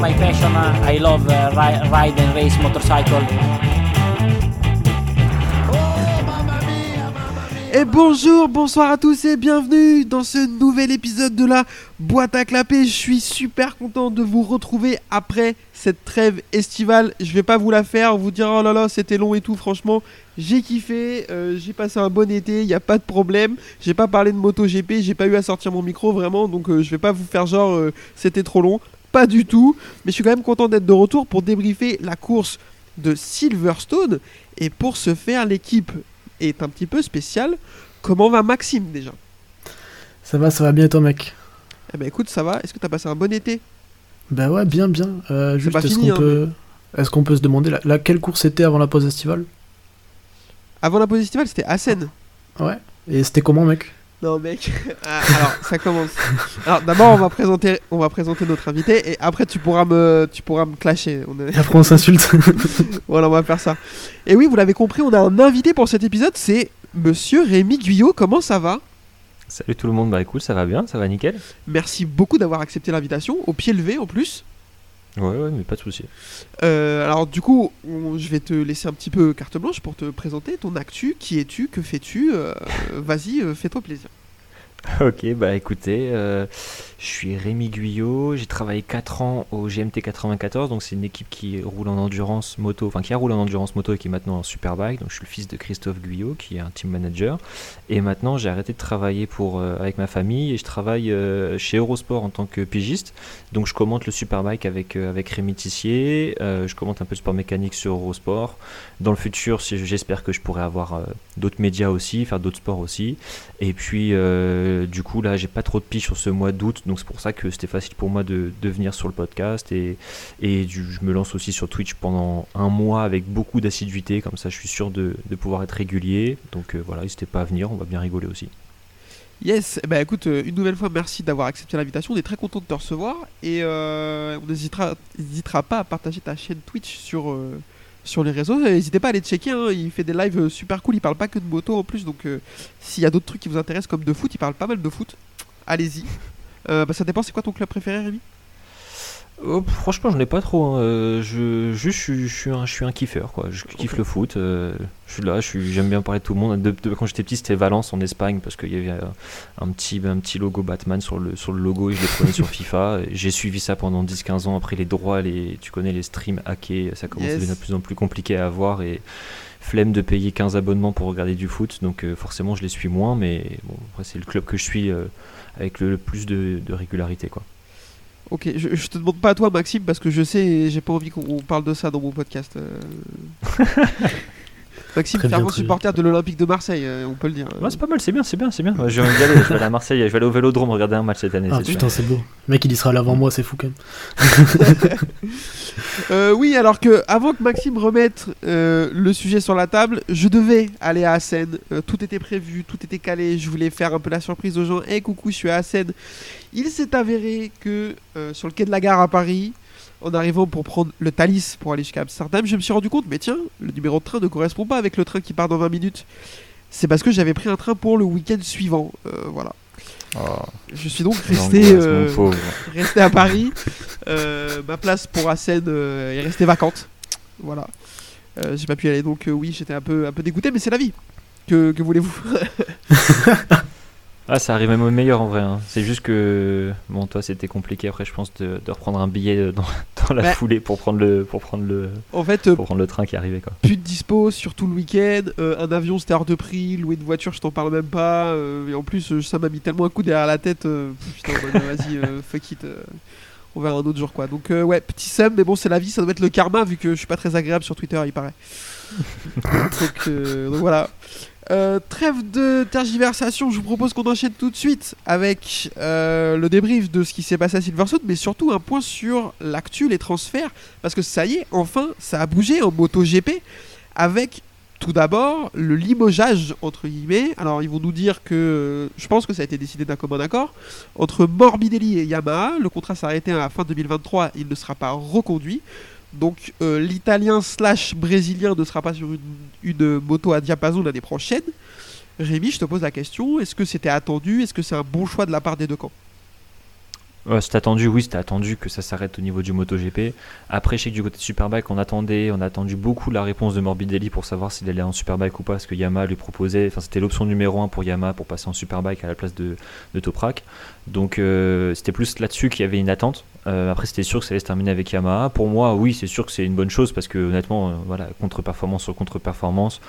my passion. I love uh, ri- ride and race motorcycle. Et bonjour, bonsoir à tous et bienvenue dans ce nouvel épisode de la boîte à clapper. Je suis super content de vous retrouver après cette trêve estivale. Je vais pas vous la faire, vous dire oh là là c'était long et tout. Franchement, j'ai kiffé, euh, j'ai passé un bon été, il n'y a pas de problème. J'ai pas parlé de moto GP, j'ai pas eu à sortir mon micro vraiment, donc euh, je vais pas vous faire genre euh, c'était trop long. Pas du tout, mais je suis quand même content d'être de retour pour débriefer la course de Silverstone. Et pour ce faire, l'équipe est un petit peu spéciale. Comment va Maxime déjà? Ça va, ça va bien toi mec? Eh ben écoute, ça va. Est-ce que t'as passé un bon été? Bah ouais, bien, bien. Euh, juste, pas est-ce qu'on hein, peut... Est-ce qu'on peut se demander, la, la- quelle course c'était avant la pause estivale? Avant la pause estivale, c'était Assen. Ouais. Et c'était comment mec? Non mec. Ah, alors ça commence. Alors d'abord on va présenter, on va présenter notre invité et après tu pourras me, tu pourras me clasher. On est- Et après on s'insulte Voilà, on va faire ça. Et oui, vous l'avez compris, on a un invité pour cet épisode, c'est Monsieur Rémi Guyot. Comment ça va? Salut tout le monde, bah écoute, ça va bien, ça va nickel Merci beaucoup d'avoir accepté l'invitation, au pied levé en plus. Ouais, ouais, mais pas de souci. Euh, alors du coup, on- je vais te laisser un petit peu carte blanche pour te présenter ton actu. Qui es-tu? Que fais-tu? Euh, Vas-y, euh, fais-toi plaisir. Ok, bah écoutez, je suis Rémi Guyot, j'ai travaillé 4 ans au GMT 94, donc c'est une équipe qui roule en endurance moto, enfin qui a roulé en endurance moto et qui est maintenant en superbike, donc je suis le fils de Christophe Guyot qui est un team manager, et maintenant j'ai arrêté de travailler pour, euh, avec ma famille et je travaille euh, chez Eurosport en tant que pigiste, donc je commente le superbike avec, euh, avec Rémi Tissier, euh, je commente un peu le sport mécanique sur Eurosport, dans le futur j'espère que je pourrai avoir euh, d'autres médias aussi, faire d'autres sports aussi, et puis, euh, du coup, là, j'ai pas trop de piges sur ce mois d'août, donc c'est pour ça que c'était facile pour moi de, venir sur le podcast. Et, et je me lance aussi sur Twitch pendant un mois avec beaucoup d'assiduité, comme ça, je suis sûr de, de pouvoir être régulier. Donc euh, voilà, n'hésitez pas à venir, on va bien rigoler aussi. Yes, bah écoute, euh, une nouvelle fois, merci d'avoir accepté l'invitation. On est très content de te recevoir et euh, on n'hésitera pas à partager ta chaîne Twitch sur, sur les réseaux. N'hésitez pas à aller checker, hein, il fait des lives super cool. Il parle pas que de moto en plus, donc s'il y a d'autres trucs qui vous intéressent comme de foot, il parle pas mal de foot. Allez-y. Euh, bah, ça dépend, c'est quoi ton club préféré, Rémi? Oh, franchement, j'en ai pas trop. hein. Euh, je, juste, je, suis- je suis un, je suis un kiffeur, quoi. Je kiffe le foot. euh, je suis là, je suis- j'aime bien parler de tout le monde. De- de- quand j'étais petit, c'était Valence en Espagne parce qu'il y avait euh, un petit, un petit logo Batman sur le, sur le logo et je l'ai prenais sur FIFA. J'ai suivi ça pendant 10-15 ans. Après, les droits, les, tu connais les streams hackés, ça commence Yes. à devenir de plus en plus compliqué à avoir et flemme de payer 15 abonnements pour regarder du foot. Donc, euh, forcément, je les suis moins. Mais bon, après, c'est le club que je suis euh, avec le, le plus de, de régularité, quoi. Ok, je, je te demande pas à toi, Maxime, parce que je sais, et j'ai pas envie qu'on parle de ça dans mon podcast. Maxime, Très bien, fervent supporter de l'Olympique de Marseille, euh, on peut le dire. Ouais, c'est pas mal, c'est bien, c'est bien, c'est bien. Ouais, je vais y aller, je vais aller à Marseille, je vais aller au Vélodrome regarder un match cette année. Ah c'est sûr. putain, c'est beau. Le mec il y sera là avant moi, c'est fou quand même. Euh, oui, alors que avant que Maxime remette euh, le sujet sur la table, je devais aller à Assen. Euh, tout était prévu, tout était calé. Je voulais faire un peu la surprise aux gens. Hey, coucou, je suis à Assen. Il s'est avéré que euh, sur le quai de la gare à Paris, en arrivant pour prendre le Thalys pour aller jusqu'à Amsterdam, je me suis rendu compte, mais tiens, le numéro de train ne correspond pas avec le train qui part dans 20 minutes. C'est parce que j'avais pris un train pour le week-end suivant. Euh, voilà. Je suis donc resté, euh, resté à Paris. Euh, ma place pour Assen est restée vacante. Voilà. J'ai pas pu y aller, donc oui, j'étais un peu, un peu dégoûté, mais c'est la vie. Que, que voulez-vous? Ah, ça arrive même au meilleur en vrai. hein. C'est juste que, bon, toi c'était compliqué après, je pense, de, de reprendre un billet euh, dans, dans la Bah. foulée pour prendre, le, pour, prendre le, En fait, euh, pour prendre le train qui arrivait quoi. plus de dispo sur tout le week-end. euh, un avion, c'était hors de prix. Louer une voiture, je t'en parle même pas. euh, et en plus, ça m'a mis tellement un coup derrière la tête. euh, putain, bah, vas-y, fuck it. on verra un autre jour, quoi. Donc, ouais, petit seum, mais bon, c'est la vie. Ça doit être le karma, vu que je suis pas très agréable sur Twitter, il paraît. donc, donc voilà. Euh, trêve de tergiversation, je vous propose qu'on enchaîne tout de suite avec euh, le débrief de ce qui s'est passé à Silverstone, mais surtout un point sur l'actu, les transferts, parce que ça y est, enfin, ça a bougé en MotoGP avec tout d'abord le limogeage entre guillemets. Alors ils vont nous dire que je pense que ça a été décidé d'un commun accord entre Morbidelli et Yamaha. Le contrat s'est arrêté à la fin 2023, il ne sera pas reconduit. Donc euh, l'italien slash brésilien ne sera pas sur une, moto à diapason l'année prochaine. Rémi, je te pose la question, est-ce que c'était attendu? Est-ce que c'est un bon choix de la part des deux camps? Ouais, c'était attendu, oui, c'était attendu que ça s'arrête au niveau du MotoGP. Après, je sais que du côté de Superbike, on attendait, on a attendu beaucoup la réponse de Morbidelli pour savoir s'il allait en Superbike ou pas, parce que Yamaha lui proposait, enfin c'était l'option numéro 1 pour Yamaha pour passer en Superbike à la place de, de Toprak. Donc euh, c'était plus là-dessus qu'il y avait une attente. Euh, après, c'était sûr que ça allait se terminer avec Yamaha. Pour moi, oui, c'est sûr que c'est une bonne chose parce que honnêtement, euh, voilà, contre-performance sur contre-performance.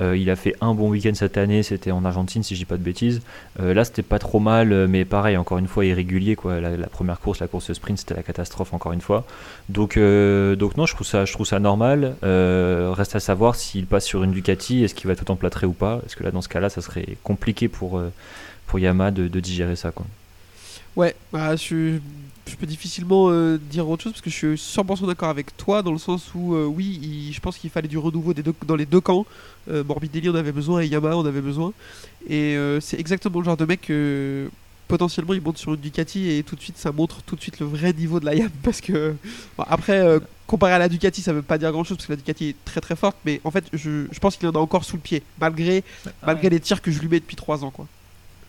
Euh, il a fait un bon week-end cette année, c'était en Argentine, si je dis pas de bêtises. Là, c'était pas trop mal, mais pareil, encore une fois, irrégulier. Quoi. La, première course, la course sprint, c'était la catastrophe, encore une fois. Donc, donc non, je trouve ça, je trouve ça normal. Reste à savoir s'il passe sur une Ducati, est-ce qu'il va tout emplâtrer ou pas? Parce que là, dans ce cas-là, ça serait compliqué pour, pour Yamaha de, digérer ça. Ouais, bah, je, je peux difficilement euh, dire autre chose parce que je suis 100% d'accord avec toi dans le sens où, euh, oui, il- je pense qu'il fallait du renouveau des deux- dans les deux camps. Euh, Morbidelli en avait besoin et Yamaha en avait besoin. Et c'est exactement le genre de mec que potentiellement il monte sur une Ducati et tout de suite ça montre tout de suite le vrai niveau de la Yam parce que bon, après comparé à la Ducati ça veut pas dire grand chose parce que la Ducati est très très forte mais en fait je, je pense qu'il en a encore sous le pied malgré malgré les tirs que je lui mets depuis 3 ans quoi.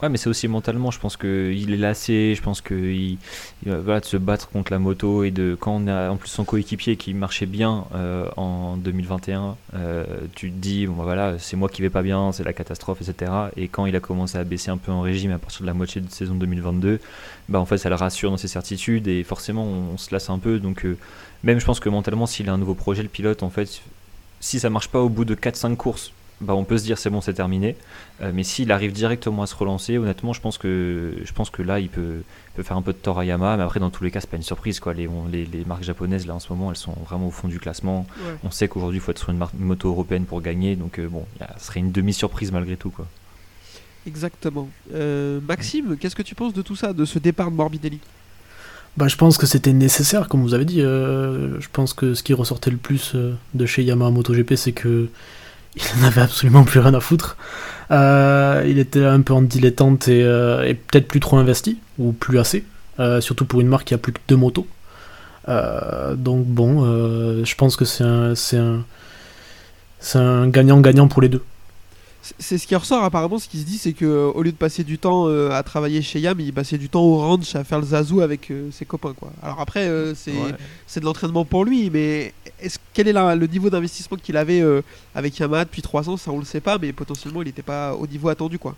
Ouais, mais c'est aussi mentalement, je pense qu'il est lassé, je pense qu'il il va- voilà, de se battre contre la moto et de quand on a en plus son coéquipier qui marchait bien euh, en 2021, euh, tu te dis, bon bah voilà, c'est moi qui vais pas bien, c'est la catastrophe, etc. Et quand il a commencé à baisser un peu en régime à partir de la moitié de saison 2022, bah en fait ça le rassure dans ses certitudes et forcément on, on se lasse un peu. Donc euh, même je pense que mentalement, s'il a un nouveau projet, le pilote, en fait, si ça marche pas au bout de 4-5 courses, bah on peut se dire c'est bon, c'est terminé. Euh, mais s'il arrive directement à se relancer, honnêtement, je pense que, je pense que là, il peut, peut faire un peu de tort à Yamaha. Mais après, dans tous les cas, c'est pas une surprise. Quoi. Les, on- les, les marques japonaises, là, en ce moment, elles sont vraiment au fond du classement. On sait qu'aujourd'hui, il faut être sur une, marque- une moto européenne pour gagner. Donc, euh, bon, il y a- ce serait une demi-surprise malgré tout. Quoi. Exactement. Euh, Maxime, qu'est-ce que tu penses de tout ça, de ce départ de Morbidelli? Bah, je pense que c'était nécessaire, comme vous avez dit. euh, je pense que ce qui ressortait le plus euh, de chez Yamaha MotoGP, c'est que il n'avait absolument plus rien à foutre. Euh, il était un peu en dilettante et, euh, et peut-être plus trop investi, ou plus assez. euh, surtout pour une marque qui a plus que deux motos. Donc bon, je pense que c'est un gagnant-gagnant pour les deux. C'est- ce qui ressort apparemment, ce qui se dit, c'est que euh, au lieu de passer du temps euh, à travailler chez Yam, il passait du temps au ranch à faire le zazou avec euh, ses copains. Quoi. Alors après, euh, c'est Ouais. de l'entraînement pour lui, mais est-ce quel est la- le niveau d'investissement qu'il avait avec Yamaha depuis 3 ans Ça, on le sait pas, mais potentiellement, il n'était pas au niveau attendu. quoi.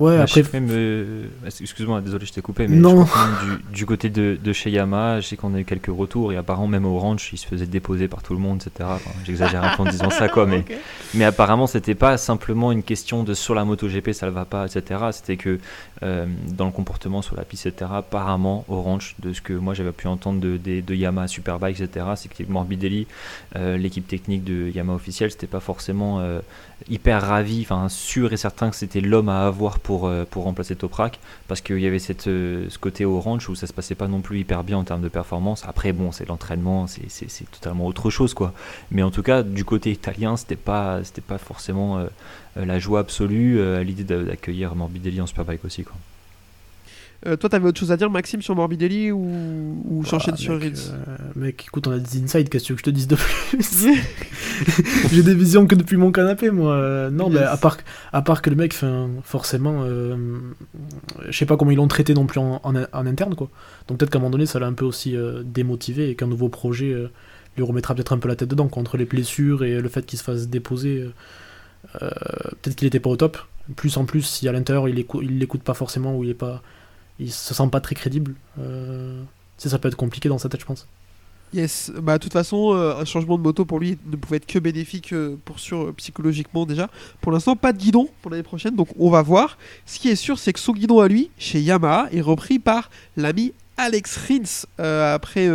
Ouais, Mais après, même, euh, excuse-moi, désolé, je t'ai coupé, mais Non. du, du côté de, de chez Yamaha, je sais qu'on a eu quelques retours et apparemment même au ranch, il se faisait déposer par tout le monde, etc. Enfin, J'exagère un peu en disant ça, quoi, mais, mais apparemment c'était pas simplement une question de sur la moto GP ça le va pas, etc. C'était que euh, dans le comportement sur la piste, etc. Apparemment ranch, de ce que moi j'avais pu entendre de, de, Yamaha Superbike, etc. C'est que Morbidelli, euh, l'équipe technique de Yamaha officielle, c'était pas forcément euh, hyper ravi, enfin sûr et certain que c'était l'homme à avoir pour, pour remplacer Toprak, parce qu'il y avait cette, ce côté ranch où ça se passait pas non plus hyper bien en termes de performance. Après, bon, c'est l'entraînement, c'est- totalement autre chose, quoi. Mais en tout cas, du côté italien, c'était pas, pas forcément la joie absolue à l'idée d'a- d'accueillir Morbidelli en Superbike aussi, quoi. Euh, toi, t'avais autre chose à dire, Maxime, sur Morbidelli ou, ou j'enchaîne Ah, sur Reels euh, mec, écoute, on a des insights, qu'est-ce que tu veux que je te dise de plus J'ai des visions que depuis mon canapé, moi. Euh, Non, mais Yes. à part, à part que le mec, fin, forcément, euh, je sais pas comment ils l'ont traité non plus en, en, en interne, quoi. Donc peut-être qu'à un moment donné, ça l'a un peu aussi démotivé et qu'un nouveau projet lui remettra peut-être un peu la tête dedans, quoi, entre les blessures et le fait qu'il se fasse déposer. peut-être qu'il était pas au top. Plus en plus, si à l'intérieur il il l'écoute pas forcément ou il est pas, il se sent pas très crédible. Euh, ça, peut être compliqué dans sa tête, je pense. Yes, bah de toute façon, euh, un changement de moto pour lui ne pouvait être que bénéfique euh, pour sûr euh, psychologiquement déjà. Pour l'instant, pas de guidon pour l'année prochaine, donc on va voir. Ce qui est sûr, c'est que son guidon à lui, chez Yamaha, est repris par l'ami Alex Rins. Après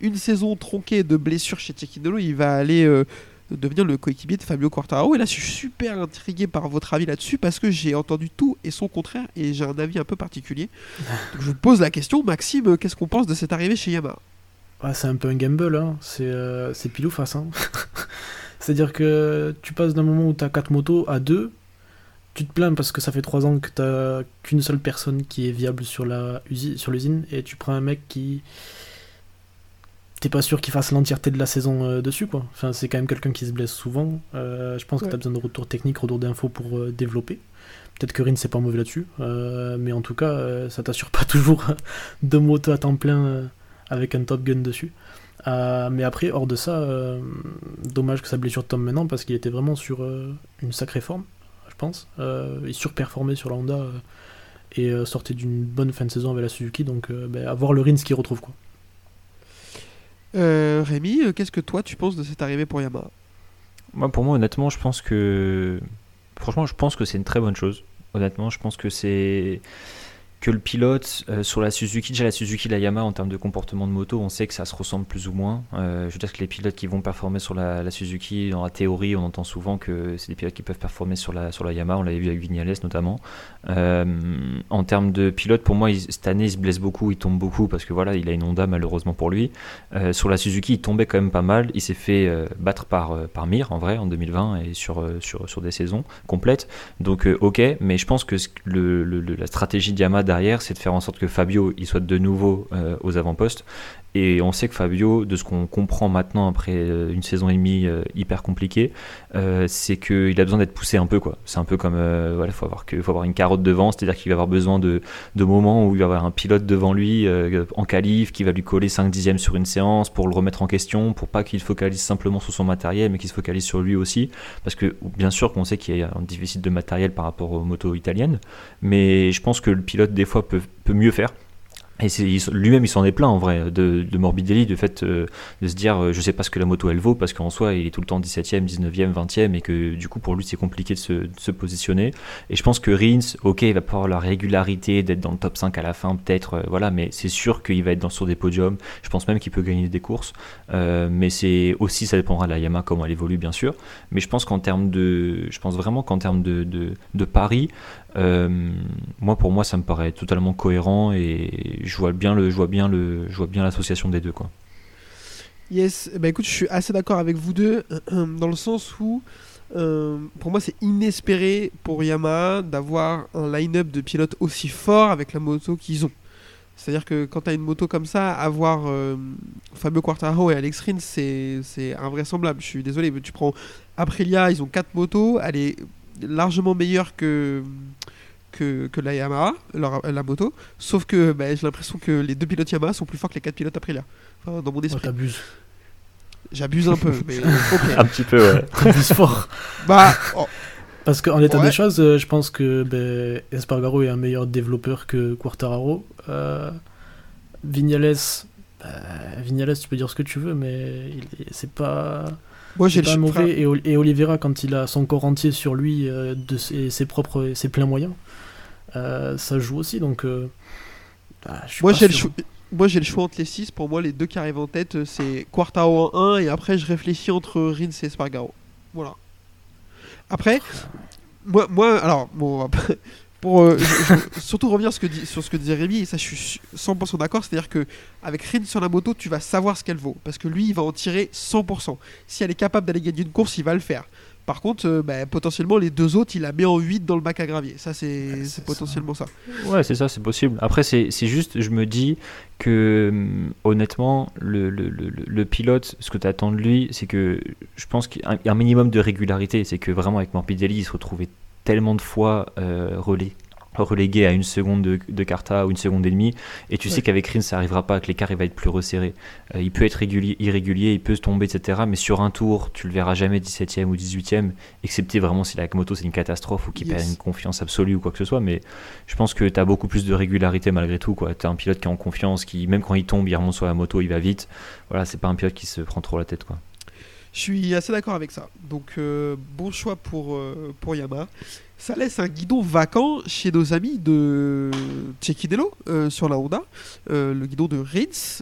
une saison tronquée de blessures chez Tchekindolo, il va aller euh, devenir le coéquipier de Fabio Quartararo. Et là, je suis super intrigué par votre avis là-dessus parce que j'ai entendu tout et son contraire et j'ai un avis un peu particulier. Donc, je vous pose la question, Maxime, euh, qu'est-ce qu'on pense de cette arrivée chez Yamaha? Ouais, c'est un peu un gamble, hein. c'est euh, pile ou face. Hein. C'est-à-dire que tu passes d'un moment où tu as 4 motos à 2, tu te plains parce que ça fait 3 ans que tu qu'une seule personne qui est viable sur la usi- sur l'usine et tu prends un mec qui. T'es pas sûr qu'il fasse l'entièreté de la saison euh, dessus, quoi. Enfin, c'est quand même quelqu'un qui se blesse souvent. Euh, je pense que Ouais. tu as besoin de retour technique, retour d'infos pour euh, développer. Peut-être que Rin c'est pas mauvais là-dessus, mais en tout cas, ça t'assure pas toujours de moto à temps plein avec un Top Gun dessus. mais après, hors de ça, dommage que sa blessure tombe maintenant parce qu'il était vraiment sur une sacrée forme, je pense. il surperformait sur la Honda et sortait d'une bonne fin de saison avec la Suzuki, donc ben, à voir le Rins qui retrouve quoi. Euh, Rémi, euh, qu'est-ce que toi tu penses de cette arrivée pour Yamaha? Moi, Pour moi, honnêtement, je pense que. Franchement, je pense que c'est une très bonne chose. Honnêtement, je pense que c'est que le pilote euh, sur la Suzuki, déjà la Suzuki, la Yamaha en termes de comportement de moto, on sait que ça se ressemble plus ou moins. Euh, je veux dire que les pilotes qui vont performer sur la, Suzuki, dans la théorie, on entend souvent que c'est des pilotes qui peuvent performer sur la, sur la Yamaha, on l'avait vu avec Vignales notamment. Euh, en termes de pilote, pour moi, cette année, il se blesse beaucoup, il tombe beaucoup parce que voilà, il a une Honda malheureusement pour lui. sur la Suzuki, il tombait quand même pas mal. Il s'est fait battre par, par Mir en vrai en 2020 et sur, sur, sur des saisons complètes. Donc ok, mais je pense que la stratégie de Yamaha c'est de faire en sorte que Fabio il soit de nouveau euh, aux avant-postes et on sait que Fabio, de ce qu'on comprend maintenant après euh, une saison et demie euh, hyper compliquée, c'est qu'il a besoin d'être poussé un peu. quoi. C'est un peu comme, voilà, il faut avoir, faut avoir une carotte devant, c'est-à-dire qu'il va avoir besoin de, de, moments où il va avoir un pilote devant lui en qualif qui va lui coller 5 dixièmes sur une séance pour le remettre en question, pour pas qu'il focalise simplement sur son matériel, mais qu'il se focalise sur lui aussi. Parce que bien sûr qu'on sait qu'il y a un déficit de matériel par rapport aux motos italiennes, mais je pense que le pilote des fois peut, peut mieux faire et lui-même, il s'en est plein en vrai de, de Morbidelli, du fait euh, de se dire euh, je sais pas ce que la moto elle vaut parce qu'en soi il est tout le temps 17ème, 19ème, 20ème et que du coup pour lui c'est compliqué de se, se, positionner. Et je pense que Rins, ok, il va pas avoir la régularité d'être dans le top 5 à la fin peut-être, euh, voilà, mais c'est sûr qu'il va être dans, sur des podiums. Je pense même qu'il peut gagner des courses, mais c'est aussi ça dépendra de la Yamaha comment elle évolue bien sûr. Mais je pense qu'en termes de, je pense vraiment qu'en termes de, de, de paris, euh, moi, pour moi, ça me paraît totalement cohérent et je vois bien le, je vois bien le, je vois bien l'association des deux, quoi. Yes, bah écoute, je suis assez d'accord avec vous deux dans le sens où, euh, pour moi, c'est inespéré pour Yamaha d'avoir un line-up de pilotes aussi fort avec la moto qu'ils ont. C'est-à-dire que quand tu as une moto comme ça, avoir euh, Fabio Quartararo et Alex Rins, c'est invraisemblable. Je suis désolé, mais tu prends Aprilia, ils ont 4 motos, elle est largement meilleure que, que, que la Yamaha, la, moto. Sauf que bah, j'ai l'impression que les deux pilotes Yamaha sont plus forts que les quatre pilotes Aprilia. Enfin, dans mon esprit. Oh, t'abuses. J'abuse un peu, mais Un petit peu, ouais. T'abuses fort. Bah. Oh. Parce qu'en état des choses, euh, je pense que ben, Espargaro est un meilleur développeur que Quartararo. Euh, Vignales, bah, Vignales, tu peux dire ce que tu veux, mais c'est pas. Moi, j'ai le mauvais. Et, et, Oliveira, quand il a son corps entier sur lui, euh, de ses, ses, propres, ses pleins moyens, euh, ça joue aussi. Donc, euh, bah, moi, j'ai le choix. Moi j'ai le choix entre les 6, pour moi les deux qui arrivent en tête c'est Quartao en 1 et après je réfléchis entre Rins et Spargaro. Voilà. Après, moi, moi alors bon, pour euh, surtout revenir sur ce, que dit, sur ce que disait Rémi, et ça je suis 100% d'accord, c'est-à-dire que avec Rin sur la moto, tu vas savoir ce qu'elle vaut, parce que lui, il va en tirer 100%. Si elle est capable d'aller gagner une course, il va le faire. Par contre, euh, bah, potentiellement, les deux autres, il la met en 8 dans le bac à gravier. Ça, c'est potentiellement ça. Ouais, c'est ça, c'est possible. Après, c'est juste, je me dis que, hum, honnêtement, le, le, le, pilote, ce que tu attends de lui, c'est que je pense qu'il y a un minimum de régularité. C'est que vraiment, avec Morbidelli, il se retrouvait tellement de fois euh, relégué à une seconde de, de, Carta ou une seconde et demie, et tu sais qu'avec Rins ça arrivera pas, que l'écart il va être plus resserré. Euh, il peut être régulier, irrégulier, il peut se tomber, etc. Mais sur un tour, tu le verras jamais 17ème ou 18ème, excepté vraiment si la moto c'est une catastrophe ou qu'il perd une confiance absolue ou quoi que ce soit. Mais je pense que tu as beaucoup plus de régularité malgré tout. Tu as un pilote qui est en confiance, qui même quand il tombe, il remonte sur la moto, il va vite. Voilà, c'est pas un pilote qui se prend trop la tête. quoi. Je suis assez d'accord avec ça. Donc, euh, bon choix pour, euh, pour Yamaha. Ça laisse un guidon vacant chez nos amis de Cecchinello euh, sur la Honda, le guidon de Rins.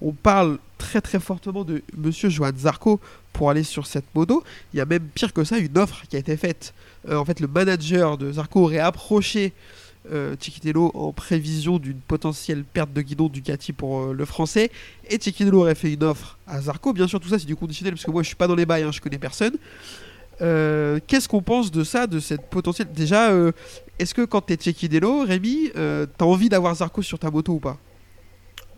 on parle très très fortement de Monsieur Johan Zarco pour aller sur cette moto. Il y a même pire que ça, une offre qui a été faite. en fait, le manager de Zarco aurait approché euh, en prévision d'une potentielle perte de guidon Ducati pour euh, le français. Et Chiquitello aurait fait une offre à Zarco. Bien sûr, tout ça c'est du conditionnel parce que moi je suis pas dans les bails, hein, je connais personne. Euh, qu'est-ce qu'on pense de ça, de cette potentielle? Déjà, est-ce que quand t'es Chiquitello, Rémi, t'as envie d'avoir Zarco sur ta moto ou pas?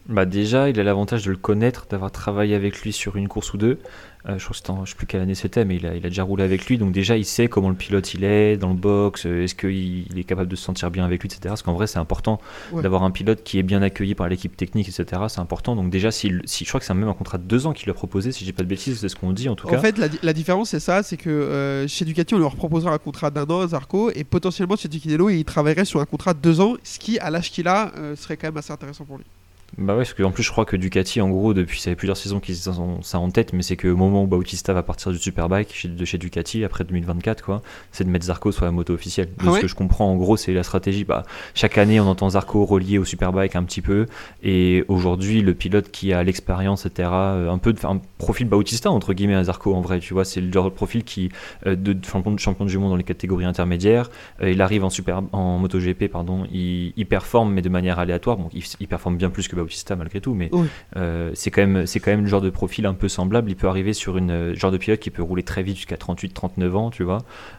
Bah déjà, il a l'avantage de le connaître, d'avoir travaillé avec lui sur une course ou deux. Euh, je ne sais plus quelle année c'était, mais il a, il a, déjà roulé avec lui. Donc déjà, il sait comment le pilote il est dans le box, euh, est-ce qu'il est capable de se sentir bien avec lui, etc. Parce qu'en vrai, c'est important Ouais. d'avoir un pilote qui est bien accueilli par l'équipe technique, etc. C'est important. Donc déjà, si, si, je crois que c'est même un contrat de deux ans qu'il a proposé, si j'ai pas de bêtises, c'est ce qu'on dit en tout En cas. fait, la, di- la différence, c'est ça c'est que euh, chez Ducati, on leur proposera un contrat d'un an à Zarco, et potentiellement chez Ducati il travaillerait sur un contrat de deux ans, ce qui, à l'âge qu'il a, euh, serait quand même assez intéressant pour lui. Bah ouais, parce qu'en plus, je crois que Ducati, en gros, depuis ça fait plusieurs saisons qu'ils ont ça en tête, mais c'est qu'au moment où Bautista va partir du Superbike chez, de chez Ducati, après 2024, quoi, c'est de mettre Zarco sur la moto officielle. De Ah ce que je comprends, en gros, c'est la stratégie. Bah, chaque année, on entend Zarco relié au Superbike un petit peu, et aujourd'hui, le pilote qui a l'expérience, etc., euh, un peu de, un profil Bautista, entre guillemets, à Zarco, en vrai, tu vois, c'est le genre de profil qui, euh, de, de champion, champion du monde dans les catégories intermédiaires, euh, il arrive en, super, en MotoGP, pardon, il, il performe, mais de manière aléatoire. Bon, il, il performe bien plus que Bautista, malgré tout, mais Oui. euh, c'est quand même c'est quand même le genre de profil un peu semblable. Il peut arriver sur une euh, genre de pilote qui peut rouler très vite jusqu'à 38-39 ans, tu vois.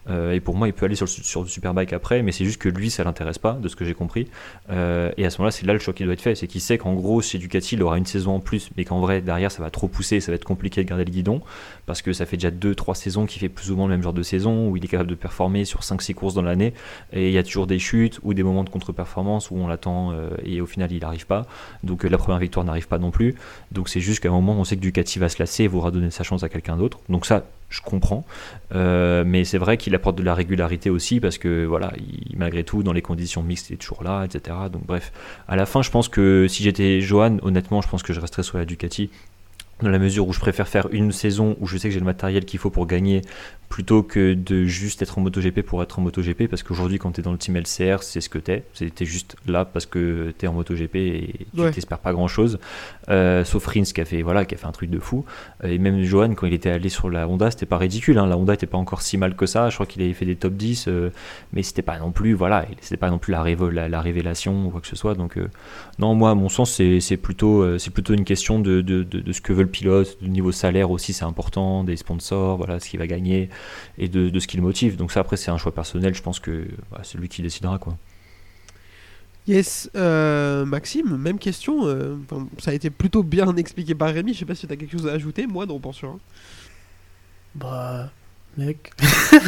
Euh, et pour moi, il peut aller sur le, sur le superbike après, mais c'est juste que lui, ça l'intéresse pas, de ce que j'ai compris. Euh, et à ce moment-là, c'est là le choix qui doit être fait, c'est qu'il sait qu'en gros, chez Ducati, il aura une saison en plus, mais qu'en vrai, derrière, ça va trop pousser, ça va être compliqué de garder le guidon, parce que ça fait déjà 2-3 saisons qu'il fait plus ou moins le même genre de saison, où il est capable de performer sur 5-6 courses dans l'année, et il y a toujours des chutes ou des moments de contre-performance où on l'attend et au final, il n'arrive pas. Donc euh, la première victoire n'arrive pas non plus. Donc c'est juste qu'à un moment, on sait que Ducati va se lasser et voudra donner sa chance à quelqu'un d'autre. Donc ça, je comprends. Euh, mais c'est vrai qu'il apporte de la régularité aussi parce que voilà, il- malgré tout, dans les conditions mixtes, il est toujours là, etc. Donc bref, à la fin, je pense que si j'étais Johan, honnêtement, je pense que je resterais sur la Ducati. Dans la mesure où je préfère faire une saison où je sais que j'ai le matériel qu'il faut pour gagner plutôt que de juste être en MotoGP pour être en MotoGP parce qu'aujourd'hui quand tu es dans le team LCR c'est ce que t'es. T'es juste là parce que t'es en MotoGP et tu Ouais. t'espères pas grand chose sauf Rins qui a fait voilà qui a fait un truc de fou. Euh, et même Johan quand il était allé sur la Honda c'était pas ridicule hein. la Honda était pas encore si mal que ça. Je crois qu'il avait fait des top 10 euh, mais c'était pas non plus voilà c'était pas non plus la, révo- la, la révélation ou quoi que ce soit. Donc euh, non moi à mon sens c'est c'est plutôt euh, c'est plutôt une question de, de, de, de ce que veut le pilote du niveau salaire aussi c'est important des sponsors voilà ce qu'il va gagner et de, de ce qui le motive. Donc ça après c'est un choix personnel, je pense que bah, c'est lui qui décidera quoi. Yes, euh, Maxime, même question. euh, ça a été plutôt bien expliqué par Rémi. Je sais pas si tu as quelque chose à ajouter. Moi, non, pas sûr. hein. Bah, mec.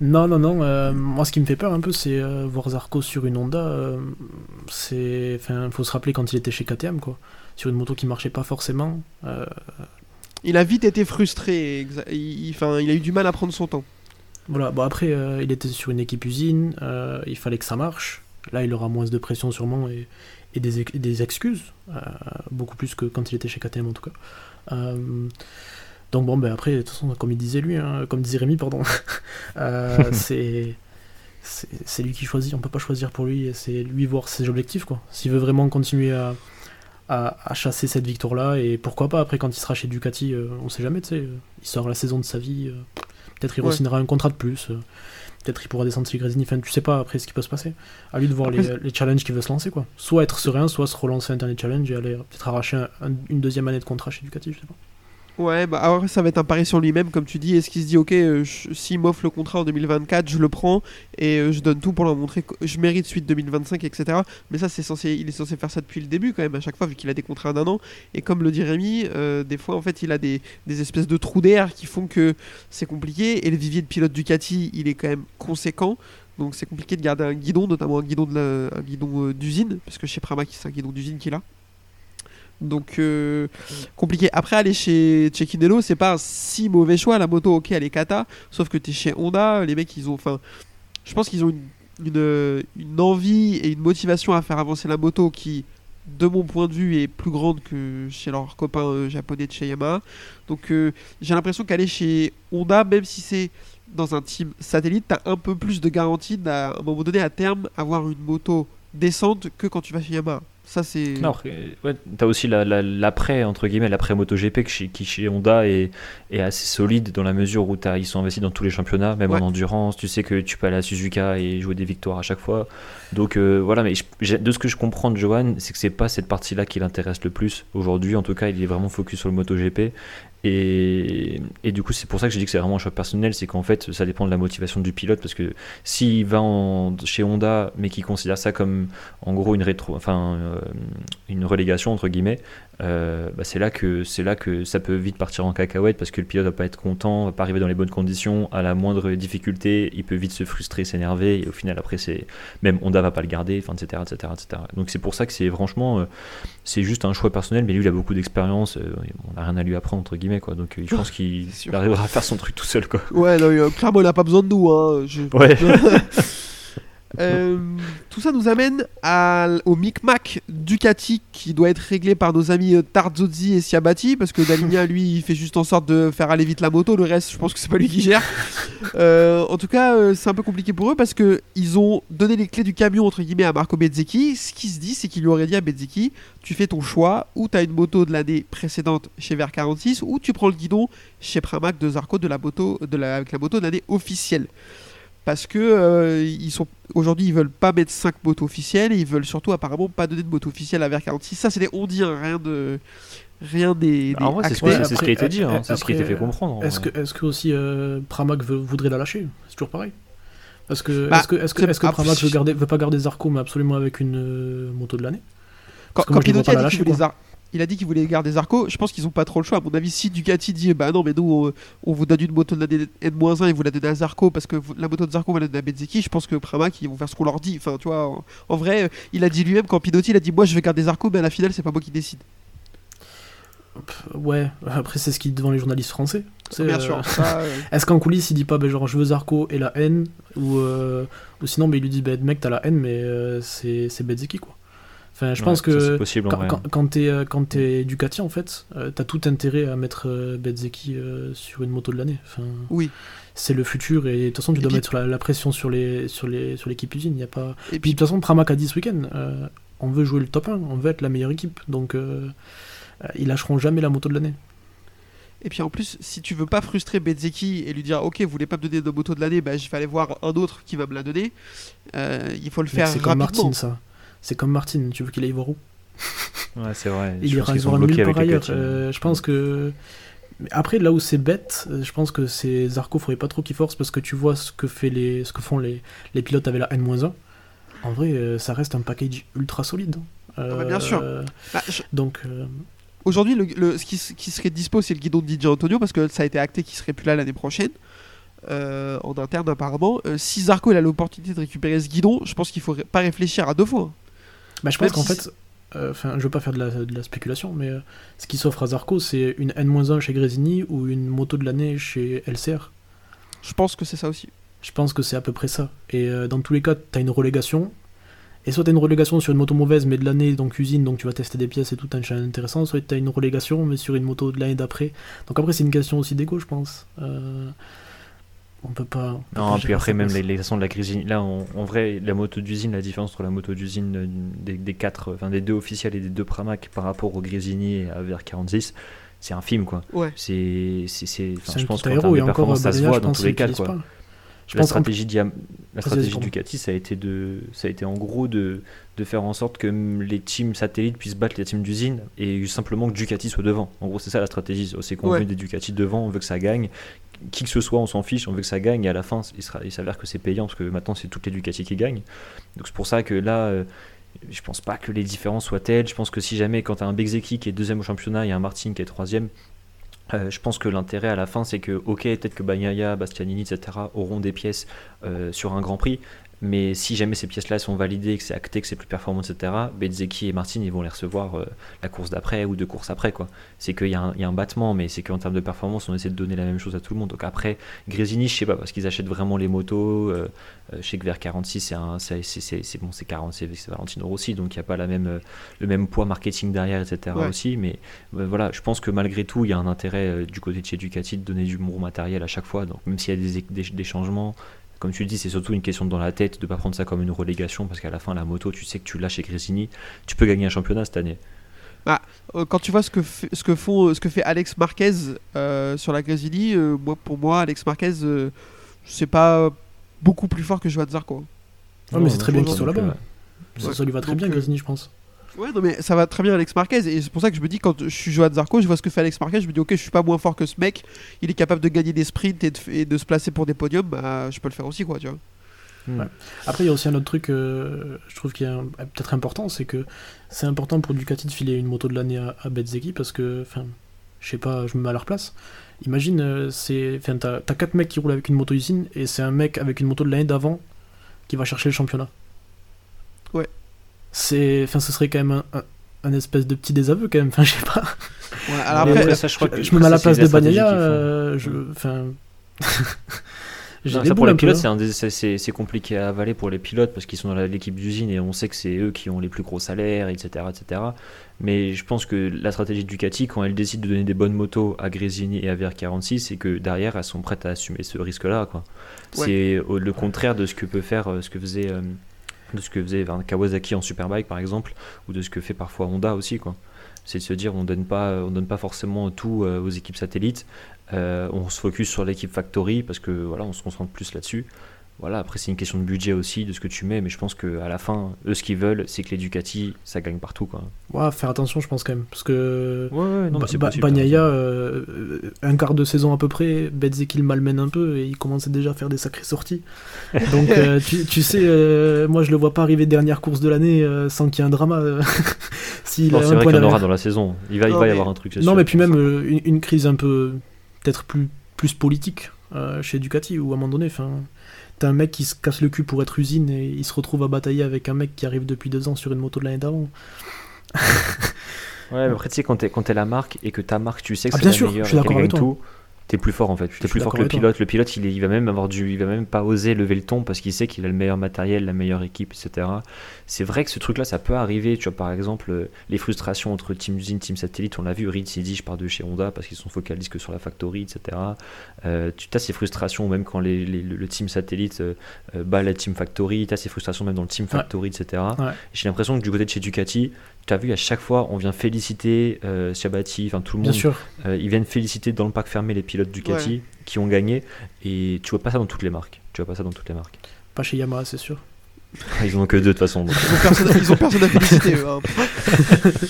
non, non, non. euh, moi, ce qui me fait peur un peu, c'est euh, voir Zarco sur une Honda. euh, c'est, enfin, faut se rappeler quand il était chez KTM, quoi. Sur une moto qui marchait pas forcément. euh, Il a vite été frustré. Il, il- a eu du mal à prendre son temps. Voilà, bon après, euh, il était sur une équipe usine, euh, il fallait que ça marche. Là, il aura moins de pression sûrement et, et des, ex- des excuses, beaucoup plus que quand il était chez KTM en tout cas. Donc bon, ben après, de toute façon, comme il disait lui, hein, comme disait Rémi, pardon, c'est c'est lui qui choisit, on peut pas choisir pour lui, c'est lui voir ses objectifs quoi. S'il veut vraiment continuer à, à, à chasser cette victoire-là, et pourquoi pas après quand il sera chez Ducati, euh, on sait jamais, tu sais, il sort la saison de sa vie, euh, peut-être il Ouais. re-signera un contrat de plus, euh, peut-être il pourra descendre chez Grésini, enfin tu sais pas après ce qui peut se passer. À lui de voir les, les challenges qu'il veut se lancer quoi. Soit être serein, soit se relancer un dernier challenge et aller peut-être arracher un- un- une deuxième année de contrat chez Ducati, je sais pas. Ouais, bah alors ça va être un pari sur lui-même, comme tu dis. Est-ce qu'il se dit, ok, euh, s'il m'offre le contrat en 2024, je le prends et euh, je donne tout pour leur montrer que je mérite suite 2025, etc. Mais ça, c'est censé, il est censé faire ça depuis le début quand même, à chaque fois, vu qu'il a des contrats d'un an. Et comme le dit Rémi, euh, des fois, en fait, il a des, espèces de trous d'air qui font que c'est compliqué. Et le vivier de pilote Ducati, il est quand même conséquent. Donc c'est compliqué de garder un guidon, notamment un guidon d'usine, parce que chez Pramac, c'est un guidon d'usine qu'il a. Donc euh, compliqué. Après aller chez Cecchinello, c'est pas un si mauvais choix. La moto, ok, elle est sauf que t'es chez Honda, les mecs, ils ont, enfin, je pense qu'ils ont une, une, envie et une motivation à faire avancer la moto qui, de mon point de vue, est plus grande que chez leurs copains euh, japonais de chez Yamaha. Donc euh, j'ai l'impression qu'aller chez Honda, même si c'est dans un team satellite, t'as un peu plus de garantie d'à un moment donné à terme avoir une moto décente que quand tu vas chez Yamaha. Ça c'est. Non, ouais, t'as aussi la- la- l'après, entre guillemets, l'après MotoGP chez- qui chez Honda est, est assez solide dans la mesure où ils sont investis dans tous les championnats, même Ouais. en endurance. Tu sais que tu peux aller à Suzuka et jouer des victoires à chaque fois. Donc euh, voilà, mais je- de ce que je comprends de Johan, c'est que c'est pas cette partie-là qui l'intéresse le plus. Aujourd'hui, en tout cas, il est vraiment focus sur le MotoGP. Et, du coup, c'est pour ça que j'ai dit que c'est vraiment un choix personnel, c'est qu'en fait, ça dépend de la motivation du pilote, parce que s'il va en- chez Honda, mais qu'il considère ça comme en gros une rétro, enfin euh, une relégation entre guillemets, euh, bah, c'est là que c'est là que ça peut vite partir en cacahuète, parce que le pilote va pas être content, va pas arriver dans les bonnes conditions, à la moindre difficulté, il peut vite se frustrer, s'énerver, et au final après c'est même Honda va pas le garder, enfin etc etc etc. Donc c'est pour ça que c'est franchement euh, c'est juste un choix personnel, mais lui il a beaucoup d'expérience, euh, on n'a rien à lui apprendre entre guillemets quoi, donc euh, je pense qu'il arrivera à faire son truc tout seul quoi. Ouais, non, euh, clairement, il n'a pas besoin de nous. Hein. je- Ouais. Euh, tout ça nous amène à, au micmac Ducati qui doit être réglé par nos amis euh, Tarzozzi et Siabati parce que Daligna lui il fait juste en sorte de faire aller vite la moto le reste je pense que c'est pas lui qui gère. Euh, en tout cas euh, c'est un peu compliqué pour eux parce que ils ont donné les clés du camion entre guillemets à Marco Bezzecchi ce qui se dit c'est qu'il lui aurait dit à Bezzecchi tu fais ton choix ou tu as une moto de l'année précédente chez VR46 ou tu prends le guidon chez Pramac de Zarco de la moto de la, avec la moto de l'année officielle parce que euh, ils sont aujourd'hui ils veulent pas mettre 5 motos officielles et ils veulent surtout apparemment pas donner de moto officielle à VR46 ça c'est des on dit hein, rien de rien des, En vrai, c'est ce, que- c'est ce qui a été dit, hein, c'est ce qui a été après, fait comprendre. en Est-ce que, est-ce que aussi euh, Pramac veut- voudrait la lâcher? C'est toujours pareil. Parce que Bah, est-ce que, est-ce que, c'est- est-ce que ah, Pramac veut, garder, veut pas garder Zarco mais absolument avec une euh, moto de l'année? Que pas a la dit lâcher, qu'il voulait. Zar- il a dit qu'il voulait garder Zarco. Je pense qu'ils ont pas trop le choix. À mon avis si Ducati dit bah non mais nous on, on vous donne une moto de l'année N-1 et vous la donnez à Zarco parce que la moto de Zarco va la donner à Bezzecchi je pense que Pramac ils vont faire ce qu'on leur dit. Enfin tu vois en, en vrai il a dit lui-même quand Pinotti il a dit moi je vais garder Zarco mais à la finale c'est pas moi qui décide. Ouais, après c'est ce qu'il dit devant les journalistes français. C'est, bien euh, sûr ça, euh, Est-ce qu'en coulisses il dit pas ben, genre je veux Zarco et la haine ou, euh, ou sinon ben, il lui dit ben, mec t'as la haine mais euh, c'est, c'est quoi. Enfin je Ouais, pense que c'est possible en quand, vrai. quand, quand t'es, euh, quand t'es Ducati en fait euh, t'as tout intérêt à mettre euh, euh, sur une moto de l'année. Enfin, oui c'est le futur et de toute façon tu Et dois puis- mettre la, la pression sur les sur les sur l'équipe usine. Y a pas. et puis de toute façon Pramac a dit ce week-end euh, on veut jouer le top 1, on veut être la meilleure équipe donc euh, euh, ils lâcheront jamais la moto de l'année. Et puis en plus, si tu veux pas frustrer Bezzecchi et lui dire ok, vous voulez pas me donner de moto de l'année, bah, je vais aller voir un autre qui va me la donner. euh, il faut le Mec, faire C'est comme rapidement. Martin ça. C'est comme Martin, tu veux qu'il aille voir où? Ouais, c'est vrai. Il ira voir nulle part ailleurs. Ducati. Euh, je pense que. Après, là où c'est bête, euh, je pense que c'est Zarco, faudrait pas trop qu'il force parce que tu vois ce que, fait les... ce que font les... les pilotes avec la N-1. En vrai, euh, ça reste un package ultra solide. hein. Ah bah, bien sûr. Euh, Bah, je- Donc, euh, Aujourd'hui, le, le- ce qui, serait dispo, c'est le guidon de DJ Antonio parce que ça a été acté qu'il serait plus là l'année prochaine. euh, en interne apparemment. Euh, si Zarco il a l'opportunité de récupérer ce guidon, je pense qu'il faut pas réfléchir à deux fois. Bah, je pense qu'en fait, euh, enfin, je veux pas faire de la, de la spéculation, mais euh, ce qui s'offre à Zarco, c'est une N-1 chez Grésini ou une moto de l'année chez LCR. Je pense que c'est ça aussi. Je pense que c'est à peu près ça. Et euh, dans tous les cas, tu as une relégation. Et soit tu as une relégation sur une moto mauvaise, mais de l'année, donc usine, donc tu vas tester des pièces et tout, un challenge intéressant. Soit tu as une relégation, mais sur une moto de l'année d'après. Donc après, c'est une question aussi d'égo, je pense. Euh, on peut pas. on peut Non, pas puis après, même les, les façons de la Grésini, là, en, en vrai, la moto d'usine, la différence entre la moto d'usine euh, des, des quatre, enfin des deux officiels et des deux Pramac par rapport au Grésini et à VR46, c'est un film, quoi. Ouais. C'est, je un pense de encore, performance, ça se voit dans tous les cas, quoi. pas. Je la stratégie, Diam- la stratégie. Ducati, ça a été de, ça a été en gros de, de faire en sorte que les teams satellites puissent battre les teams d'usine et simplement que Ducati soit devant. En gros, c'est ça la stratégie. C'est qu'on Ouais. veut des Ducati devant, on veut que ça gagne. Qui que ce soit, on s'en fiche, on veut que ça gagne et à la fin, il, s'avère que c'est payant parce que maintenant, c'est toutes les Ducati qui gagnent. Donc c'est pour ça que là, euh, je pense pas que les différences soient telles. Je pense que si jamais, quand tu as un Bezeki qui est deuxième au championnat et un Martin qui est troisième, euh, je pense que l'intérêt à la fin, c'est que, ok, peut-être que Bagnaia, Bastianini, etc., auront des pièces euh, sur un Grand Prix, mais si jamais ces pièces-là sont validées, que c'est acté, que c'est plus performant, etc., Bezzecchi et Martin, ils vont les recevoir euh, la course d'après ou deux courses après. quoi. C'est qu'il y, a un- il y a un battement, mais c'est qu'en termes de performance, on essaie de donner la même chose à tout le monde. Donc après, Grésini, je sais pas, parce qu'ils achètent vraiment les motos. Euh, euh, je sais que vers 46, c'est bon, c'est 40, c'est Valentino Rossi, donc il n'y a pas la même, euh, le même poids marketing derrière, etc. Ouais. aussi. Mais voilà, je pense que malgré tout, il y a un intérêt euh, du côté de chez Ducati de donner du bon matériel à chaque fois. Donc même s'il y a des, des, des changements, comme tu le dis, c'est surtout une question dans la tête de ne pas prendre ça comme une relégation parce qu'à la fin, la moto, tu sais que tu l'as chez Grésini, tu peux gagner un championnat cette année. Euh, quand tu vois ce que, fait- ce que, font, ce que fait Alex Marquez euh, sur la Grésini, euh, moi, pour moi, Alex Marquez, euh, c'est pas beaucoup plus fort que Joan Zarco. Ouais, mais c'est très bien qu'ils donc, soient là-bas. Ça, lui va très bien, Grésini, je pense. Ouais, non, mais ça va très bien Alex Marquez. Et c'est pour ça que je me dis, quand je suis Johan Zarco, je vois ce que fait Alex Marquez. Je me dis, ok, je suis pas moins fort que ce mec. Il est capable de gagner des sprints et de, se placer pour des podiums. Bah, je peux le faire aussi, quoi, tu vois. Après, il y a aussi un autre truc, euh, je trouve qui est un- peut-être important, c'est que c'est important pour Ducati de filer une moto de l'année à, à parce que, enfin, je sais pas, je me mets à leur place. Imagine, euh, c'est, t'as, t'as quatre mecs qui roulent avec une moto usine et c'est un mec avec une moto de l'année d'avant qui va chercher le championnat. C'est, enfin, ce serait quand même un, un- un espèce de petit désaveu quand même. Enfin, je sais pas. Ouais, alors Mais après, après, ça, je crois je, que- je me mets à la place de Bagnaia. euh, je, enfin. Non, ça, pour les pilotes, hein. c'est un des- c'est- c'est c'est compliqué à avaler pour les pilotes parce qu'ils sont dans l'équipe d'usine et on sait que c'est eux qui ont les plus gros salaires, etc., etc. Mais je pense que la stratégie de Ducati, quand elle décide de donner des bonnes motos à Grésini et à VR46, c'est que derrière, elles sont prêtes à assumer ce risque-là. quoi. Ouais. C'est le contraire de ce que peut faire, euh, ce que faisait, euh, de ce que faisait Kawasaki en Superbike, par exemple, ou de ce que fait parfois Honda aussi. quoi. C'est de se dire, on donne pas, on donne pas forcément tout euh, aux équipes satellites. Euh, on se focus sur l'équipe Factory parce que voilà, on se concentre plus là-dessus. Voilà, après c'est une question de budget aussi, de ce que tu mets, mais je pense qu'à la fin, eux ce qu'ils veulent, c'est que les Ducati, ça gagne partout quoi. Ouais, faire attention, je pense quand même. Parce que. Ouais, ouais, non, possible, Bagnaia, euh, un quart de saison à peu près, Bezzecchi le malmène un peu et il commençait déjà à faire des sacrées sorties. Donc euh, tu, tu sais, euh, moi je le vois pas arriver dernière course de l'année euh, sans qu'il y ait un drama. s'il Non, a c'est un vrai point qu'il y en aura dans la saison. Il va, il va y mais- avoir un truc. c'est Non, sûr. mais puis même euh, une, une crise un peu, peut-être plus, plus politique euh, chez Ducati, où à un moment donné, enfin, t'as un mec qui se casse le cul pour être usine et il se retrouve à batailler avec un mec qui arrive depuis deux ans sur une moto de l'année d'avant. Ouais, mais après, tu sais, quand t'es, la marque et que ta marque, tu sais que Ah, c'est la sûr, meilleure je suis et avec tout, t'es plus fort en fait. T'es plus fort que le pilote. Le pilote, il, il va même avoir du, il va même pas oser lever le ton parce qu'il sait qu'il a le meilleur matériel, la meilleure équipe, etc. C'est vrai que ce truc-là, ça peut arriver. Tu vois, par exemple, euh, les frustrations entre Team Usine, Team Satellite, on l'a vu, Reed s'est dit, je pars de chez Honda parce qu'ils sont focalisés que sur la factory, etc. Euh, tu as ces frustrations même quand les, les- le, Team Satellite euh, bat la Team Factory, tu as ces frustrations même dans le Team Ouais. Factory, etc. Ouais. J'ai l'impression que du côté de chez Ducati, tu as vu à chaque fois, on vient féliciter euh, Shabati, enfin tout le Bien monde, sûr. euh, ils viennent féliciter dans le parc fermé les pilotes Ducati qui ont gagné, et tu vois pas ça dans toutes les marques. Tu vois pas ça dans toutes les marques. Pas chez Yamaha, c'est sûr. Ils en ont que deux de toute façon. donc. Ils ont personne, ils ont personne à féliciter. eux, hein.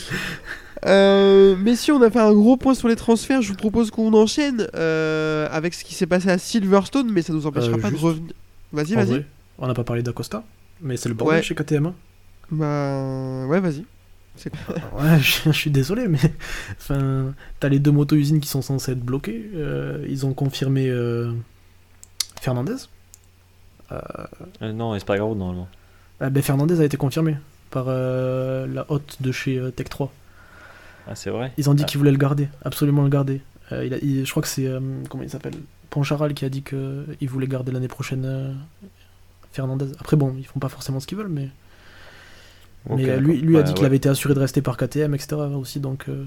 Euh, messieurs, on a fait un gros point sur les transferts. Je vous propose qu'on enchaîne euh, avec ce qui s'est passé à Silverstone, mais ça nous empêchera Euh, pas de revenir. Vas-y, vas-y. on n'a pas parlé d'Acosta, mais c'est le bordel Ouais. chez KTM. hein. Bah, ouais, vas-y. Ouais, je, suis désolé, mais enfin, t'as les deux motos-usines qui sont censées être bloquées. euh, ils ont confirmé euh, Fernandez. Euh, Euh, non, Espargaro normalement. ah ben Fernandez a été confirmé par euh, la hôte de chez Tech 3. Ah, c'est vrai Ils ont dit Ah. qu'ils voulaient le garder, absolument le garder. Il a- il- je crois que c'est comment il s'appelle Poncharal qui a dit qu'il voulait garder l'année prochaine Fernandez. Après bon, ils font pas forcément ce qu'ils veulent, mais, mais euh, lui, lui a Ouais, dit qu'il ouais. avait été assuré de rester par KTM, etc. aussi. Donc euh,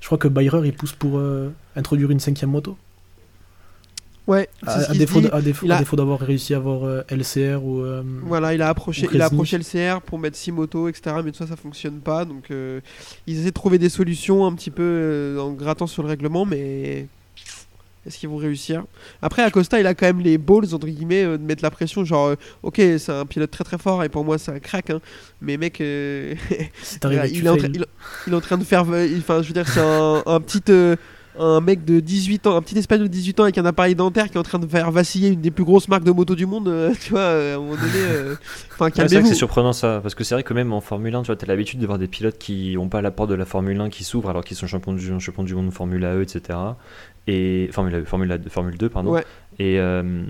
je crois que Bayer il pousse pour euh, introduire une cinquième moto. Ouais, c'est À, à défaut, dit. d- à défaut, Il a- à défaut d'avoir réussi à avoir euh, LCR ou. euh, Voilà, il a approché, Ou il a approché le CR pour mettre 6 motos, etc. Mais tout ça, ça fonctionne pas. Donc, euh, ils essaient de trouver des solutions un petit peu euh, en grattant sur le règlement, mais est-ce qu'ils vont réussir? Après, Acosta, il a quand même les balls entre guillemets euh, de mettre la pression. Genre, euh, ok, c'est un pilote très très fort et pour moi, c'est un crack. hein. mais mec, euh, si il, est en train- il- il est en train de faire. il- Enfin, je veux dire, c'est un, un petit. Euh, un mec de 18 ans, un petit espagnol de 18 ans avec un appareil dentaire qui est en train de faire vaciller une des plus grosses marques de moto du monde, euh, tu vois, euh, à un moment donné. euh, Enfin, Ouais, c'est surprenant ça, parce que c'est vrai que même en Formule 1, tu vois, as l'habitude de voir des pilotes qui n'ont pas la porte de la Formule 1 qui s'ouvrent alors qu'ils sont champions du, champions du monde Formule E, etc. Et Formule, A- Formule, Formule 2, pardon. Ouais. Et, euh,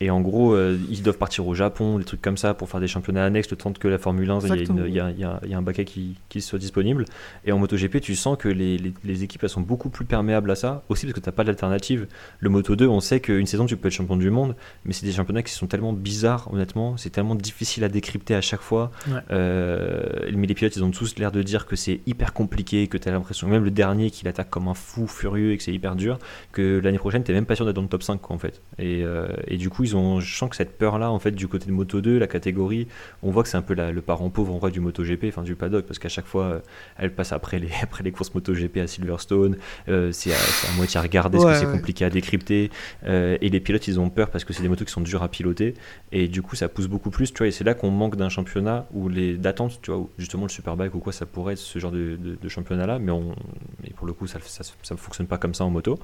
et en gros, euh, ils doivent partir au Japon, des trucs comme ça, pour faire des championnats annexes, le temps que la Formule 1, il y y, a, y un baquet qui, qui soit disponible. Et en MotoGP, tu sens que les, les- les équipes elles sont beaucoup plus perméables à ça, aussi parce que tu n'as pas d'alternative. Le Moto 2, on sait qu'une saison, tu peux être champion du monde, mais c'est des championnats qui sont tellement bizarres, honnêtement, c'est tellement difficile à décrypter à chaque fois. Ouais. Euh, mais les pilotes, ils ont tous l'air de dire que c'est hyper compliqué, que tu as l'impression, même le dernier, qu'il attaque comme un fou furieux et que c'est hyper dur, que l'année prochaine, tu même pas sûr d'être dans le top 5, quoi, en fait. Fait. Et, euh, et du coup, ils ont, je sens que cette peur-là, en fait, du côté de Moto 2, la catégorie, on voit que c'est un peu la- le parent pauvre en vrai du MotoGP, enfin du paddock, parce qu'à chaque fois, euh, elle passe après les, après les courses MotoGP à Silverstone, euh, c'est à, moitié à regarder, parce Ouais, que c'est ouais. compliqué à décrypter, et les pilotes, ils ont peur parce que c'est des motos qui sont dures à piloter, et du coup, ça pousse beaucoup plus, tu vois, et c'est là qu'on manque d'un championnat où les d'attente, tu vois, où justement le Superbike ou quoi, ça pourrait être ce genre de, de- de championnat-là, mais, on, mais pour le coup, ça, ça, ça fonctionne pas comme ça en moto.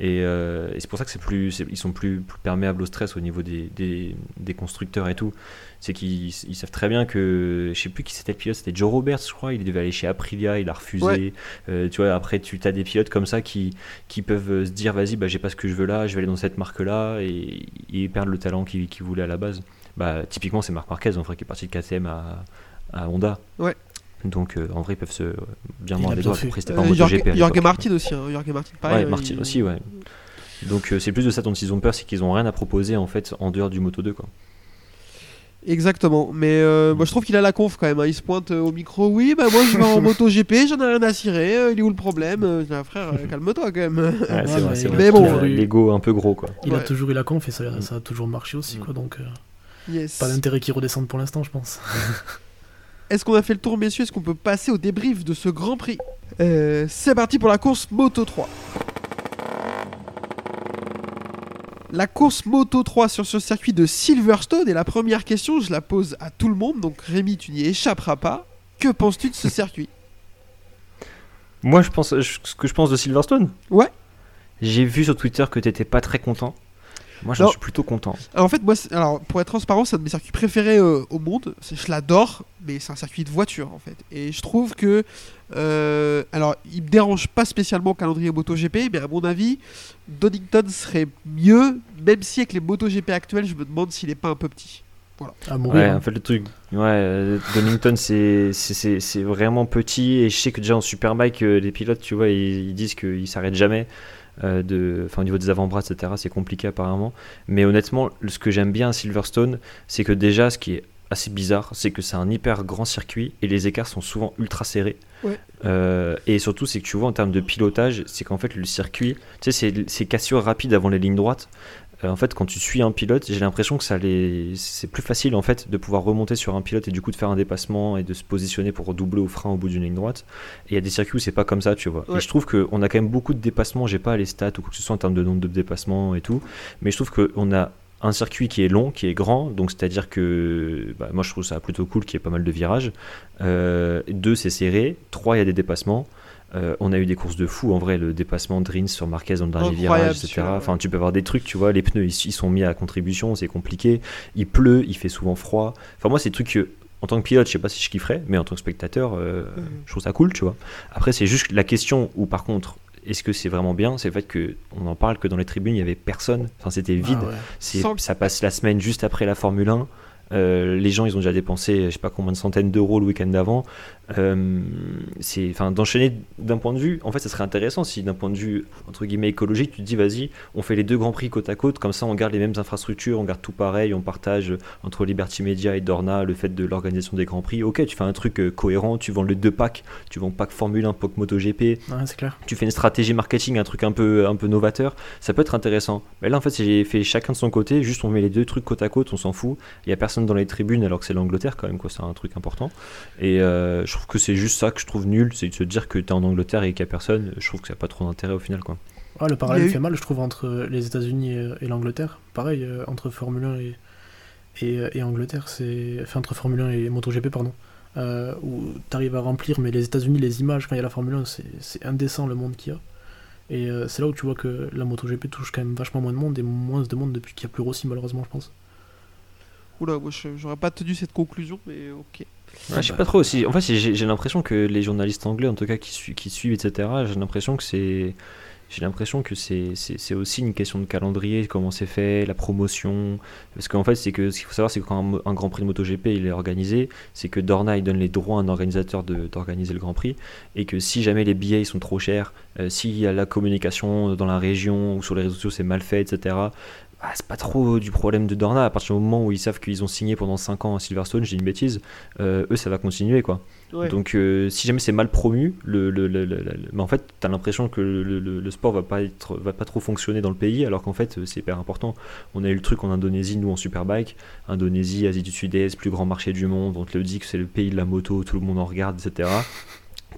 Et, euh, et c'est pour ça que c'est plus, ils sont plus, plus perméables au stress au niveau des, des, des constructeurs et tout. C'est qu'ils ils savent très bien que, je sais plus qui c'était le pilote, c'était Joe Roberts, je crois. Il devait aller chez Aprilia, il a refusé. Ouais. Euh, tu vois, après, tu as des pilotes comme ça qui, qui peuvent euh, se dire, vas-y, bah, j'ai pas ce que je veux là, je vais aller dans cette marque-là, et perdent le talent qu'ils voulaient à la base. Bah, typiquement, c'est Marc Marquez, en vrai, qui est parti de KTM à, à Honda. Ouais. Donc, euh, en vrai, ils peuvent se bien mordre les doigts. Après, c'était pas Euh, en Jorge, à Jorge. Martin aussi, hein. Jorge Martin, pareil. Ouais, Martin il- aussi, ouais. Donc euh, c'est plus de ça dont ils ont peur, c'est qu'ils ont rien à proposer en fait en dehors du Moto 2 quoi. Exactement, mais euh, moi je trouve qu'il a la conf quand même. hein. Il se pointe euh, au micro. Oui, bah moi je vais en moto GP, j'en ai rien à cirer. il est où le problème? Ah, Frère, calme-toi quand même. Ouais, c'est Ouais, vrai, mais c'est il vrai. Mais qu'il bon, a l'ego un peu gros quoi. Il a toujours eu la conf et ça, Mm. ça a toujours marché aussi, Mm. quoi. Donc, euh, Yes. pas d'intérêt qu'il redescende pour l'instant, je pense. Est-ce qu'on a fait le tour, messieurs? Est-ce qu'on peut passer au débrief de ce Grand Prix? Euh, C'est parti pour la course Moto 3. La course Moto 3 sur ce circuit de Silverstone. Et la première question, je la pose à tout le monde. Donc Rémi, tu n'y échapperas pas. Que penses-tu de ce circuit? Moi je pense je- ce que je pense de Silverstone? Ouais. J'ai vu sur Twitter que t'étais pas très content. Moi j'en suis plutôt content. Alors, en fait, moi, alors, pour être transparent, c'est un de mes circuits préférés euh, au monde. Je l'adore, mais c'est un circuit de voiture en fait. Et je trouve que. euh, alors, il me dérange pas spécialement le calendrier MotoGP, mais à mon avis, Donington serait mieux, même si avec les MotoGP actuels, je me demande s'il est pas un peu petit. À Ouais, mourir. hein. en fait le truc, ouais, euh, Donington c'est c'est- c'est c'est vraiment petit et je sais que déjà en Superbike euh, les pilotes tu vois ils, ils disent qu'ils s'arrêtent jamais. Euh, de, enfin, au niveau des avant-bras, etc., c'est compliqué apparemment. Mais honnêtement, ce que j'aime bien à Silverstone, c'est que déjà, ce qui est assez bizarre, c'est que c'est un hyper grand circuit et les écarts sont souvent ultra serrés. Ouais. Euh, et surtout, c'est que tu vois en termes de pilotage, c'est qu'en fait le circuit, tu sais, c'est cassure rapide avant les lignes droites. Euh, en fait, quand tu suis un pilote, j'ai l'impression que ça les... c'est plus facile en fait de pouvoir remonter sur un pilote et du coup de faire un dépassement et de se positionner pour doubler au frein au bout d'une ligne droite. Et il y a des circuits où c'est pas comme ça, tu vois. Ouais. Et je trouve qu'on a quand même beaucoup de dépassements. J'ai pas les stats ou quoi que ce soit en termes de nombre de dépassements et tout, mais je trouve qu'on a un circuit qui est long, qui est grand, donc c'est-à-dire que bah, moi je trouve ça plutôt cool qu'il y ait pas mal de virages. Euh, deux, c'est serré. Trois, il y a des dépassements. Euh, on a eu des courses de fou en vrai, le dépassement de Rins sur Marquez dans le dernier virage, etc. ouais. Enfin, tu peux avoir des trucs, tu vois, les pneus ils, ils sont mis à contribution, c'est compliqué. Il pleut, il fait souvent froid. Enfin, moi, c'est des trucs que, en tant que pilote, je sais pas si je kifferais, mais en tant que spectateur, euh, Mhm. je trouve ça cool, tu vois. Après, c'est juste la question où, par contre, est-ce que c'est vraiment bien? C'est le fait que on en parle que dans les tribunes, il y avait personne. Enfin, c'était vide. Ah ouais. Sans- Ça passe la semaine juste après la Formule 1. Euh, les gens, ils ont déjà dépensé, je sais pas combien de centaines d'euros le week-end d'avant. Euh, c'est, enfin, d'enchaîner d'un point de vue, en fait, ça serait intéressant si d'un point de vue entre guillemets écologique, tu te dis, vas-y, on fait les deux grands prix côte à côte, comme ça, on garde les mêmes infrastructures, on garde tout pareil, on partage entre Liberty Media et Dorna le fait de l'organisation des grands prix. Ok, tu fais un truc euh, cohérent, tu vends les deux packs, tu vends pack Formule 1, pack MotoGP, Ouais, c'est clair. tu fais une stratégie marketing, un truc un peu, un peu novateur, ça peut être intéressant. Mais là, en fait, j'ai fait chacun de son côté, juste on met les deux trucs côte à côte, on s'en fout. Il y a personne dans les tribunes alors que c'est l'Angleterre quand même, quoi, c'est un truc important. Et euh, je trouve que c'est juste ça que je trouve nul, c'est de se dire que t'es en Angleterre et qu'il y a personne. Je trouve que ça n'a pas trop d'intérêt au final, quoi. Ouais, le parallèle eu- fait mal, je trouve, entre les États-Unis et, et l'Angleterre. Pareil, euh, entre Formule 1 et, et, euh, et Angleterre, c'est. Enfin, entre Formule 1 et MotoGP, pardon. Euh, où tu arrives à remplir, mais les États-Unis, les images, quand il y a la Formule 1, c'est- c'est indécent le monde qu'il y a. Et euh, c'est là où tu vois que la MotoGP touche quand même vachement moins de monde et moins de monde depuis qu'il y a plus Rossi, malheureusement, je pense. Oula, moi j'aurais pas tenu cette conclusion, mais ok. Je sais pas trop aussi. En fait, j'ai l'impression que les journalistes anglais, en tout cas, qui, qui suivent, etc., j'ai l'impression que c'est. J'ai l'impression que c'est aussi une question de calendrier, comment c'est fait, la promotion. Parce qu'en fait, que ce qu'il faut savoir, c'est que quand un, Grand Prix de MotoGP il est organisé, c'est que Dorna donne les droits à un organisateur d'organiser le Grand Prix, et que si jamais les billets sont trop chers, euh, a la communication dans la région ou sur les réseaux sociaux c'est mal fait, etc. ah, c'est pas trop du problème de Dorna. À partir du moment où ils savent qu'ils ont signé pendant 5 ans à Silverstone, j'ai une bêtise, euh, eux ça va continuer quoi. Donc euh, si jamais c'est mal promu, le, le, mais en fait tu as l'impression que le, sport va pas, être, va pas trop fonctionner dans le pays alors qu'en fait c'est hyper important. On a eu le truc en Indonésie, nous en Superbike, Indonésie, Asie du Sud-Est, plus grand marché du monde, on te le dit que c'est le pays de la moto, tout le monde en regarde, etc.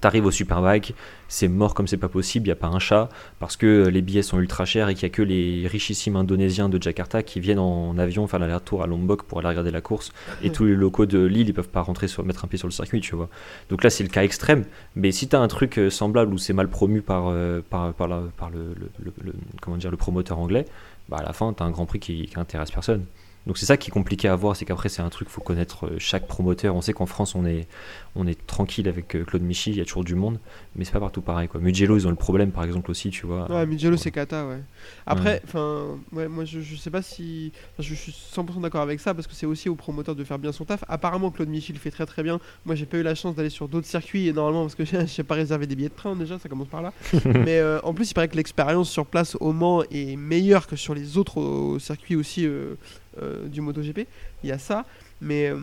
T'arrives au Superbike, c'est mort comme c'est pas possible, il a pas un chat, parce que les billets sont ultra chers et qu'il n'y a que les richissimes indonésiens de Jakarta qui viennent en avion faire l'aller-retour à Lombok pour aller regarder la course. Et tous les locaux de l'île, ils peuvent pas rentrer sur, mettre un pied sur le circuit, tu vois. Donc là, c'est le cas extrême. Mais si tu as un truc euh, semblable où c'est mal promu par, euh, par, par, par le, comment dire, le promoteur anglais, bah à la fin, tu as un grand prix qui, qui intéresse personne. Donc c'est ça qui est compliqué à voir, c'est qu'après c'est un truc, faut connaître euh, chaque promoteur. On sait qu'en France on est, on est tranquille avec euh, Claude Michy, il y a toujours du monde, mais c'est pas partout pareil quoi. Mugello ils ont le problème par exemple aussi, tu vois. Ouais, Mugello c'est cata, ouais. Après, enfin, ouais. moi je, je sais pas si, je, suis 100% d'accord avec ça parce que c'est aussi au promoteur de faire bien son taf. Apparemment Claude Michy le fait très très bien. Moi j'ai pas eu la chance d'aller sur d'autres circuits et normalement parce que je sais pas réserver des billets de train déjà, ça commence par là. mais euh, en plus il paraît que l'expérience sur place au Mans est meilleure que sur les autres circuits aussi. Euh, du MotoGP. Il y a ça. Mais euh,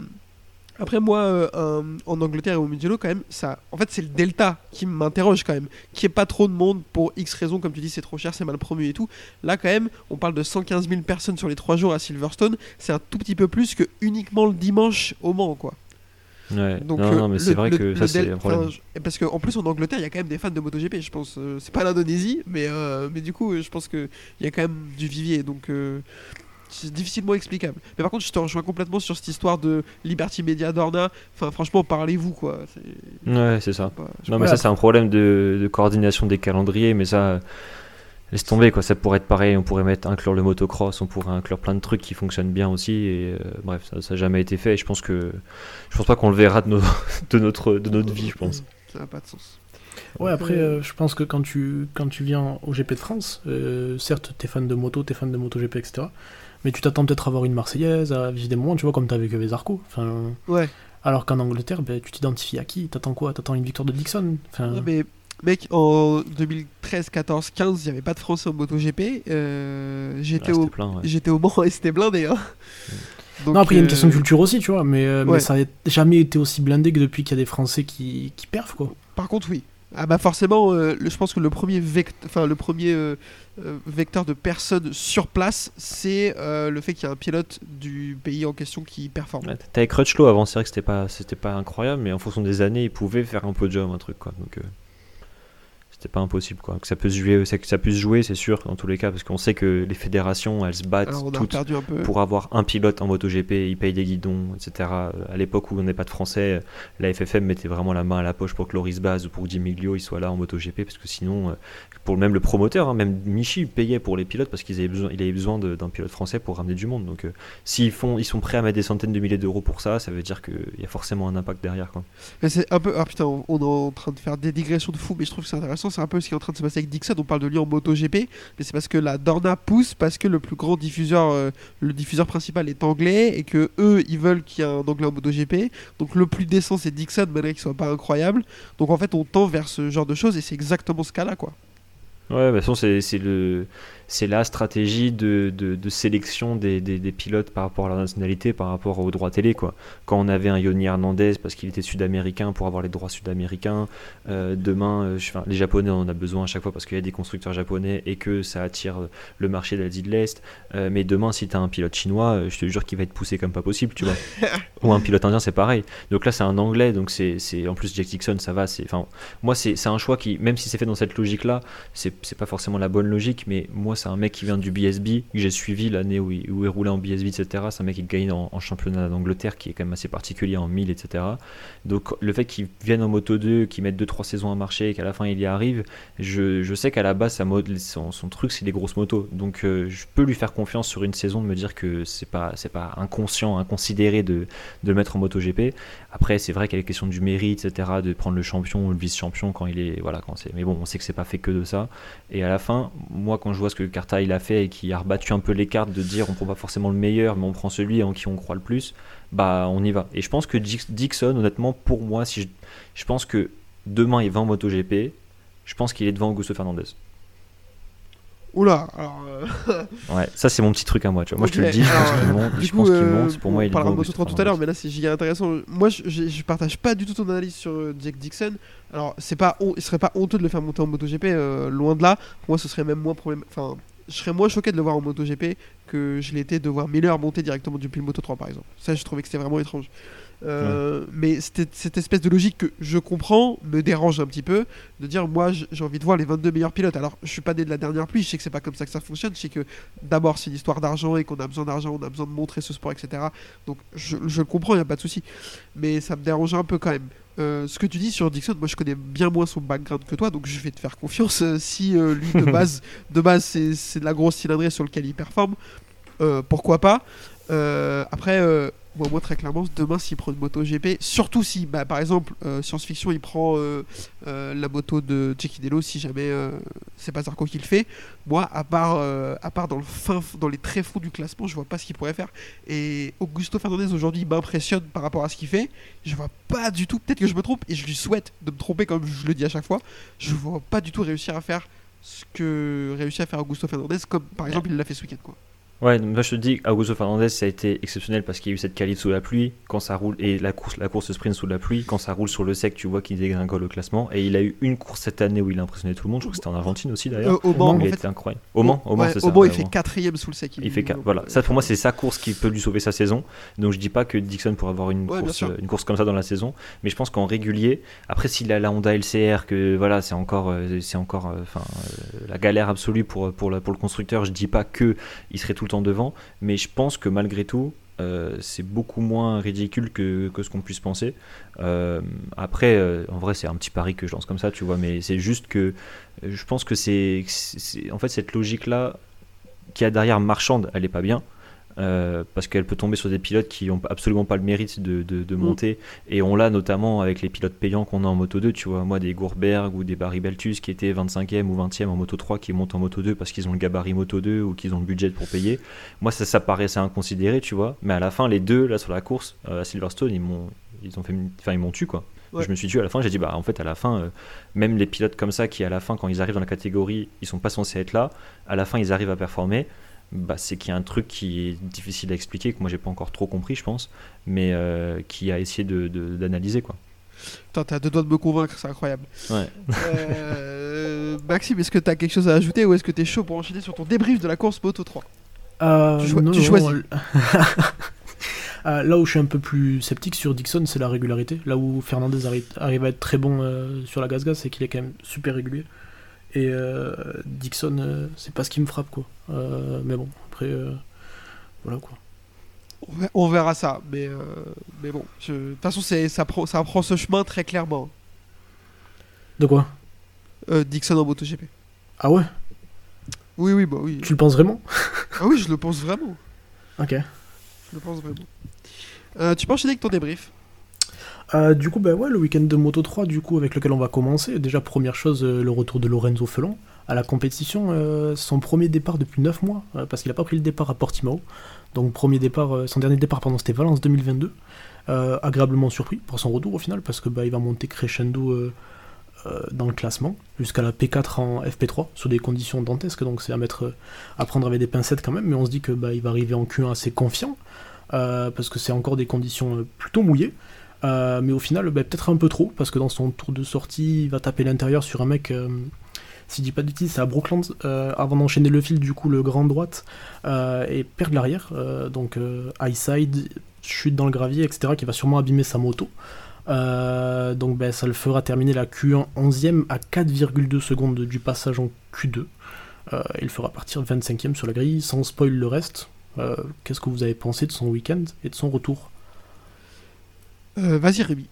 après, moi, euh, en Angleterre et au Mugello, quand même, ça, en fait, c'est le delta qui m'interroge quand même. Qui est pas trop de monde pour X raisons, comme tu dis, c'est trop cher, c'est mal promu et tout. Là, quand même, on parle de 115 000 personnes sur les 3 jours à Silverstone. C'est un tout petit peu plus que uniquement le dimanche au Mans, quoi. Ouais. Donc, non, mais c'est vrai que ça, c'est un problème. Parce qu'en plus, en Angleterre, il y a quand même des fans de MotoGP, je pense. c'est pas l'Indonésie, mais, mais du coup, je pense qu'il y a quand même du vivier. Donc, difficilement explicable. Mais par contre, je te rejoins complètement sur cette histoire de Liberty Media Dorna. Enfin, franchement, parlez-vous quoi. Ouais, c'est ça. non, mais ça, c'est un problème de, coordination des calendriers, mais ça. Laisse tomber quoi, ça pourrait être pareil, on pourrait mettre inclure le motocross, on pourrait inclure plein de trucs qui fonctionnent bien aussi et euh, bref, ça n'a jamais été fait et je pense que je pense pas qu'on le verra de, nos, de notre de notre vie, je pense. Ça n'a pas de sens. Ouais, après, euh, je pense que quand tu, quand tu viens au GP de France, euh, certes, t'es fan de moto, t'es fan de MotoGP, etc. Mais tu t'attends peut-être à avoir une Marseillaise, à visiter des moments, tu vois, comme t'as avec Vesarco. Enfin, ouais. Alors qu'en Angleterre, ben, tu t'identifies à qui? T'attends quoi? T'attends une victoire de Dixon? Enfin... mais mec, en 2013, 14, 15, il n'y avait pas de Français en MotoGP. Euh, j'étais au, j'étais au Mans et c'était blindé. Hein. non, après, il y a une question de euh, culture aussi, tu vois, mais, euh, mais ça n'a jamais été aussi blindé que depuis qu'il y a des Français qui, qui perfent, quoi. Par contre, oui. Ah bah forcément, je pense que le premier, enfin, le premier euh, vecteur de personnes sur place, c'est euh, le fait qu'il y a un pilote du pays en question qui performe. Ouais, T'avais Crutchlow avant, c'est vrai que c'était pas, pas incroyable, mais en fonction des années, il pouvait faire un podium, un truc quoi. C'est pas impossible quoi. Que ça peut se jouer, que ça puisse jouer, c'est sûr dans tous les cas, parce qu'on sait que les fédérations elles se battent toutes pour avoir un pilote en MotoGP, ils payent des guidons, etc. À l'époque où on n'est pas de français, la FFM mettait vraiment la main à la poche pour que Loris Baz ou pour Di Miglio ils soient là en MotoGP, parce que sinon, euh, pour même le promoteur, hein, même Michi payait pour les pilotes parce qu'il avait besoin, il avait besoin d'un pilote français pour ramener du monde. Donc euh, s'ils font, ils sont prêts à mettre des centaines de milliers d'euros pour ça, ça veut dire qu'il y a forcément un impact derrière. Quoi. c'est un peu, ah putain, on est en train de faire des digressions de fou, mais je trouve que c'est intéressant c'est un peu ce qui est en train de se passer avec Dixon. On parle de lui en MotoGP, mais c'est parce que la Dorna pousse parce que le plus grand diffuseur, euh, le diffuseur principal est anglais et que eux, ils veulent qu'il y ait un anglais en MotoGP. Donc le plus décent, c'est Dixon, malgré qu'il soit pas incroyable. Donc en fait, on tend vers ce genre de choses et c'est exactement ce cas-là, quoi. Ouais, de toute façon, c'est le c'est la stratégie de, de, sélection des, des, pilotes par rapport à leur nationalité, par rapport aux droits télé. Quoi. Quand on avait un Yoni Hernandez parce qu'il était sud-américain pour avoir les droits sud-américains, euh, demain, euh, les Japonais en ont a besoin à chaque fois parce qu'il y a des constructeurs japonais et que ça attire le marché d'Asie de l'Est. Euh, mais demain, si tu as un pilote chinois, je te jure qu'il va être poussé comme pas possible, tu vois. Ou un pilote indien, c'est pareil. Donc là, c'est un anglais, donc c'est en plus Jack Dixon, ça va. Enfin, moi, c'est un choix qui, même si c'est fait dans cette logique-là, c'est pas forcément la bonne logique, mais moi, c'est un mec qui vient du BSB, que j'ai suivi l'année où, il, roulé en BSB, etc. C'est un mec qui gagne en, championnat d'Angleterre, qui est quand même assez particulier en 1000, etc. Donc le fait qu'il vienne en Moto 2, qu'il mette 2-3 saisons à marcher et qu'à la fin il y arrive, je, je sais qu'à la base, sa mode, son, truc, c'est les grosses motos. Donc euh, je peux lui faire confiance sur une saison, de me dire que c'est pas, c'est pas inconscient, inconsidéré de, de le mettre en Moto GP. Après, c'est vrai qu'il y a les questions du mérite, etc., de prendre le champion ou le vice-champion quand il est. Voilà, quand c'est. Mais bon, on sait que c'est pas fait que de ça. Et à la fin, moi, quand je vois ce que Carta il a fait et qui a rebattu un peu les cartes de dire on prend pas forcément le meilleur, mais on prend celui en qui on croit le plus, bah on y va. Et je pense que Dixon, honnêtement, pour moi, si je, je pense que demain il va en MotoGP, je pense qu'il est devant Augusto Fernandez. Oula, alors. euh, Ouais, ça c'est mon petit truc à moi, tu vois. Moi je te le dis, je pense qu'il monte, je pense qu'il euh, monte. Pour moi, il on est parlera bon, de Moto 3 tout à l'heure, mais là c'est giga intéressant. Moi, je, je, je partage pas du tout ton analyse sur euh, Jake Dixon. Alors, c'est pas, il serait pas honteux de le faire monter en MotoGP, euh, loin de là. Pour moi, ce serait même moins problème. Enfin, je serais moins choqué de le voir en MotoGP que je l'étais de voir Miller monter directement depuis le Moto 3, par exemple. Ça, je trouvais que c'était vraiment étrange. Euh, Mais cette espèce de logique que je comprends me dérange un petit peu de dire moi j'ai envie de voir les 22 meilleurs pilotes. Alors je suis pas né de la dernière pluie, je sais que c'est pas comme ça que ça fonctionne. Je sais que d'abord c'est une histoire d'argent et qu'on a besoin d'argent, on a besoin de montrer ce sport, etc. Donc je, je le comprends, il n'y a pas de souci. Mais ça me dérange un peu quand même. Euh, ce que tu dis sur Dixon, moi je connais bien moins son background que toi, donc je vais te faire confiance. Euh, si euh, lui de base, de base c'est c'est de la grosse cylindrée sur lequel il performe, pourquoi pas. Après, moi, moi, très clairement, demain s'il prend une moto GP, surtout si bah, par exemple euh, Science Fiction il prend euh, euh, la moto de Jackie Dello, si jamais c'est pas Zarco qui le fait, moi à part, à part dans, le fin, dans les très fonds du classement, je vois pas ce qu'il pourrait faire. Et Augusto Fernandez aujourd'hui m'impressionne par rapport à ce qu'il fait. Je vois pas du tout, peut-être que je me trompe, et je lui souhaite de me tromper comme je le dis à chaque fois. Je vois pas du tout réussir à faire ce que réussit à faire Augusto Fernandez, comme par exemple il l'a fait ce week-end. Quoi. Ouais, donc moi je te dis, Augusto Fernandez, ça a été exceptionnel parce qu'il y a eu cette qualif sous la pluie, quand ça roule, et la course, la course sprint sous la pluie, quand ça roule sur le sec, tu vois qu'il dégringole au classement. Et il a eu une course cette année où il a impressionné tout le monde, je crois que c'était en Argentine aussi d'ailleurs. Euh, au Mans, en il fait, était incroyable. Au Mans, au Mans, ouais, c'est ça. au il fait quatrième sous le sec. Il fait quatre- donc, voilà. Ça pour moi c'est sa course qui peut lui sauver sa saison. Donc je dis pas que Dixon pourrait avoir une Ouais, course, sûr. une course comme ça dans la saison, mais je pense qu'en régulier, après s'il a la Honda LCR, que voilà c'est encore, euh, c'est encore, euh, enfin euh, la galère absolue pour pour, la- pour le constructeur. Je dis pas que il serait tout le devant, mais je pense que malgré tout. euh, c'est beaucoup moins ridicule que, que ce qu'on puisse penser. Euh, après, euh, en vrai, c'est un petit pari que je lance comme ça, tu vois, mais c'est juste que je pense que c'est, c'est- en fait, cette logique-là qui a derrière marchande, elle est pas bien. Euh, parce qu'elle peut tomber sur des pilotes qui n'ont absolument pas le mérite de, de- de monter. Et on l'a notamment avec les pilotes payants qu'on a en Moto 2, tu vois. Moi, des Gourberg ou des Barry Beltus qui étaient 25e ou 20e en Moto 3 qui montent en Moto 2 parce qu'ils ont le gabarit Moto 2 ou qu'ils ont le budget pour payer. Moi, ça, ça paraissait inconsidéré, tu vois. Mais à la fin, les deux, là, sur la course, euh, à Silverstone, ils m'ont, ils ont fait, enfin, ils m'ont tué, quoi. Ouais. Je me suis tué à la fin, j'ai dit, bah, en fait, à la fin, euh, même les pilotes comme ça qui, à la fin, quand ils arrivent dans la catégorie, ils sont pas censés être là, à la fin, ils arrivent à performer. Bah, c'est qu'il y a un truc qui est difficile à expliquer, que moi j'ai pas encore trop compris, je pense, mais euh, qui a essayé de- de- d'analyser quoi. Putain, t'as deux doigts de me convaincre, c'est incroyable. Ouais. Euh, Maxime, est-ce que t'as quelque chose à ajouter ou est-ce que t'es chaud pour enchaîner sur ton débrief de la course Moto 3 Euh, Tu choi- non, tu non, choisis. euh, euh, là où je suis un peu plus sceptique sur Dixon, c'est la régularité. Là où Fernandez arrive, arrive à être très bon euh, sur la gaz-gaz, c'est qu'il est quand même super régulier. Et euh, Dixon, euh, c'est pas ce qui me frappe, quoi. Euh, mais bon, après, euh, voilà, quoi. on ver- on verra ça, mais, euh, mais bon, je- de toute façon, ça prend, ça prend ce chemin très clairement. De quoi? Dixon en MotoGP. Ah ouais? Oui, oui, bah oui. Tu le penses vraiment? Ah oui, je le pense vraiment. Ok. Je le pense vraiment. Tu peux enchaîner avec ton débrief? Euh, du coup, bah ouais, le week-end de Moto 3, du coup, avec lequel on va commencer. Déjà, première chose, euh, le retour de Lorenzo Felon à la compétition. euh, son premier départ depuis 9 mois, parce qu'il n'a pas pris le départ à Portimao. Donc, premier départ, son dernier départ, pardon, c'était Valence 2022. Euh, agréablement surpris pour son retour au final, parce que bah, il va monter crescendo dans le classement, jusqu'à la P4 en FP3, sur des conditions dantesques. Donc, c'est à mettre, à prendre avec des pincettes quand même, mais on se dit que bah, il va arriver en Q1 assez confiant, parce que c'est encore des conditions plutôt mouillées. Euh, mais au final, bah, peut-être un peu trop, parce que dans son tour de sortie, il va taper l'intérieur sur un mec, euh, si je dis pas bêtises, c'est à Brooklands, euh, avant d'enchaîner le fil, du coup, le grand droite, euh, et perdre l'arrière, donc high side, chute dans le gravier, etc., qui va sûrement abîmer sa moto. Donc bah, ça le fera terminer la Q1 11ème à 4,2 secondes du passage en Q2. Euh, il fera partir 25ème sur la grille, sans spoil le reste. Qu'est-ce que vous avez pensé de son week-end et de son retour? Euh, Vas-y, Rémi.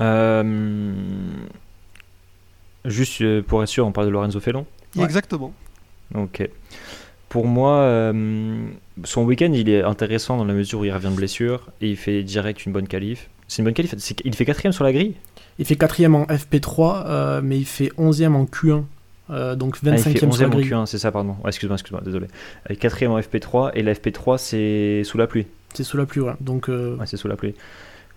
Euh, juste euh, pour être sûr, on parle de Lorenzo Felon. Ouais. Exactement. Ok. Pour moi, euh, son week-end, il est intéressant dans la mesure où il revient de blessure et il fait direct une bonne qualif. C'est une bonne qualif. c'est- Il fait quatrième sur la grille? Il fait 4ème en FP3, euh, mais il fait 11ème en Q1, euh, donc Ah, il 25ème fait sur la 11e en grille. Q1, c'est ça, pardon. Ouais, excuse-moi, excuse-moi, désolé. Quatrième en FP3 et la FP3 c'est sous la pluie. C'est sous la pluie, ouais. Donc, euh, c'est sous la pluie.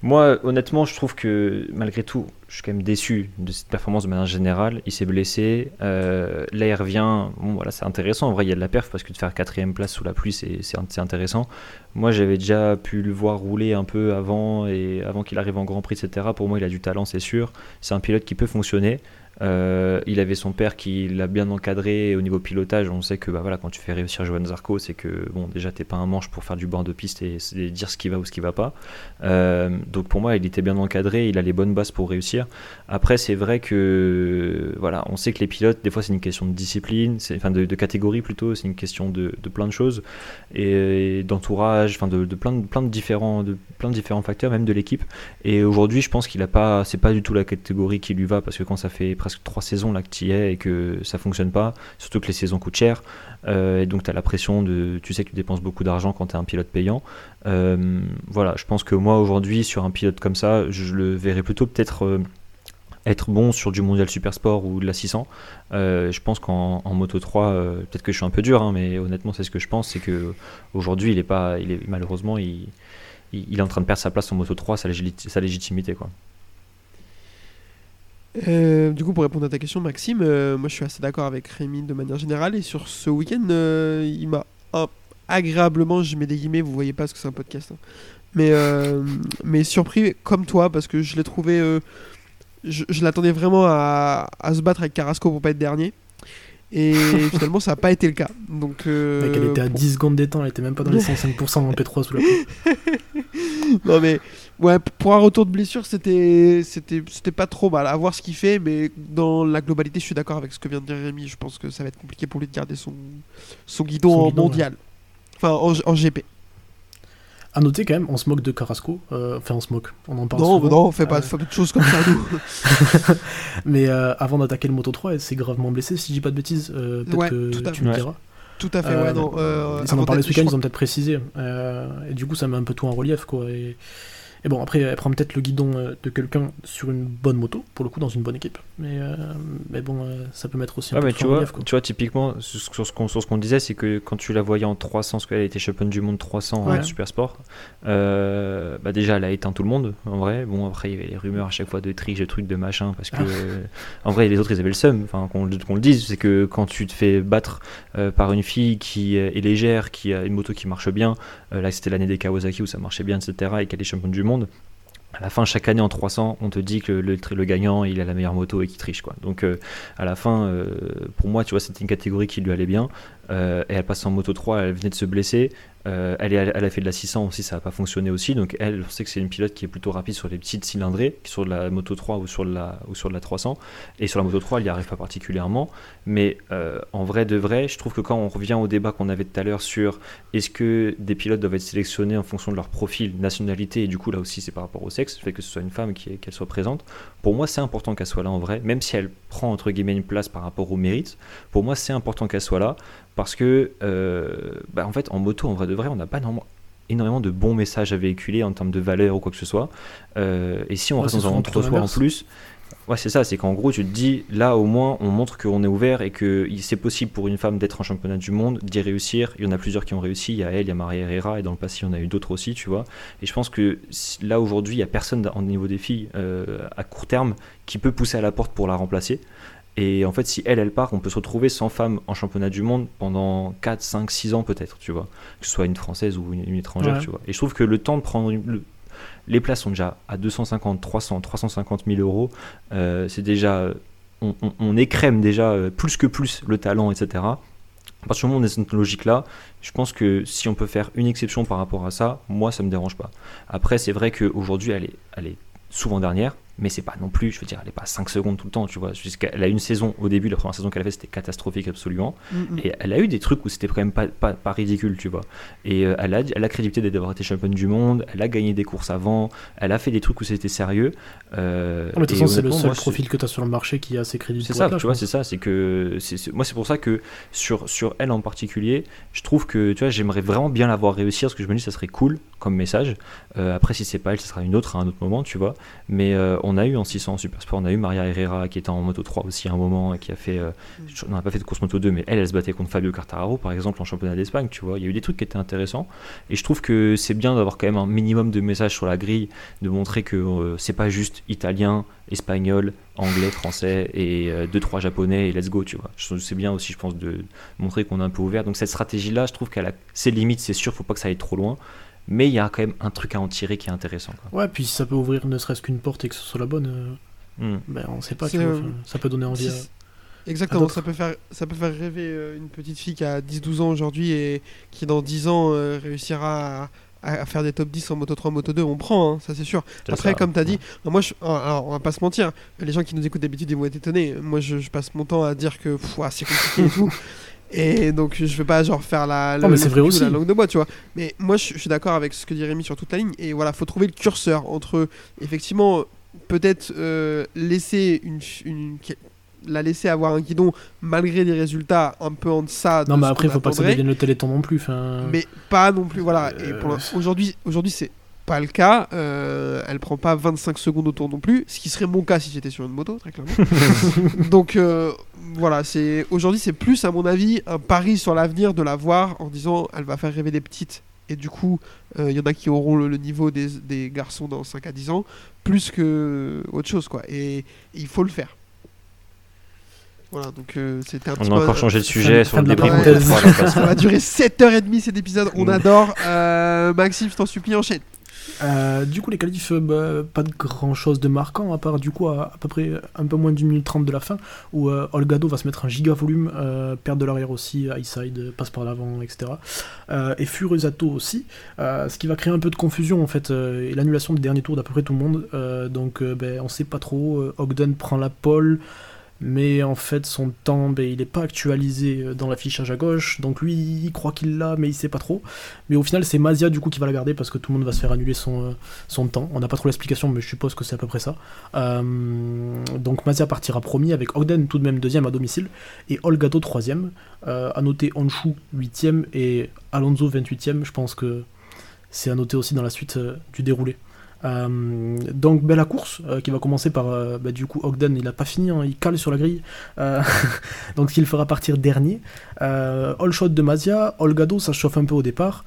Moi, honnêtement, je trouve que malgré tout, je suis quand même déçu de cette performance de manière générale. Il s'est blessé. Euh, là, il revient. Bon, voilà, c'est intéressant. En vrai, il y a de la perf parce que de faire quatrième place sous la pluie, c'est intéressant. Moi, j'avais déjà pu le voir rouler un peu avant et avant qu'il arrive en Grand Prix, etc. Pour moi, il a du talent, c'est sûr. C'est un pilote qui peut fonctionner. Euh, il avait son père qui l'a bien encadré au niveau pilotage. On sait que bah, voilà, quand tu fais réussir Johan Zarco, c'est que bon, déjà t'es pas un manche pour faire du bord de piste et, dire ce qui va ou ce qui va pas. Euh, donc pour moi, il était bien encadré, il a les bonnes bases pour réussir. Après, c'est vrai que voilà, on sait que les pilotes, des fois, c'est une question de discipline, enfin de, catégorie plutôt, c'est une question de, plein de choses et, d'entourage, enfin de, plein de plein de différents de plein de différents facteurs, même de l'équipe. Et aujourd'hui, je pense qu'il a pas, c'est pas du tout la catégorie qui lui va parce que quand ça fait presque trois saisons là que tu y es et que ça fonctionne pas, surtout que les saisons coûtent cher, euh, et donc tu as la pression de, tu sais que tu dépenses beaucoup d'argent quand tu es un pilote payant. Euh, voilà, je pense que moi aujourd'hui sur un pilote comme ça, je le verrais plutôt peut-être euh, être bon sur du mondial super sport ou de la 600. je pense qu'en Moto 3, peut-être que je suis un peu dur, hein, mais honnêtement c'est ce que je pense, c'est que aujourd'hui il est pas, il est malheureusement il, il, est en train de perdre sa place en Moto 3, sa, sa légitimité quoi. Euh, du coup, pour répondre à ta question, Maxime, euh, moi je suis assez d'accord avec Rémi de manière générale. Et sur ce week-end, euh, il m'a agréablement, je mets des guillemets, vous voyez pas ce que c'est un podcast, hein. mais, mais surpris comme toi parce que je l'ai trouvé. je, l'attendais vraiment à, à, se battre avec Carrasco pour pas être dernier. Et finalement, ça n'a pas été le cas. Donc, euh, elle était à 10 secondes des temps, elle était même pas dans les 105% en P3 sous la non, mais ouais, pour un retour de blessure, c'était, pas trop mal. À voir ce qu'il fait, mais dans la globalité, je suis d'accord avec ce que vient de dire Rémi. Je pense que ça va être compliqué pour lui de garder son, son guidon en mondial. Enfin, en, en GP. À noter quand même, on se moque de Carrasco. Euh, enfin, on se moque. On en parle. Non, souvent. non, on fait pas, euh... fait pas de choses comme ça, nous. Mais euh, avant d'attaquer le Moto 3, elle s'est gravement blessée, si je dis pas de bêtises. Peut-être que tu me diras. Tout à fait, ouais. Non, ils en ont parlé ce week-end, ils ont peut-être précisé. et du coup, ça met un peu tout en relief, quoi. Et et bon, après, elle prend peut-être le guidon euh, de quelqu'un sur une bonne moto, pour le coup, dans une bonne équipe. Mais, euh, mais bon, euh, ça peut mettre aussi un ouais, peu mais tu vois, tu vois, typiquement, sur ce qu'on qu'on disait, c'est que quand tu la voyais en 300, parce qu'elle était championne du monde 300 en super sport, bah déjà, elle a éteint tout le monde, en vrai. Bon, après, il y avait les rumeurs à chaque fois de triche, de trucs, de machin, parce que, ah. en vrai, les autres, ils avaient le seum, enfin, qu'on le dise, c'est que quand tu te fais battre par une fille qui est légère, qui a une moto qui marche bien, là, c'était l'année des Kawasaki où ça marchait bien, etc., et qu'elle est championne du monde, à la fin, chaque année en 300, on te dit que le, gagnant, il a la meilleure moto et qu'il triche. Quoi. Donc, euh, à la fin, euh, pour moi, tu vois, c'était une catégorie qui lui allait bien. Euh, et elle passe en moto 3, elle venait de se blesser. Euh, elle, a fait de la 600 aussi, ça n'a pas fonctionné aussi. Donc elle, on sait que c'est une pilote qui est plutôt rapide sur les petites cylindrées, sur la Moto 3 ou sur la, la 300. Et sur la Moto 3, elle n'y arrive pas particulièrement. Mais euh, en vrai de vrai, je trouve que quand on revient au débat qu'on avait tout à l'heure sur est-ce que des pilotes doivent être sélectionnés en fonction de leur profil, nationalité, et du coup là aussi c'est par rapport au sexe, le fait que ce soit une femme qu'elle soit présente, pour moi c'est important qu'elle soit là en vrai, même si elle prend entre guillemets une place par rapport au mérite, pour moi c'est important qu'elle soit là parce que, euh, bah, en fait, en moto, en vrai de vrai, on n'a pas énormément de bons messages à véhiculer en termes de valeur ou quoi que ce soit. Euh, et si on reste dans un entre soi en plus, ouais, c'est ça, c'est qu'en gros, tu te dis, là au moins, on montre qu'on est ouvert et que c'est possible pour une femme d'être en championnat du monde, d'y réussir. Il y en a plusieurs qui ont réussi. Il y a elle, il y a Maria Herrera, et dans le passé, il y en a eu d'autres aussi, tu vois. Et je pense que là aujourd'hui, il n'y a personne au niveau des filles euh, à court terme qui peut pousser à la porte pour la remplacer. Et en fait, si elle, elle part, on peut se retrouver sans femme en championnat du monde pendant 4, 5, 6 ans peut-être, tu vois. Que ce soit une française ou une, étrangère, tu vois. Et je trouve que le temps de prendre... les places sont déjà à 250, 300, 350 000 euros. Euh, c'est déjà... On, écrème déjà euh, plus que plus le talent, etc. À partir du moment où on est dans cette logique-là, je pense que si on peut faire une exception par rapport à ça, moi, ça me dérange pas. Après, c'est vrai qu'aujourd'hui, elle est, elle est souvent dernière mais c'est pas non plus, je veux dire, elle est pas 5 secondes tout le temps, tu vois. Jusqu'elle a une saison, au début, la première saison qu'elle a fait, c'était catastrophique absolument. Mm. Et elle a eu des trucs où c'était quand même pas, pas, pas, ridicule, tu vois. Et euh, elle, a, elle a crédité d'avoir été championne du monde, elle a gagné des courses avant, elle a fait des trucs où c'était sérieux. Euh, de toute façon, c'est le seul profil que tu as sur le marché qui a assez crédits. C'est ça, tu vois, c'est ça, c'est que. moi, c'est pour ça que sur, sur elle en particulier, je trouve que, tu vois, j'aimerais vraiment bien la voir réussir, parce que je me dis, ça serait cool comme message. Euh, après, si c'est pas elle, ce sera une autre à un autre moment, tu vois. Mais on on a eu en 600 en Super Sport, on a eu Maria Herrera qui était en Moto 3 aussi à un moment et qui a fait. euh, on n'a pas fait de course Moto 2, mais elle, elle se battait contre Fabio Quartararo par exemple en championnat d'Espagne, tu vois. Il y a eu des trucs qui étaient intéressants et je trouve que c'est bien d'avoir quand même un minimum de messages sur la grille, de montrer que euh, c'est pas juste italien, espagnol, anglais, français et 2-3 japonais et let's go, tu vois. C'est bien aussi, je pense, de montrer qu'on est un peu ouvert. Donc cette stratégie-là, je trouve qu'elle a ses limites, c'est sûr, faut pas que ça aille trop loin. Mais il y a quand même un truc à en tirer qui est intéressant. quoi. Ouais, puis si ça peut ouvrir ne serait-ce qu'une porte et que ce soit la bonne, euh, Hmm. ben on sait pas, vois, euh, ça peut donner envie à... Si- à Exactement, ça peut, faire, ça peut faire rêver euh, une petite fille qui a 10-12 ans aujourd'hui et qui dans 10 ans euh, réussira à, à faire des top 10 en Moto 3, Moto 2, on prend, hein, ça c'est sûr. Après, ça. comme tu as dit, moi, je, alors, on va pas se mentir, les gens qui nous écoutent d'habitude ils vont être étonnés. Moi je, je passe mon temps à dire que c'est compliqué et tout. Et donc je vais pas genre faire la, mais vrai langue de bois, tu vois. Mais moi je, je suis d'accord avec ce que dit Rémi sur toute la ligne. Et voilà, faut trouver le curseur entre effectivement peut-être euh, laisser une, une- la laisser avoir un guidon malgré des résultats un peu en deçà de Non, mais après, qu'on faut pas que ça devienne le téléthon non plus. Mais pas non plus voilà Euh. aujourd'hui aujourd'hui c'est pas le cas euh, elle prend pas 25 secondes au tour non plus ce qui serait mon cas si j'étais sur une moto très clairement. Donc euh, voilà c'est aujourd'hui c'est plus à mon avis un pari sur l'avenir de la voir en disant elle va faire rêver des petites. Et du coup euh, il y en a qui auront le, le niveau des, des garçons dans 5 à 10 ans plus que autre chose quoi. Et il faut le faire. Voilà donc euh, c'était un On petit a encore changé de sujet sur le débrief parenthèse. Moto 3, là, parce que- ça va durer 7h30 cet épisode, on adore. Euh, Maxime, je t'en supplie, enchaîne. Euh, du coup, les qualifs, euh, bah, pas de grand chose de marquant, à part du coup à, peu près un peu moins d'une minute trente de la fin, où euh, Olgado va se mettre un giga volume, euh, de l'arrière aussi, high side, passe par l'avant, etc. Et Furusato aussi, ce qui va créer un peu de confusion en fait, et l'annulation des derniers tours d'à peu près tout le monde. Donc ben, on sait pas trop, Ogden prend la pole. Mais en fait, son temps, ben, il n'est pas actualisé euh, dans l'affichage à gauche. Donc lui, il croit qu'il l'a, mais il sait pas trop. Mais au final, c'est Mazia du coup qui va la garder parce que tout le monde va se faire annuler son, euh, temps. On n'a pas trop l'explication, mais je suppose que c'est à peu près ça. Euh, donc Mazia partira premier avec Ogden tout de même deuxième à domicile et Olgado troisième. Euh, à noter Honshu huitième et Alonso 28ème. Je pense que c'est à noter aussi dans la suite du déroulé. Euh, donc ben, la course euh, qui va commencer par euh, bah, du coup Ogden il a pas fini hein, il cale sur la grille donc il fera partir dernier all shot de Mazia Olgado ça chauffe un peu au départ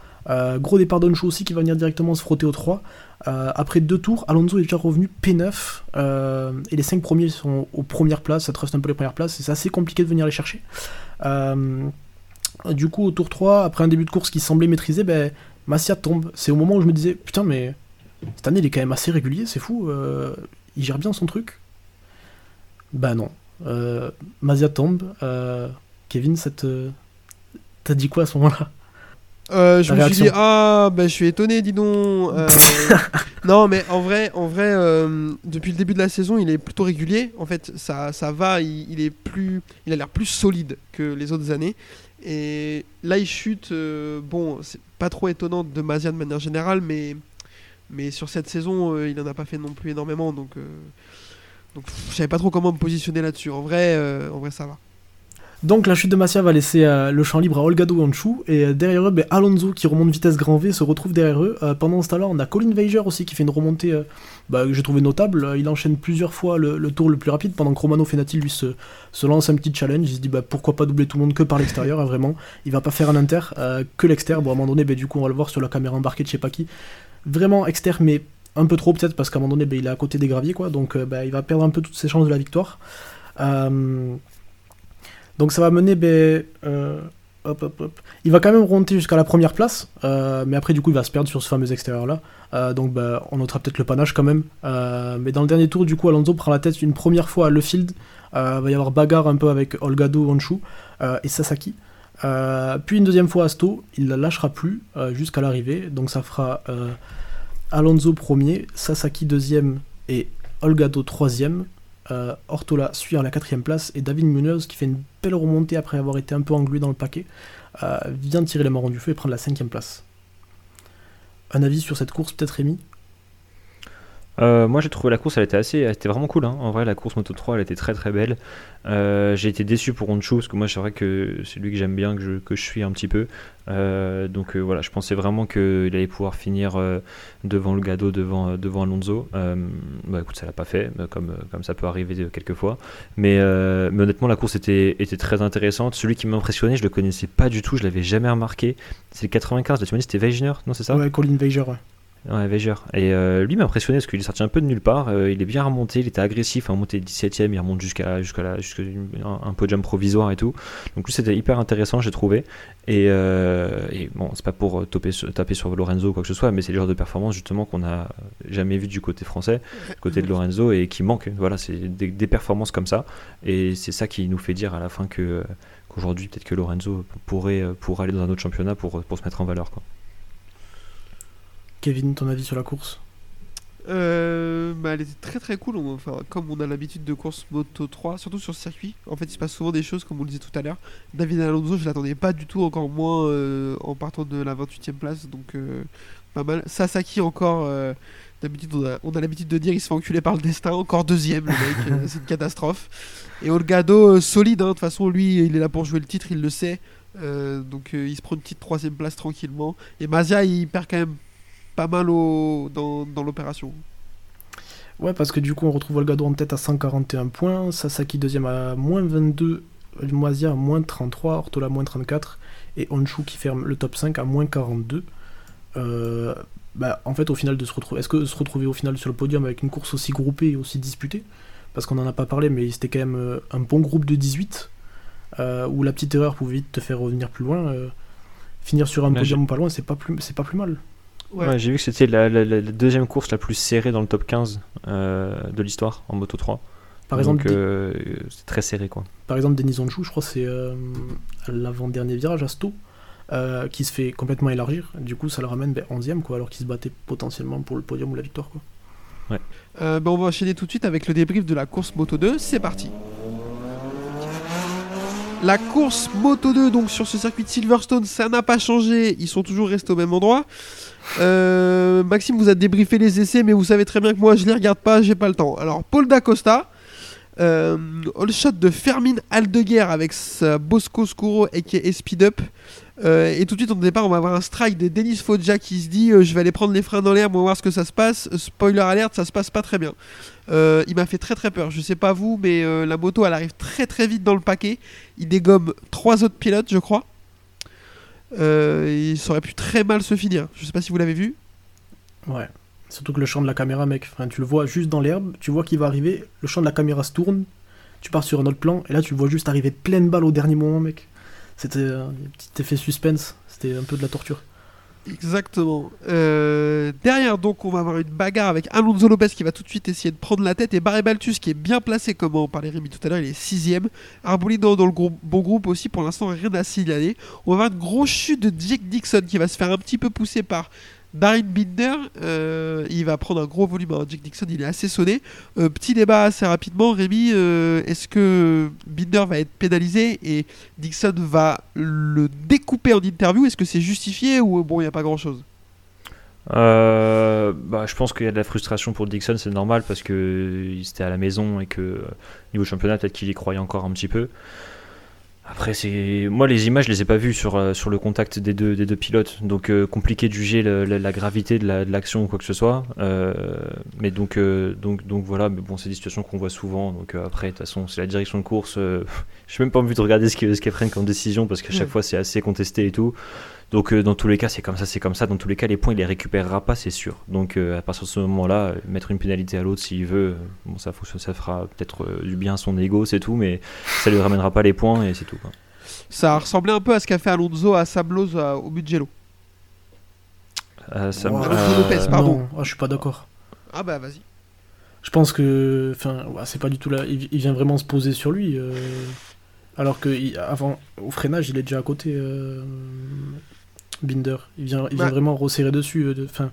gros départ d'Honshu aussi qui va venir directement se frotter au 3. Euh, après deux tours, Alonso est déjà revenu P9 euh, et les 5 premiers sont aux premières places, ça truste un peu les premières places c'est assez compliqué de venir les chercher. Du coup, au tour 3, après un début de course qui semblait maîtrisé, ben, tombe. C'est au moment où je me disais, putain, mais cette année il est quand même assez régulier, c'est fou, euh, il gère bien son truc. Bah non. Euh, Mazia tombe. Euh, Kevin, ça te- t'as dit quoi à ce moment-là? Euh, je me suis dit, ah, ben je suis étonné, dis donc. Euh, non, mais en vrai, en vrai euh, depuis le début de la saison, il est plutôt régulier. En fait, ça, ça va, il, il est plus, il a l'air plus solide que les autres années. Et là, il chute. bon, c'est pas trop étonnant de Mazia de manière générale, mais, mais sur cette saison, euh, il en a pas fait non plus énormément. Donc, euh, donc je savais pas trop comment me positionner là-dessus. En vrai, euh, en vrai, ça va. Donc la chute de Massia va laisser euh, le champ libre à Olgado Honshu et derrière eux, ben, Alonso qui remonte vitesse grand V se retrouve derrière eux. Pendant ce temps-là, on a Colin Weiger aussi qui fait une remontée bah, que j'ai trouvé notable. Il enchaîne plusieurs fois le, tour le plus rapide pendant que Romano Fenati lui se, lance un petit challenge. Il se dit bah, pourquoi pas doubler tout le monde que par l'extérieur, hein, vraiment. Il va pas faire un inter que l'extérieur. Bon, à un moment donné, ben, du coup, on va le voir sur la caméra embarquée de je sais pas qui. Vraiment externe, mais un peu trop peut-être parce qu'à un moment donné, ben, il est à côté des graviers quoi. Donc ben, il va perdre un peu toutes ses chances de la victoire. Euh, donc ça va mener, ben, euh. Il va quand même remonter jusqu'à la première place, mais après du coup il va se perdre sur ce fameux extérieur là. Donc on notera peut-être le panache quand même. Mais dans le dernier tour, du coup Alonso prend la tête une première fois à Le Field. Euh, va y avoir bagarre un peu avec Olgado, euh, et Sasaki. Euh, puis une deuxième fois à Sto, il la lâchera plus euh, jusqu'à l'arrivée. Donc ça fera euh, Alonso premier, Sasaki deuxième et Olgado troisième. Ortola suit à la quatrième place et David Munoz qui fait une belle remontée après avoir été un peu englué dans le paquet vient tirer les marrons du feu et prendre la cinquième place. Un avis sur cette course peut-être Rémi? Euh, moi j'ai trouvé la course elle était assez elle était vraiment cool hein. en vrai la course moto 3 elle était très très belle. Euh, j'ai été déçu pour Honshu parce que moi c'est vrai que c'est lui que j'aime bien que je, que je suis un petit peu. Euh, donc voilà je pensais vraiment qu'il allait pouvoir finir devant le Gado devant, devant Alonso. Bah écoute ça l'a pas fait comme, comme ça peut arriver euh, quelquefois mais, honnêtement la course était, était très intéressante. Celui qui m'a impressionné je le connaissais pas du tout je l'avais jamais remarqué. C'est le 95 là, tu m'as dit c'était Wegener non c'est ça? Ouais, Colin Weiger, ouais. Ouais, Weiger. Et euh, lui m'a impressionné parce qu'il est sorti un peu de nulle part. Euh, il est bien remonté, il était agressif. En montée 17ème, il remonte jusqu'à jusqu'à la- jusqu'à un, podium provisoire et tout. Donc lui, c'était hyper intéressant, j'ai trouvé. Et, euh, et bon, c'est pas pour euh, taper, sur- Lorenzo ou quoi que ce soit, mais c'est le genre de performance justement qu'on a jamais vu du côté français, côté de Lorenzo, et qui manque. Voilà, c'est des, performances comme ça. Et c'est ça qui nous fait dire à la fin qu'aujourd'hui, peut-être que Lorenzo pourrait, pourrait aller dans un autre championnat pour, pour se mettre en valeur. Quoi. Kevin, ton avis sur la course? Euh, bah, elle était très très cool. Comme on a l'habitude de course Moto 3, surtout sur ce circuit, en fait, il se passe souvent des choses, comme on le disait tout à l'heure. David Alonso, je l'attendais pas du tout, encore moins euh, en partant de la 28ème place, donc euh, pas mal. Sasaki, encore, d'habitude, on a, l'habitude de dire il se fait enculer par le destin, encore deuxième, le mec, c'est une catastrophe. Et Olgado, solide, hein, de toute façon, lui, il est là pour jouer le titre, il le sait. Donc il se prend une petite troisième place tranquillement. Et Mazia, il perd quand même pas mal au, dans, dans l'opération. Ouais, parce que du coup, on retrouve Olgado en tête à 141 points, Sasaki deuxième à moins 22, Moisia à moins 33, Ortola moins 34, et Honshu qui ferme le top 5 à moins 42. Euh, bah, en fait, au final, de se retrouver, est-ce que se retrouver au final sur le podium avec une course aussi groupée et aussi disputée? Parce qu'on en a pas parlé, mais c'était quand même euh, un bon groupe de 18, euh, où la petite erreur pouvait vite te faire revenir plus loin. euh, finir sur un podium pas loin, c'est pas plus, c'est pas plus mal. Ouais. Ouais, j'ai vu que c'était la, la- la- la deuxième course la plus serrée dans le top 15 euh, de l'histoire en Moto 3. Par Donc, exemple, euh, c'est très serré quoi. Par exemple, Denis Onchou, je crois que c'est euh, l'avant-dernier virage à Sto, euh, qui se fait complètement élargir. Du coup, ça le ramène vers 11ème, quoi, alors qu'il se battait potentiellement pour le podium ou la victoire. Quoi. Euh, bah, on va enchaîner tout de suite avec le débrief de la course Moto 2. C'est parti. La course Moto 2, donc sur ce circuit de Silverstone, ça n'a pas changé. Ils sont toujours restés au même endroit. Euh, Maxime vous a débriefé les essais, mais vous savez très bien que moi je les regarde pas, j'ai pas le temps. Alors, Paul D'Acosta, euh, all shot de Fermin Aldeguer avec Bosco Scuro et qui Speed Up. Euh, et tout de suite, au départ, on va avoir un strike de Denis Foggia qui se dit euh, Je vais aller prendre les freins dans l'air, on va voir ce que ça se passe. Spoiler alerte, ça se passe pas très bien. Euh, il m'a fait très très peur. Je sais pas vous, mais la moto elle arrive très très vite dans le paquet. Il dégomme trois autres pilotes, je crois. Ça aurait pu très mal se finir. Je sais pas si vous l'avez vu. Ouais. Surtout que le champ de la caméra, mec, tu le vois juste dans l'herbe, tu vois qu'il va arriver, le champ de la caméra se tourne, tu pars sur un autre plan, et là tu vois juste arriver pleine balle au dernier moment, mec. C'était un petit effet suspense, c'était un peu de la torture. Exactement. Euh, derrière, donc, on va avoir une bagarre avec Alonso Lopez qui va tout de suite essayer de prendre la tête et Barry Baltus qui est bien placé, comme on parlait Rémi tout à l'heure, il est sixième. Arbolino dans le bon groupe aussi, pour l'instant, rien à signaler. On va avoir une grosse chute de Jake Dixon qui va se faire un petit peu pousser par Darren Binder. Euh, il va prendre un gros volume. hein. Jake Dixon, il est assez sonné. Euh, petit débat assez rapidement, Rémi. euh, Est-ce que Binder va être pénalisé et Dixon va le découper en interview? Est-ce que c'est justifié ou bon, il n'y a pas grand-chose? Bah, je pense qu'il y a de la frustration pour Dixon, c'est normal parce que il était à la maison et que niveau championnat, peut-être qu'il y croyait encore un petit peu. Après, c'est moi les images, je les ai pas vues sur, euh, sur le contact des deux, des deux pilotes, donc euh, compliqué de juger la, la gravité de la- de l'action ou quoi que ce soit. Euh, mais donc, euh, donc, donc voilà, mais bon, c'est des situations qu'on voit souvent. Donc après, de toute façon, c'est la direction de course. je même pas envie de regarder ce qu'ils ce prennent comme décision parce qu'à chaque Ouais. fois c'est assez contesté et tout. Donc euh, dans tous les cas, c'est comme ça, c'est comme ça. Dans tous les cas, les points, il les récupérera pas, c'est sûr. Donc euh, à partir de ce moment-là, euh, mettre une pénalité à l'autre s'il veut, bon ça, ça fera peut-être euh, du bien à son ego, c'est tout, mais ça lui ramènera pas les points et c'est tout. quoi. Ça ressemblait un peu à ce qu'a fait Alonso à Sablos euh, au. Euh, ça Wow. Alonso Lopez, pardon. Non, ah, je suis pas d'accord. Ah bah vas-y. Je pense que, enfin, ouais, c'est pas du tout là. Il, il vient vraiment se poser sur lui, euh, alors que il- avant, au freinage, il est déjà à côté. euh, Binder, il vient, il vient Bah. vraiment resserrer dessus. euh, de- Enfin,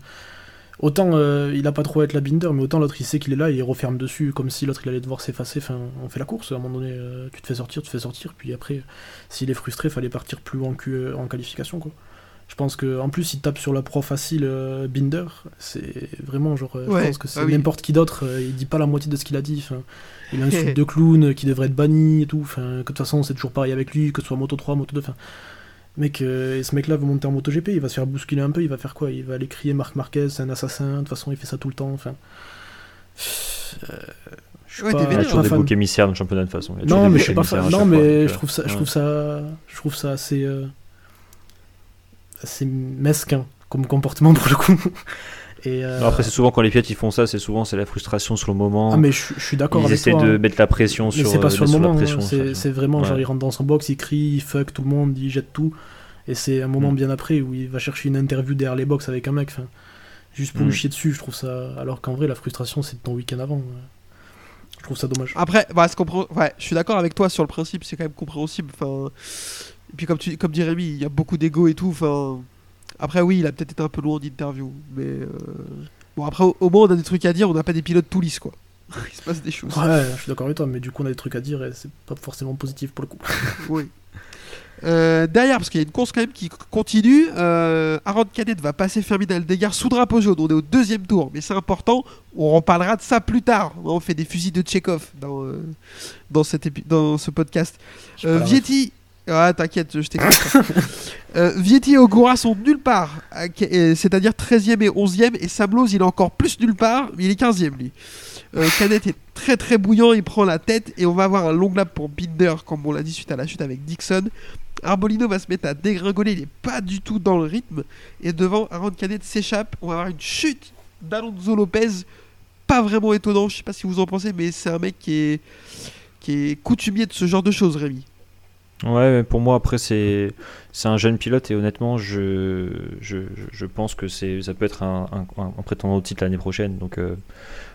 autant euh, il a pas trop à être la Binder, mais autant l'autre il sait qu'il est là et il referme dessus comme si l'autre il allait devoir s'effacer. Enfin, on fait la course à un moment donné. euh, tu te fais sortir, tu te fais sortir, puis après, s'il est frustré, fallait partir plus loin que euh, en qualification quoi. Je pense que en plus, il tape sur la pro facile euh, Binder. C'est vraiment genre. euh, Ouais, je pense que c'est ah oui. n'importe qui d'autre. euh, il dit pas la moitié de ce qu'il a dit. Enfin, il insulte de clown qui devrait être banni et tout. Enfin, que de toute façon, c'est toujours pareil avec lui, que ce soit Moto 3, Moto 2. Enfin, mec, euh, et ce mec-là veut monter en Moto GP. Il va se faire bousculer un peu. Il va faire quoi? Il va aller crier Marc Marquez, c'est un assassin. De toute façon, il fait ça tout le temps. Enfin. euh, je suis Ouais, pas- Il y a vénère, toujours pas des fan. boucs émissaires dans le championnat de toute façon. A Non, mais je suis pas émissaires fan. à Non, chaque fois, mais donc, je trouve ça, je trouve ça, je trouve ça assez, euh, assez mesquin comme comportement pour le coup. Et euh, Après, c'est souvent quand les pilotes ils font ça, c'est souvent c'est la frustration sur le moment. ah mais je, je suis d'accord ils avec essaient toi. de hein. mettre la pression Mais sur. c'est pas euh, sur le moment. hein. C'est vraiment genre il rentre dans son box, il crie, il fuck tout le monde, il jette tout. Et c'est un moment Mm. bien après où il va chercher une interview derrière les box avec un mec. Juste pour Mm. lui chier dessus, je trouve ça. Alors qu'en vrai, la frustration, c'est de ton week-end avant. ouais. Je trouve ça dommage. Après, bah, ouais, je suis d'accord avec toi sur le principe, c'est quand même compréhensible. Enfin, et puis comme tu, comme dit Rémi, il y a beaucoup d'ego et tout. Enfin, après oui, il a peut-être été un peu loin d'interview, mais euh, bon après au, au moins on a des trucs à dire, on n'a pas des pilotes tout lisses quoi. il se passe des choses. Ouais, je suis d'accord avec toi, mais du coup, on a des trucs à dire et c'est pas forcément positif pour le coup. Oui. Euh, derrière, parce qu'il y a une course quand même qui continue, euh, Aaron Canet va passer Fermin Aldegar sous drapeau jaune. On est au deuxième tour, mais c'est important. On reparlera de ça plus tard. On fait des fusils de Tchekhov dans, euh, dans, cet épi- dans ce podcast. Vietti. Ah, t'inquiète, je t'explique. euh, Vietti et Ogura sont nulle part, à- euh, c'est-à-dire 13e et 11e, et Sablos il est encore plus nulle part, mais il est 15e lui. Euh, Canet est très très bouillant, il prend la tête, et on va avoir un long lap pour Binder, comme on l'a dit suite à la chute avec Dixon. Arbolino va se mettre à dégringoler, il est pas du tout dans le rythme, et devant, Aaron Canet s'échappe, on va avoir une chute d'Alonso Lopez, pas vraiment étonnant, je sais pas si vous en pensez, mais c'est un mec qui est, qui est coutumier de ce genre de choses, Rémi. Ouais, mais pour moi, après, c'est c'est un jeune pilote et honnêtement, je, je, je- pense que c'est ça peut être un, un, un prétendant au titre l'année prochaine. Donc, euh,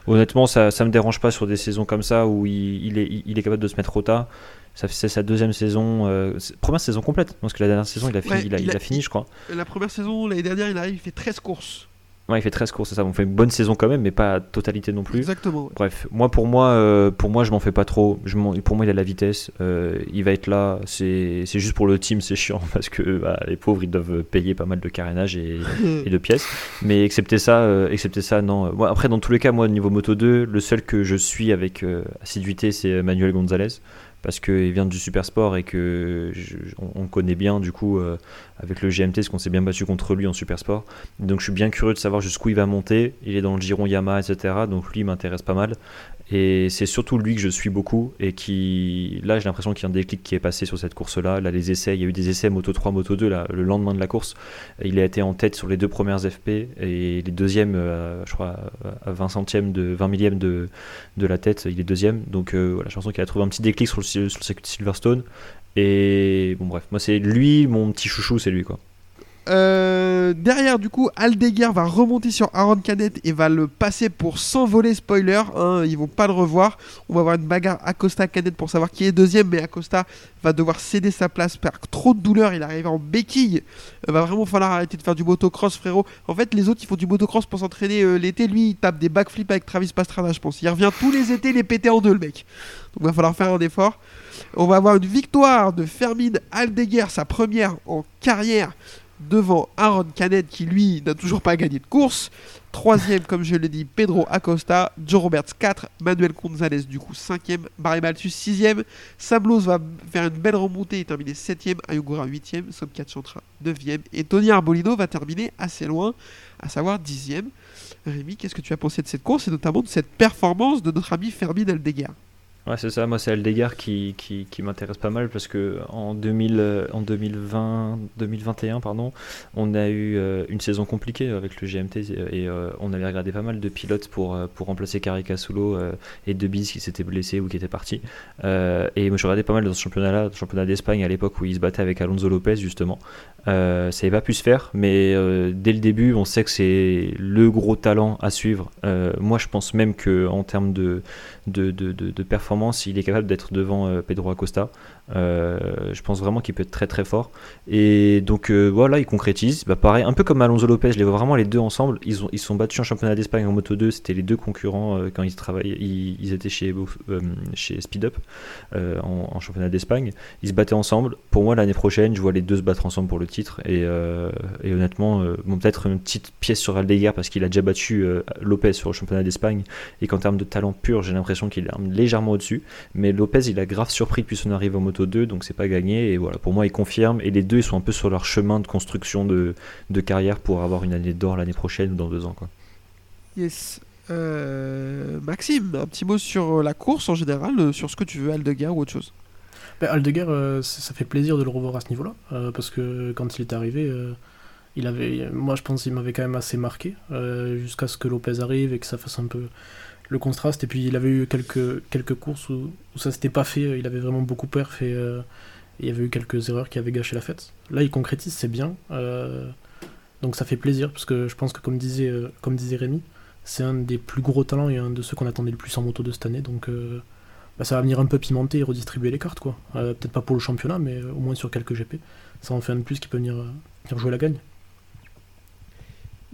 honnêtement, ça, ça me dérange pas sur des saisons comme ça où il, il est, il est capable de se mettre au tas. C'est sa deuxième saison, euh, première saison complète, parce que la dernière saison, il a fini, Ouais, il a, il a- a fini je crois. La première saison, l'année dernière, il il fait 13 courses. Ouais, il fait 13 courses, c'est ça. On fait une bonne saison quand même, mais pas à totalité non plus. Exactement. Bref, moi pour moi, euh, pour moi je m'en fais pas trop. Je pour moi il a de la vitesse, euh, il va être là. C'est juste pour le team, c'est chiant parce que bah, les pauvres ils doivent payer pas mal de carénage et, et de pièces. Mais excepté ça, euh, excepté ça, non. Moi, après dans tous les cas, moi niveau Moto 2, le seul que je suis avec euh, assiduité c'est Manuel Gonzalez parce qu'il vient du super sport et que je- on, on connaît bien du coup euh, avec le GMT, parce qu'on s'est bien battu contre lui en super sport. Donc je suis bien curieux de savoir jusqu'où il va monter. Il est dans le giron Yamaha, etc. Donc lui m'intéresse pas mal. Et c'est surtout lui que je suis beaucoup et qui, là, j'ai l'impression qu'il y a un déclic qui est passé sur cette course-là. Là, les essais, il y a eu des essais Moto 3, Moto 2 là, le lendemain de la course. Il a été en tête sur les deux premières FP et les deuxièmes, euh, je crois, à 20 centièmes de 20 millièmes de, de la tête, il est deuxième. Donc euh, voilà, j'ai l'impression qu'il a trouvé un petit déclic sur le circuit de Silverstone. Et bon, bref, moi, c'est lui, mon petit chouchou, c'est lui, quoi. Euh, derrière, du coup, Aldeguer va remonter sur Aaron Canet et va le passer pour s'envoler. Spoiler, hein, ils vont pas le revoir. On va avoir une bagarre Acosta-Canet pour savoir qui est deuxième, mais Acosta va devoir céder sa place par trop de douleur. Il arrive en béquille. Euh, va vraiment falloir arrêter de faire du motocross, frérot. En fait, les autres ils font du motocross pour s'entraîner euh, l'été. Lui, il tape des backflips avec Travis Pastrana, je pense. Il revient tous les étés les péter en deux, le mec. Donc, va falloir faire un effort. On va avoir une victoire de Fermin Aldeguer, sa première en carrière devant Aaron Canet qui lui n'a toujours pas gagné de course. Troisième, comme je l'ai dit, Pedro Acosta, Joe Roberts 4, Manuel Gonzalez du coup 5ème, Barry Malthus 6ème, Sablos va faire une belle remontée et terminer 7ème, Ayugura 8ème, Somkat Chantra 9ème et Tony Arbolino va terminer assez loin, à savoir 10ème. Rémi, qu'est-ce que tu as pensé de cette course et notamment de cette performance de notre ami Fermin Aldeguer? Ouais, c'est ça. Moi, c'est Aldegar qui, qui, m'intéresse pas mal parce que en, 2000, euh, en 2020, 2021, pardon, on a eu euh, une saison compliquée avec le GMT et euh, on avait regardé pas mal de pilotes pour, euh, pour remplacer Caricasulo euh, et Debiz qui s'étaient blessés ou qui étaient partis. Euh, et moi, je regardais pas mal dans ce championnat-là, championnat d'Espagne à l'époque où il se battait avec Alonso Lopez justement. Euh, ça n'avait pas pu se faire, mais euh, dès le début, on sait que c'est le gros talent à suivre. Euh, moi, je pense même que en termes de, performance, il est capable d'être devant Pedro Acosta. Euh, je pense vraiment qu'il peut être très très fort. Et donc euh, voilà, il concrétise. Bah, pareil, un peu comme Alonso Lopez, je les vois vraiment les deux ensemble. Ils ont ils sont battus en championnat d'Espagne en Moto 2. C'était les deux concurrents euh, quand ils travaillaient. Ils, ils étaient chez chez Speed Up en, championnat d'Espagne. Ils se battaient ensemble. Pour moi, l'année prochaine, je vois les deux se battre ensemble pour le titre. Et, et honnêtement, bon, peut-être une petite pièce sur Aldeguer parce qu'il a déjà battu Lopez sur le championnat d'Espagne et qu'en termes de talent pur, j'ai l'impression qu'il est légèrement au-dessus. Mais Lopez, il a grave surpris depuis son arrivée en Moto 2, donc c'est pas gagné. Et voilà, pour moi, il confirme. Et les deux, ils sont un peu sur leur chemin de construction de, de carrière pour avoir une année d'or l'année prochaine ou dans deux ans. Quoi. Yes. Euh, Maxime, un petit mot sur la course en général, euh, sur ce que tu veux, Aldeguer ou autre chose? Ben, Aldeguer, euh, ça ça fait plaisir de le revoir à ce niveau-là, euh, parce que quand il est arrivé, euh, il avait, moi je pense qu'il m'avait quand même assez marqué, euh, jusqu'à ce que Lopez arrive et que ça fasse un peu le contraste. Et puis il avait eu quelques, courses où, ça s'était pas fait, il avait vraiment beaucoup perf et euh, il y avait eu quelques erreurs qui avaient gâché la fête. Là il concrétise, c'est bien, euh, donc ça fait plaisir, parce que je pense que comme disait, euh, comme disait Rémi, c'est un des plus gros talents et un de ceux qu'on attendait le plus en moto de cette année, donc... bah, ça va venir un peu pimenter et redistribuer les cartes, quoi. Peut-être pas pour le championnat, mais au moins sur quelques GP. Ça en fait un de plus qui peut venir, venir jouer la gagne.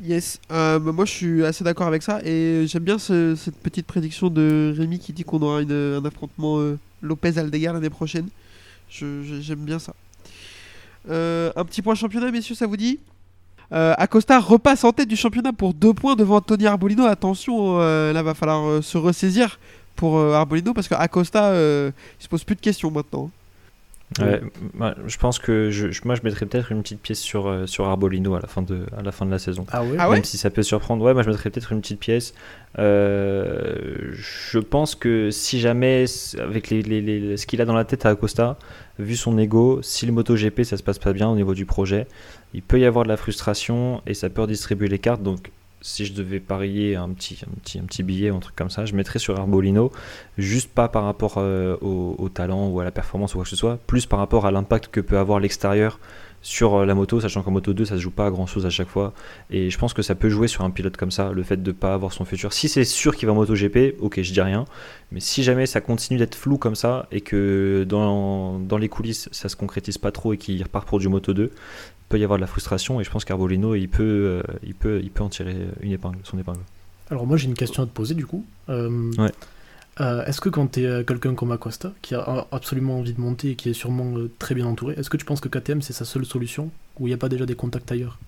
Yes, euh, bah, moi je suis assez d'accord avec ça et j'aime bien ce- cette petite prédiction de Rémi qui dit qu'on aura un affrontement euh, Lopez-Aldeguer l'année prochaine. J'aime bien ça. Euh, un petit point championnat, messieurs, ça vous dit? Acosta repasse en tête du championnat pour deux points devant Tony Arbolino. Attention, là va falloir se ressaisir pour Arbolino parce que Acosta il se pose plus de questions maintenant. Ouais, moi, je pense que je, moi je mettrais peut-être une petite pièce sur, euh, sur Arbolino à la fin de, à la, fin de la saison. Ah ouais? Ah ouais? Même si ça peut surprendre, ouais, moi je mettrais peut-être une petite pièce. Euh, je pense que si jamais, avec les, les- les- ce qu'il a dans la tête à Acosta, vu son ego, si le MotoGP ça se passe pas bien au niveau du projet, il peut y avoir de la frustration et ça peut redistribuer les cartes. Donc si je devais parier un petit, un petit, un billet un truc comme ça, je mettrais sur Arbolino, juste pas par rapport euh, au, talent ou à la performance ou quoi que ce soit, plus par rapport à l'impact que peut avoir l'extérieur sur euh, la moto, sachant qu'en moto 2 ça se joue pas à grand chose à chaque fois. Et je pense que ça peut jouer sur un pilote comme ça, le fait de pas avoir son futur. Si c'est sûr qu'il va en MotoGP, ok, je dis rien. Mais si jamais ça continue d'être flou comme ça et que dans, dans les coulisses ça se concrétise pas trop et qu'il repart pour du Moto 2, peut y avoir de la frustration. Et je pense qu'Arbolino il peut, euh, il peut, il peut en tirer une épingle, son épingle. Alors moi j'ai une question à te poser du coup. Euh, Ouais. euh, est-ce que quand tu es quelqu'un comme Acosta, qui a absolument envie de monter et qui est sûrement très bien entouré, est-ce que tu penses que KTM c'est sa seule solution ou il n'y a pas déjà des contacts ailleurs?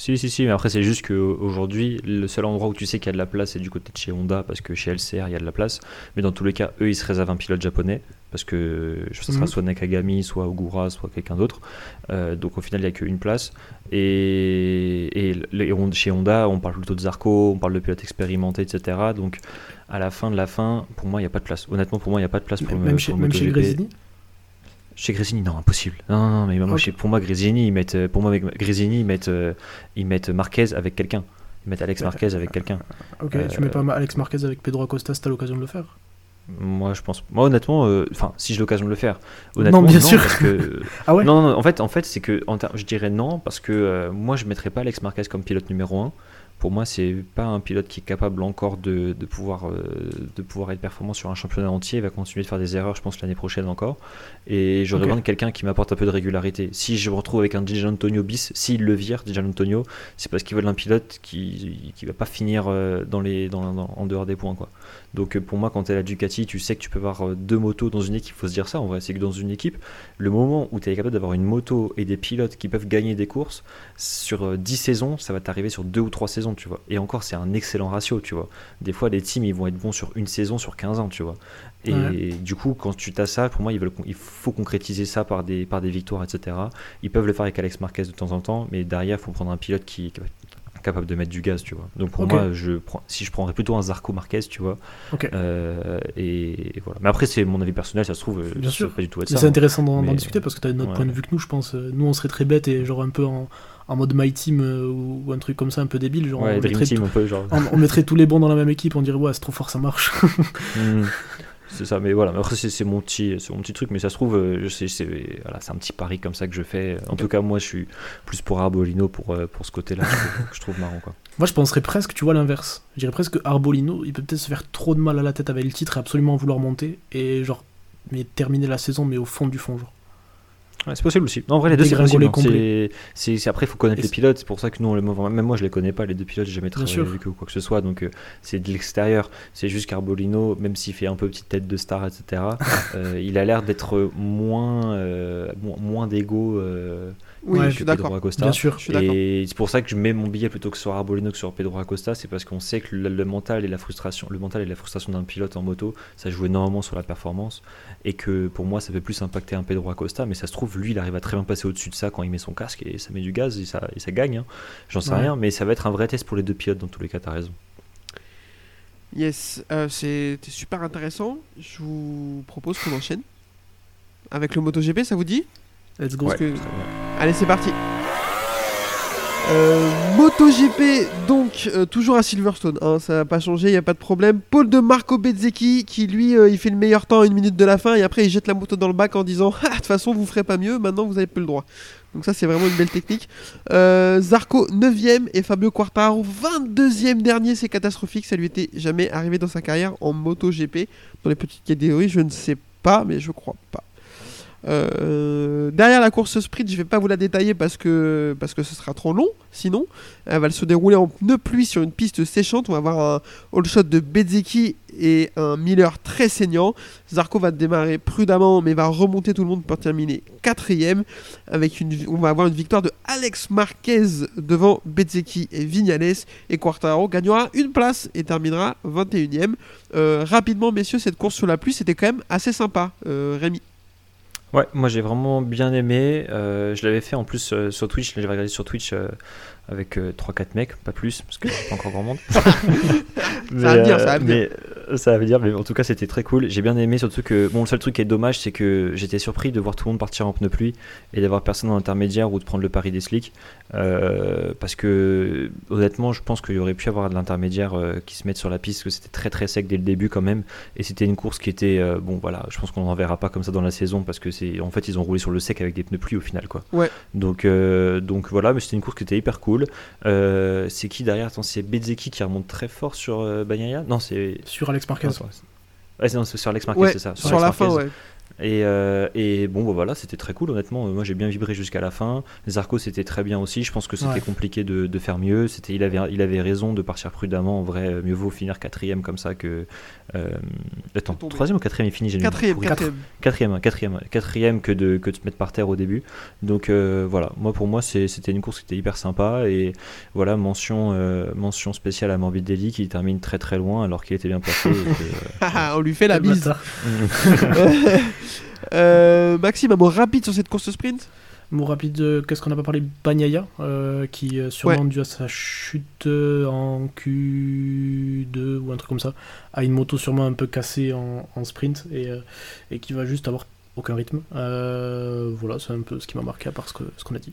Si, si, si, mais après, c'est juste qu'aujourd'hui, le seul endroit où tu sais qu'il y a de la place, c'est du côté de chez Honda, parce que chez LCR, il y a de la place. Mais dans tous les cas, eux, ils se réservent un pilote japonais, parce que ce sera Mhm. soit Nakagami, soit Ogura, soit quelqu'un d'autre. Euh, donc au final, il n'y a qu'une place. Et, et le- chez Honda, on parle plutôt de Zarco, on parle de pilotes expérimentés, etc. Donc à la fin de la fin, pour moi, il n'y a pas de place. Honnêtement, pour moi, il n'y a pas de place pour le Même chez, pour le même chez MotoGP. Grésini? Chez Grésini, non, impossible. Non, non, non, mais moi, Ok. chez- pour moi, Grésini, ils mettent, euh, pour moi, Grésini, ils mettent, euh, ils mettent Marquez avec quelqu'un. Ils mettent Alex Marquez avec quelqu'un. Ok, Euh, tu mets pas Alex Marquez avec Pedro Acosta si t'as l'occasion de le faire? Moi, je pense. Moi, honnêtement, euh, enfin, si j'ai l'occasion de le faire, honnêtement, bien sûr. parce que. Ah ouais? Non, non, non, en fait, en fait, c'est que, en ter- je dirais non, parce que euh, moi, je mettrais pas Alex Marquez comme pilote numéro 1. Pour moi, c'est pas un pilote qui est capable encore de, de pouvoir, euh, de pouvoir être performant sur un championnat entier. Il va continuer de faire des erreurs, je pense, l'année prochaine encore. Et j'aurais Ok. besoin de quelqu'un qui m'apporte un peu de régularité. Si je me retrouve avec un Dijan Antonio bis, s'il le vire, Dijan Antonio, c'est parce qu'ils veulent un pilote qui, qui va pas finir euh, dans les, dans, dans- en dehors des points, quoi. Donc euh, pour moi, quand tu es la Ducati, tu sais que tu peux avoir euh, deux motos dans une équipe. Il faut se dire ça en vrai. C'est que dans une équipe, le moment où tu es capable d'avoir une moto et des pilotes qui peuvent gagner des courses, sur euh, 10 saisons, ça va t'arriver sur deux ou trois saisons, tu vois. Et encore, c'est un excellent ratio, tu vois. Des fois, les teams, ils vont être bons sur une saison, sur 15 ans, tu vois. Et Ouais. du coup, quand tu as ça, pour moi, ils veulent, il faut concrétiser ça par des, par des victoires, etc. Ils peuvent le faire avec Alex Marquez de temps en temps, mais derrière, il faut prendre un pilote qui, qui capable de mettre du gaz, tu vois. Donc pour moi, je prends, si je prendrais plutôt un Zarco Marquez, tu vois. Euh, et, et voilà. Mais après, c'est mon avis personnel, ça se trouve, euh, Bien ça sûr. pas du tout être Mais ça. c'est hein. intéressant d'en Mais- discuter parce que t'as notre ouais. point de vue que nous, je pense. Nous, on serait très bêtes et genre un peu en, en mode My Team euh, ou, un truc comme ça, un peu débile. Genre, Ouais, on, mettrait Team, tout- un peu, genre. on, on mettrait tous les bons dans la même équipe, on dirait ouais, c'est trop fort, ça marche. Mhm. C'est ça, mais voilà. Après, c'est mon petit, c'est mon petit truc, mais ça se trouve, euh, c'est voilà, un petit pari comme ça que je fais. En tout cas, moi, je suis plus pour Arbolino pour euh, pour ce côté-là, que je trouve- que je trouve marrant, quoi. Moi, je penserais presque, tu vois, l'inverse. Je dirais presque que Arbolino, il peut peut-être se faire trop de mal à la tête avec le titre et absolument vouloir monter. Et genre, mais terminer la saison, mais au fond du fond, genre. Ouais, c'est possible aussi. Non, en vrai, les deux, c'est possible. hein. C'est, après, il faut connaître les pilotes. C'est pour ça que nous, on les- même moi, je les connais pas. Les deux pilotes, j'ai jamais travaillé avec eux ou quoi que ce soit. Donc, euh, c'est de l'extérieur. C'est juste qu'Arbolino, même s'il fait un peu petite tête de star, etc., euh, il a l'air d'être moins, euh, mo- moins d'ego euh, Oui, Ouais, je que suis Pedro d'accord. Acosta. Bien sûr. Je suis d'accord. Et c'est pour ça que je mets mon billet plutôt que sur Arbolino que sur Pedro Acosta, c'est parce qu'on sait que le, le mental et la frustration, le mental et la frustration d'un pilote en moto, ça joue énormément sur la performance, et que pour moi ça fait plus impacter un Pedro Acosta, mais ça se trouve lui il arrive à très bien passer au-dessus de ça quand il met son casque et ça met du gaz et ça, et ça gagne. hein. J'en sais Ouais. rien, mais ça va être un vrai test pour les deux pilotes dans tous les cas. T'as raison. Yes, euh, c'était super intéressant. Je vous propose qu'on enchaîne avec le MotoGP, ça vous dit? Let's go. Allez, c'est parti. Euh, MotoGP, donc euh, toujours à Silverstone, hein, ça n'a pas changé, il n'y a pas de problème. Paul de Marco Bezzecchi qui lui euh, il fait le meilleur temps une minute de la fin et après il jette la moto dans le bac en disant Ah, de toute façon vous ferez pas mieux, maintenant vous avez plus le droit. Donc ça c'est vraiment une belle technique. Zarco 9ème et Fabio Quartararo 22ème dernier, c'est catastrophique, ça lui était jamais arrivé dans sa carrière en MotoGP. Dans les petites catégories, je ne sais pas, mais je crois pas. Euh, derrière la course sprint, je vais pas vous la détailler parce que, parce que ce sera trop long. Sinon, elle va se dérouler en pneu pluie sur une piste séchante. On va avoir un all shot de Bezzecchi et un Miller très saignant. Zarco va démarrer prudemment, mais va remonter tout le monde pour terminer quatrième. Avec une, on va avoir une victoire de Alex Marquez devant Bezzecchi et Vignales. Et Quartaro gagnera une place et terminera 21ème. Euh, rapidement, messieurs, cette course sur la pluie, c'était quand même assez sympa. Euh, Rémi. Ouais, moi j'ai vraiment bien aimé. Euh, je l'avais fait en plus euh, sur Twitch. J'avais regardé sur Twitch euh, avec 3-4 mecs, pas plus, parce que pas encore grand monde. va venir, ça va venir. Mais, ça va venir, mais en tout cas c'était très cool. J'ai bien aimé, surtout que bon, le seul truc qui est dommage, c'est que j'étais surpris de voir tout le monde partir en pneu pluie et d'avoir personne en intermédiaire ou de prendre le pari des slicks. Euh, parce que honnêtement, je pense qu'il y aurait pu avoir de l'intermédiaire euh, qui se mette sur la piste, parce que c'était très très sec dès le début quand même. Et c'était une course qui était euh, bon, voilà, je pense qu'on n'en verra pas comme ça dans la saison parce que c'est en fait ils ont roulé sur le sec avec des pneus pluie au final quoi. Ouais. Donc donc voilà, mais c'était une course qui était hyper cool. C'est qui derrière? Attends, c'est Bezzecchi qui remonte très fort sur Bagnaia? Non, c'est Sur Alex Marquez. non, c'est- Ouais, c'est- non, sur Alex Marquez, Ouais, c'est ça. sur Alex la fin, Marquez. ouais. Et, euh, et bon, bah voilà, c'était très cool, honnêtement. Euh, Moi, j'ai bien vibré jusqu'à la fin. Zarco, c'était très bien aussi. Je pense que c'était Ouais. compliqué de, de faire mieux. C'était, il, avait, il avait raison de partir prudemment. En vrai, mieux vaut finir quatrième comme ça que. Euh, attends, troisième ou quatrième, il finit j'ai le Quatrième, quatrième. Quatrième, hein, quatrième, ouais. quatrième que de, que de se mettre par terre au début. Donc euh, voilà, moi pour moi c'est- c'était une course qui était hyper sympa et voilà mention euh, mention spéciale à Morbidelli qui termine très très loin alors qu'il était bien placé. que, Ah, on lui fait la bise. euh, Maxime, un mot rapide sur cette course sprint Mot rapide, qu'est-ce qu'on n'a pas parlé Bagnaia, euh, qui euh, sûrement dû à sa chute en Q2 ou un truc comme ça, a une moto sûrement un peu cassée en, en sprint et, et qui va juste avoir aucun rythme. Euh, voilà, c'est un peu ce qui m'a marqué à part ce que- ce qu'on a dit.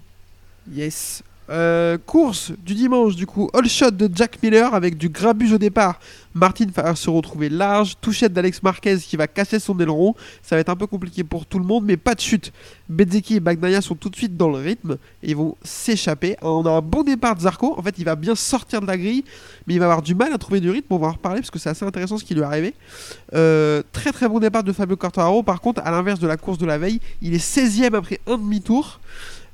Yes. Euh, course du dimanche, du coup, all shot de Jack Miller avec du grabuge au départ. Martin va se retrouver large. Touchette d'Alex Marquez qui va casser son aileron. Ça va être un peu compliqué pour tout le monde, mais pas de chute. Bezzecchi et Bagnaia sont tout de suite dans le rythme et ils vont s'échapper. On a un bon départ de Zarco. En fait, il va bien sortir de la grille, mais il va avoir du mal à trouver du rythme. On va en reparler parce que c'est assez intéressant ce qui lui est arrivé. Euh, très très bon départ de Fabio Quartararo. Par contre, à l'inverse de la course de la veille, il est 16ème après un demi-tour.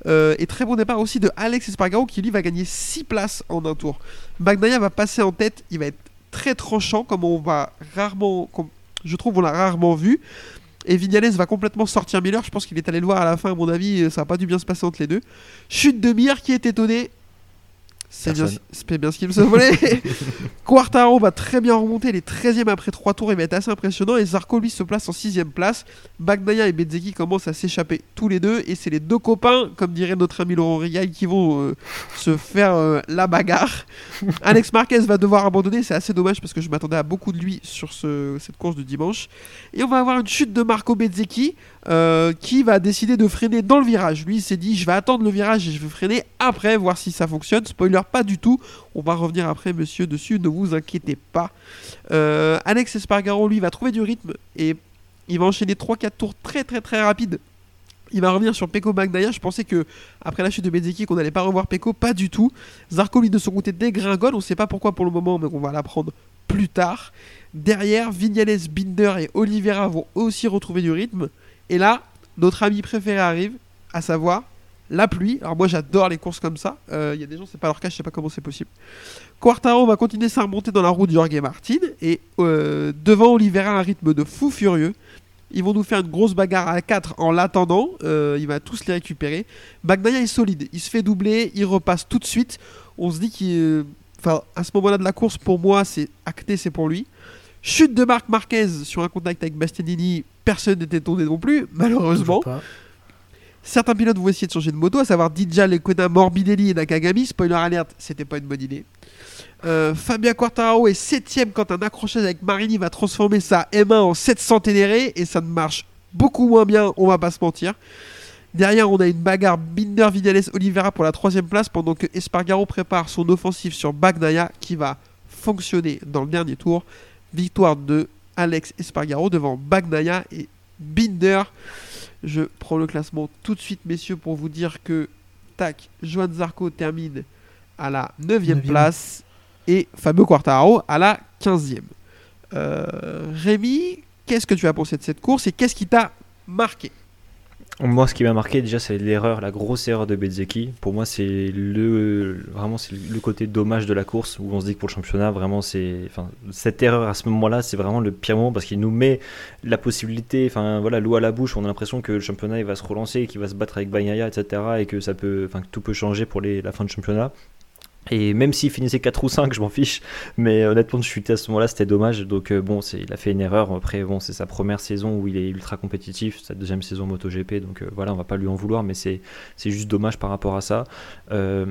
Euh, et très bon départ aussi de Alex Espargaro qui lui va gagner 6 places en un tour. Bagnaia va passer en tête, il va être très tranchant comme on va rarement, comme je trouve on l'a rarement vu. Et Vignales va complètement sortir Miller, je pense qu'il est allé le voir à la fin à mon avis, ça n'a pas dû bien se passer entre les deux. Chute de Mir qui est étonné. C'est bien, ce qu'il se volait. Quartaro va très bien remonter, il est 13ème après 3 tours, il va être assez impressionnant. Et Zarco lui se place en 6ème place. Bagnaia et Bezzecchi commencent à s'échapper tous les deux. Et c'est les deux copains, comme dirait notre ami Laurent Rigaille, qui vont euh, se faire euh, la bagarre. Alex Marquez va devoir abandonner, c'est assez dommage parce que je m'attendais à beaucoup de lui sur ce- cette course du dimanche. Et on va avoir une chute de Marco Bezzecchi euh, qui va décider de freiner dans le virage. Lui il s'est dit je vais attendre le virage et je vais freiner après, voir si ça fonctionne. Spoiler pas du tout. On va revenir après, monsieur, dessus, ne vous inquiétez pas. Euh, Alex Espargaro, lui, va trouver du rythme et il va enchaîner 3-4 tours très très très rapides. Il va revenir sur Peko Bagnaia. Je pensais que après la chute de Bezzecchi qu'on n'allait pas revoir Peko, pas du tout. Zarco lui de son côté dégringole. On ne sait pas pourquoi pour le moment, mais on va l'apprendre plus tard. Derrière, Vignales, Binder et Oliveira vont aussi retrouver du rythme. Et là, notre ami préféré arrive, à savoir la pluie. Alors moi j'adore les courses comme ça. Euh, Il y a des gens, c'est pas leur cas, je sais pas comment c'est possible. Quartaro va continuer sa remontée dans la roue de Jorge Martin. Et euh, devant Oliveira, un rythme de fou furieux. Ils vont nous faire une grosse bagarre à 4 en l'attendant. Euh, il va tous les récupérer. Bagnaia est solide. Il se fait doubler. Il repasse tout de suite. On se dit qu'il. Enfin, à ce moment-là de la course, pour moi, c'est acté, c'est pour lui. Chute de Marc Marquez sur un contact avec Bastianini. Personne n'était tombé non plus, malheureusement. Certains pilotes vont essayer de changer de moto, à savoir Dija, Lekona, Morbidelli et Nakagami. Spoiler alerte, c'était pas une bonne idée. Euh, Fabien Quartararo est 7ème quand un accrochage avec Marini va transformer sa M1 en 700 Ténéré et ça ne marche beaucoup moins bien, on va pas se mentir. Derrière, on a une bagarre Binder, Vinales, Oliveira pour la troisième place pendant que Espargaro prépare son offensive sur Bagnaia qui va fonctionner dans le dernier tour. Victoire de Alex Espargaro devant Bagnaia et Binder. Je prends le classement tout de suite, messieurs, pour vous dire que tac, Joan Zarco termine à la 9 Neuvième. place et Fabio Quartararo à la 15e. Euh, Rémi, qu'est-ce que tu as pensé de cette course et qu'est-ce qui t'a marqué? Moi, ce qui m'a marqué déjà, c'est l'erreur, la grosse erreur de Bezzecchi. Pour moi, c'est le vraiment c'est le côté dommage de la course où on se dit que pour le championnat, vraiment, c'est enfin cette erreur à ce moment-là, c'est vraiment le pire moment parce qu'il nous met la possibilité, enfin voilà, l'eau à la bouche. On a l'impression que le championnat il va se relancer, qu'il va se battre avec Bagnaia, etc. et que ça peut, enfin tout peut changer pour la fin de championnat. Et même s'il finissait 4 ou 5, je m'en fiche. Mais honnêtement, de chuter à ce moment-là, c'était dommage. Donc euh, bon, il a fait une erreur. Après, bon, c'est sa première saison où il est ultra compétitif, sa deuxième saison MotoGP. Donc euh, voilà, on va pas lui en vouloir, mais c'est, juste dommage par rapport à ça. Euh,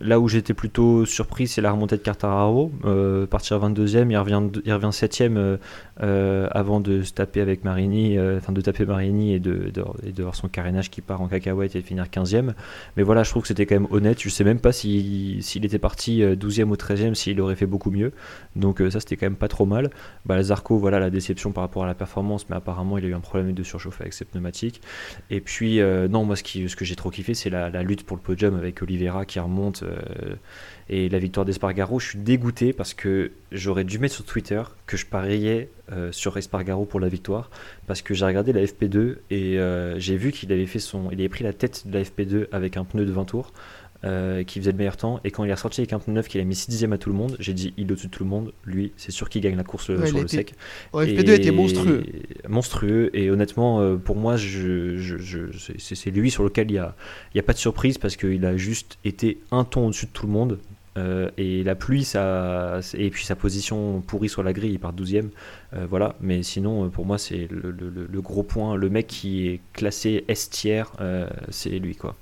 là où j'étais plutôt surpris, c'est la remontée de Quartararo. Euh, partir 22e, il revient, il revient 7e euh, euh, avant de se taper avec Marini, enfin de taper Marini et de, de, voir son carénage qui part en cacahuète et de finir 15e. Mais voilà, je trouve que c'était quand même honnête. Je sais même pas si- s'il était parti euh, 12e ou 13e, s'il aurait fait beaucoup mieux. Donc euh, ça, c'était quand même pas trop mal. Bah, la Zarco, voilà la déception par rapport à la performance, mais apparemment, il a eu un problème de surchauffe avec ses pneumatiques. Et puis, euh, non, moi, ce, qui, ce que j'ai trop kiffé, c'est la, lutte pour le podium avec Oliveira qui remonte. euh, et la victoire d'Espargaro, je suis dégoûté parce que j'aurais dû mettre sur Twitter que je pariais euh, sur Espargaro pour la victoire parce que j'ai regardé la FP2 et euh, j'ai vu qu'il avait fait son, il avait pris la tête de la FP2 avec un pneu de 20 tours euh, qui faisait le meilleur temps et quand il est ressorti avec un pneu neuf qu'il a mis 6 dixièmes à tout le monde, j'ai dit il est au-dessus de tout le monde, lui c'est sûr qu'il gagne la course Ouais, sur le était sec. En FP2 était monstrueux. Monstrueux. Et honnêtement, euh, pour moi, je, je- je- c'est lui sur lequel il n'y a, y a pas de surprise parce qu'il a juste été un ton au-dessus de tout le monde. Euh, et la pluie, ça, et puis sa position pourrie sur la grille, il part 12ème. Euh, voilà. Mais sinon, pour moi, c'est le, le- gros point. Le mec qui est classé S tiers, c'est lui. quoi.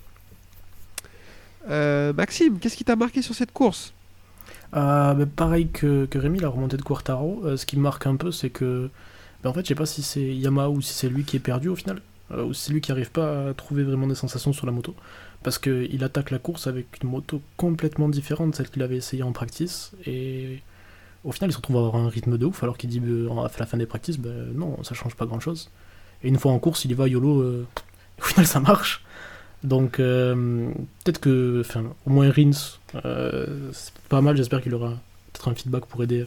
Euh, Maxime, qu'est-ce qui t'a marqué sur cette course? Euh, bah, pareil que, Rémi, la remontée de Quartaro, euh, ce qui me marque un peu, c'est que. bah, en fait, je sais pas si c'est Yamaha ou si c'est lui qui est perdu au final, euh, ou si c'est lui qui arrive pas à trouver vraiment des sensations sur la moto. Parce qu'il attaque la course avec une moto complètement différente de celle qu'il avait essayé en practice, et au final, il se retrouve à avoir un rythme de ouf, alors qu'il dit euh, à la fin des practices, non, ça change pas grand chose. Et une fois en course, il y va YOLO, au final, ça marche. Donc, euh, peut-être que, enfin, au moins Rins, euh, c'est pas mal. J'espère qu'il aura peut-être un feedback pour aider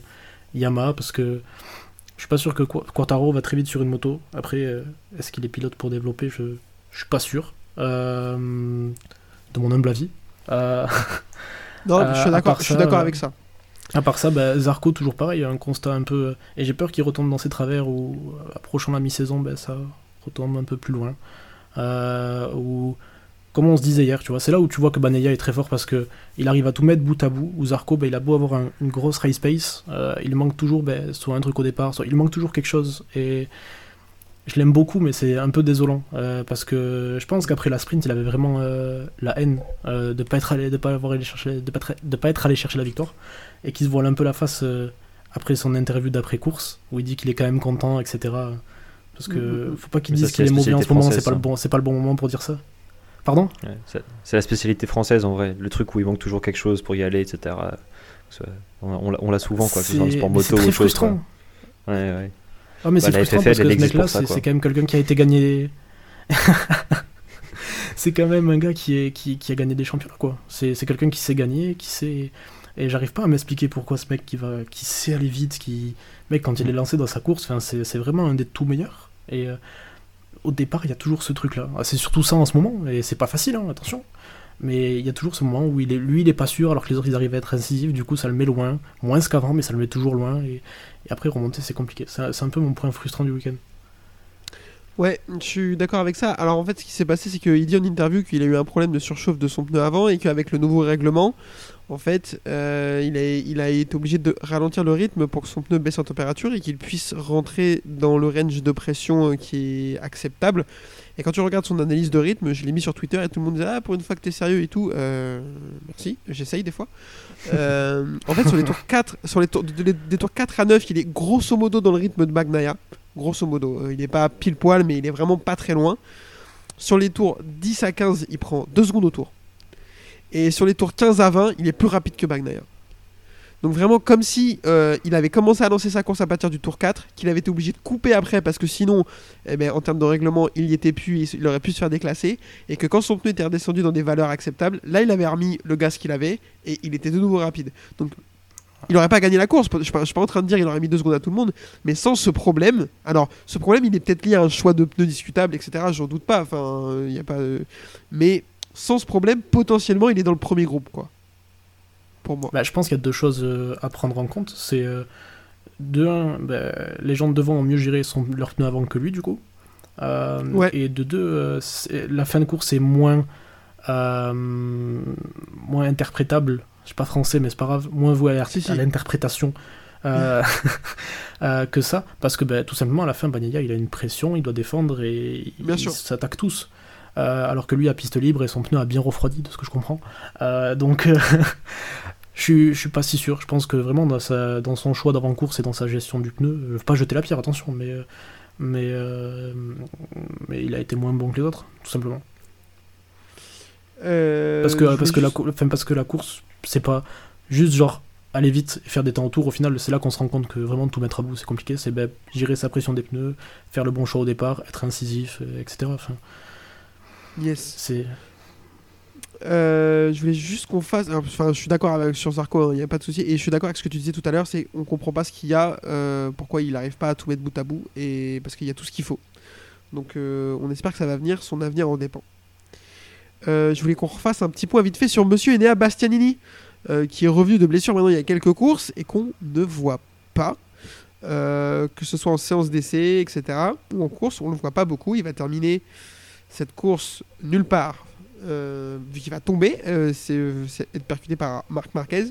Yamaha parce que je suis pas sûr que Qu- Quartaro va très vite sur une moto. Après, euh, est-ce qu'il est pilote pour développer? Je, je suis pas sûr. De mon humble avis. Non, je suis d'accord, ça, avec ça. à part ça, bah, Zarco, toujours pareil, un constat un peu. Et j'ai peur qu'il retombe dans ses travers ou euh, approchant la mi-saison, bah, ça retombe un peu plus loin. Ou comme on se disait hier, tu vois, c'est là où tu vois que Baneya est très fort parce que il arrive à tout mettre bout à bout. Ou Zarco, bah, il a beau avoir un- une grosse race pace, euh, il manque toujours bah, soit un truc au départ, soit il manque toujours quelque chose. Et je l'aime beaucoup, mais c'est un peu désolant euh, parce que je pense qu'après la sprint, il avait vraiment euh, la haine de pas être allé, de pas avoir allé chercher, de pas être, de pas être allé chercher la victoire et qui se voile un peu la face après son interview d'après course où il dit qu'il est quand même content, etc. Parce que Mhm. faut pas qu'il dise qu'il est mauvais en ce moment, c'est pas le bon, c'est pas le bon moment pour dire ça. Pardon Ouais, c'est la spécialité française en vrai. Le truc où il manque toujours quelque chose pour y aller, etc. On, on l'a- souvent, quoi. que ce soit sport moto ou très chose. quoi. frustrant. Ouais, ouais. Ah mais Bah, c'est frustrant FFL, parce que ce mec-là, c'est quand même quelqu'un qui a été gagné. c'est quand même un gars qui, est, qui, qui a gagné des championnats, quoi. C'est quelqu'un qui sait gagner, qui sait. Et j'arrive pas à m'expliquer pourquoi ce mec qui, va, qui sait aller vite, qui. Mec, quand il est lancé dans sa course, c'est c'est vraiment un des tout meilleurs. Et euh, au départ, il y a toujours ce truc-là. Ah, C'est surtout ça en ce moment, et c'est pas facile, hein, attention. Mais il y a toujours ce moment où lui, il est pas sûr, alors que les autres, ils arrivent à être incisifs, du coup, ça le met loin. Moins qu'avant, mais ça le met toujours loin. Et, après, remonter, c'est compliqué. C'est un peu mon point frustrant du week-end. Ouais, je suis d'accord avec ça. Alors en fait, ce qui s'est passé, c'est qu'il dit en interview qu'il a eu un problème de surchauffe de son pneu avant et qu'avec le nouveau règlement, en fait, euh, il, a, été obligé de ralentir le rythme pour que son pneu baisse en température et qu'il puisse rentrer dans le range de pression euh, qui est acceptable. Et quand tu regardes son analyse de rythme, je l'ai mis sur Twitter et tout le monde disait Ah, pour une fois que t'es sérieux et tout. Euh, merci, j'essaye des fois. En fait, sur les tours 4, sur les tours, de- de- des tours 4 à 9, il est grosso modo dans le rythme de Magnaya. Grosso modo. Il n'est pas pile poil, mais il est vraiment pas très loin. Sur les tours 10 à 15, il prend 2 secondes au tour. Et sur les tours 15 à 20, il est plus rapide que Bagnaia. Donc vraiment comme si euh, il avait commencé à lancer sa course à partir du tour 4, qu'il avait été obligé de couper après parce que sinon, eh ben, en termes de règlement, il y était plus, il, aurait pu se faire déclasser. Et que quand son pneu était redescendu dans des valeurs acceptables, là il avait remis le gaz qu'il avait et il était de nouveau rapide. Donc il n'aurait pas gagné la course. Je ne suis pas- je en train de dire qu'il aurait mis deux secondes à tout le monde, mais sans ce problème. Alors, ce problème, il est peut-être lié à un choix de pneus discutable, etc. J'en doute pas. Enfin, il y a pas. de- Mais sans ce problème, potentiellement, il est dans le premier groupe, quoi. Pour moi. Bah, je pense qu'il y a deux choses euh, à prendre en compte. C'est euh, de un, bah, les gens de devant ont mieux géré son, leur pneu avant que lui, du coup. Euh, Ouais. Et de deux, euh, la fin de course est moins, moins interprétable. Je suis pas français, mais c'est pas grave. Moins voué à, Si, si. à l'interprétation. euh, euh, que ça, parce que bah, tout simplement à la fin, Bagnaia il a une pression, il doit défendre et Bien sûr. s'attaquent tous. Euh, alors que lui a piste libre et son pneu a bien refroidi, de ce que je comprends. Euh, donc euh, je suis, je suis pas si sûr. Je pense que vraiment dans, sa, dans son choix d'avant-course et dans sa gestion du pneu, je veux pas jeter la pierre, attention, mais, mais, euh, mais il a été moins bon que les autres, tout simplement. Euh, Parce que, parce que, la, juste- cou- enfin, parce que la course, c'est pas juste genre aller vite et faire des temps autour. Au final, c'est là qu'on se rend compte que vraiment tout mettre à bout, c'est compliqué. C'est ben, gérer sa pression des pneus, faire le bon choix au départ, être incisif, etc. Enfin, Yes. c'est. Euh, je voulais juste qu'on fasse. alors, Enfin, je suis d'accord avec sur Zarco, il n'y a pas de souci. Et je suis d'accord avec ce que tu disais tout à l'heure, c'est on comprend pas ce qu'il y a, euh, pourquoi il n'arrive pas à tout mettre bout à bout, et parce qu'il y a tout ce qu'il faut. Donc, euh, on espère que ça va venir. Son avenir en dépend. Euh, je voulais qu'on refasse un petit point vite fait sur Monsieur Enea Bastianini, euh, qui est revenu de blessure maintenant il y a quelques courses et qu'on ne voit pas. Euh, que ce soit en séance d'essai, etc. ou en course, on ne le voit pas beaucoup. Il va terminer cette course nulle part euh, vu qu'il va tomber, euh, c'est être percuté par Marc Marquez.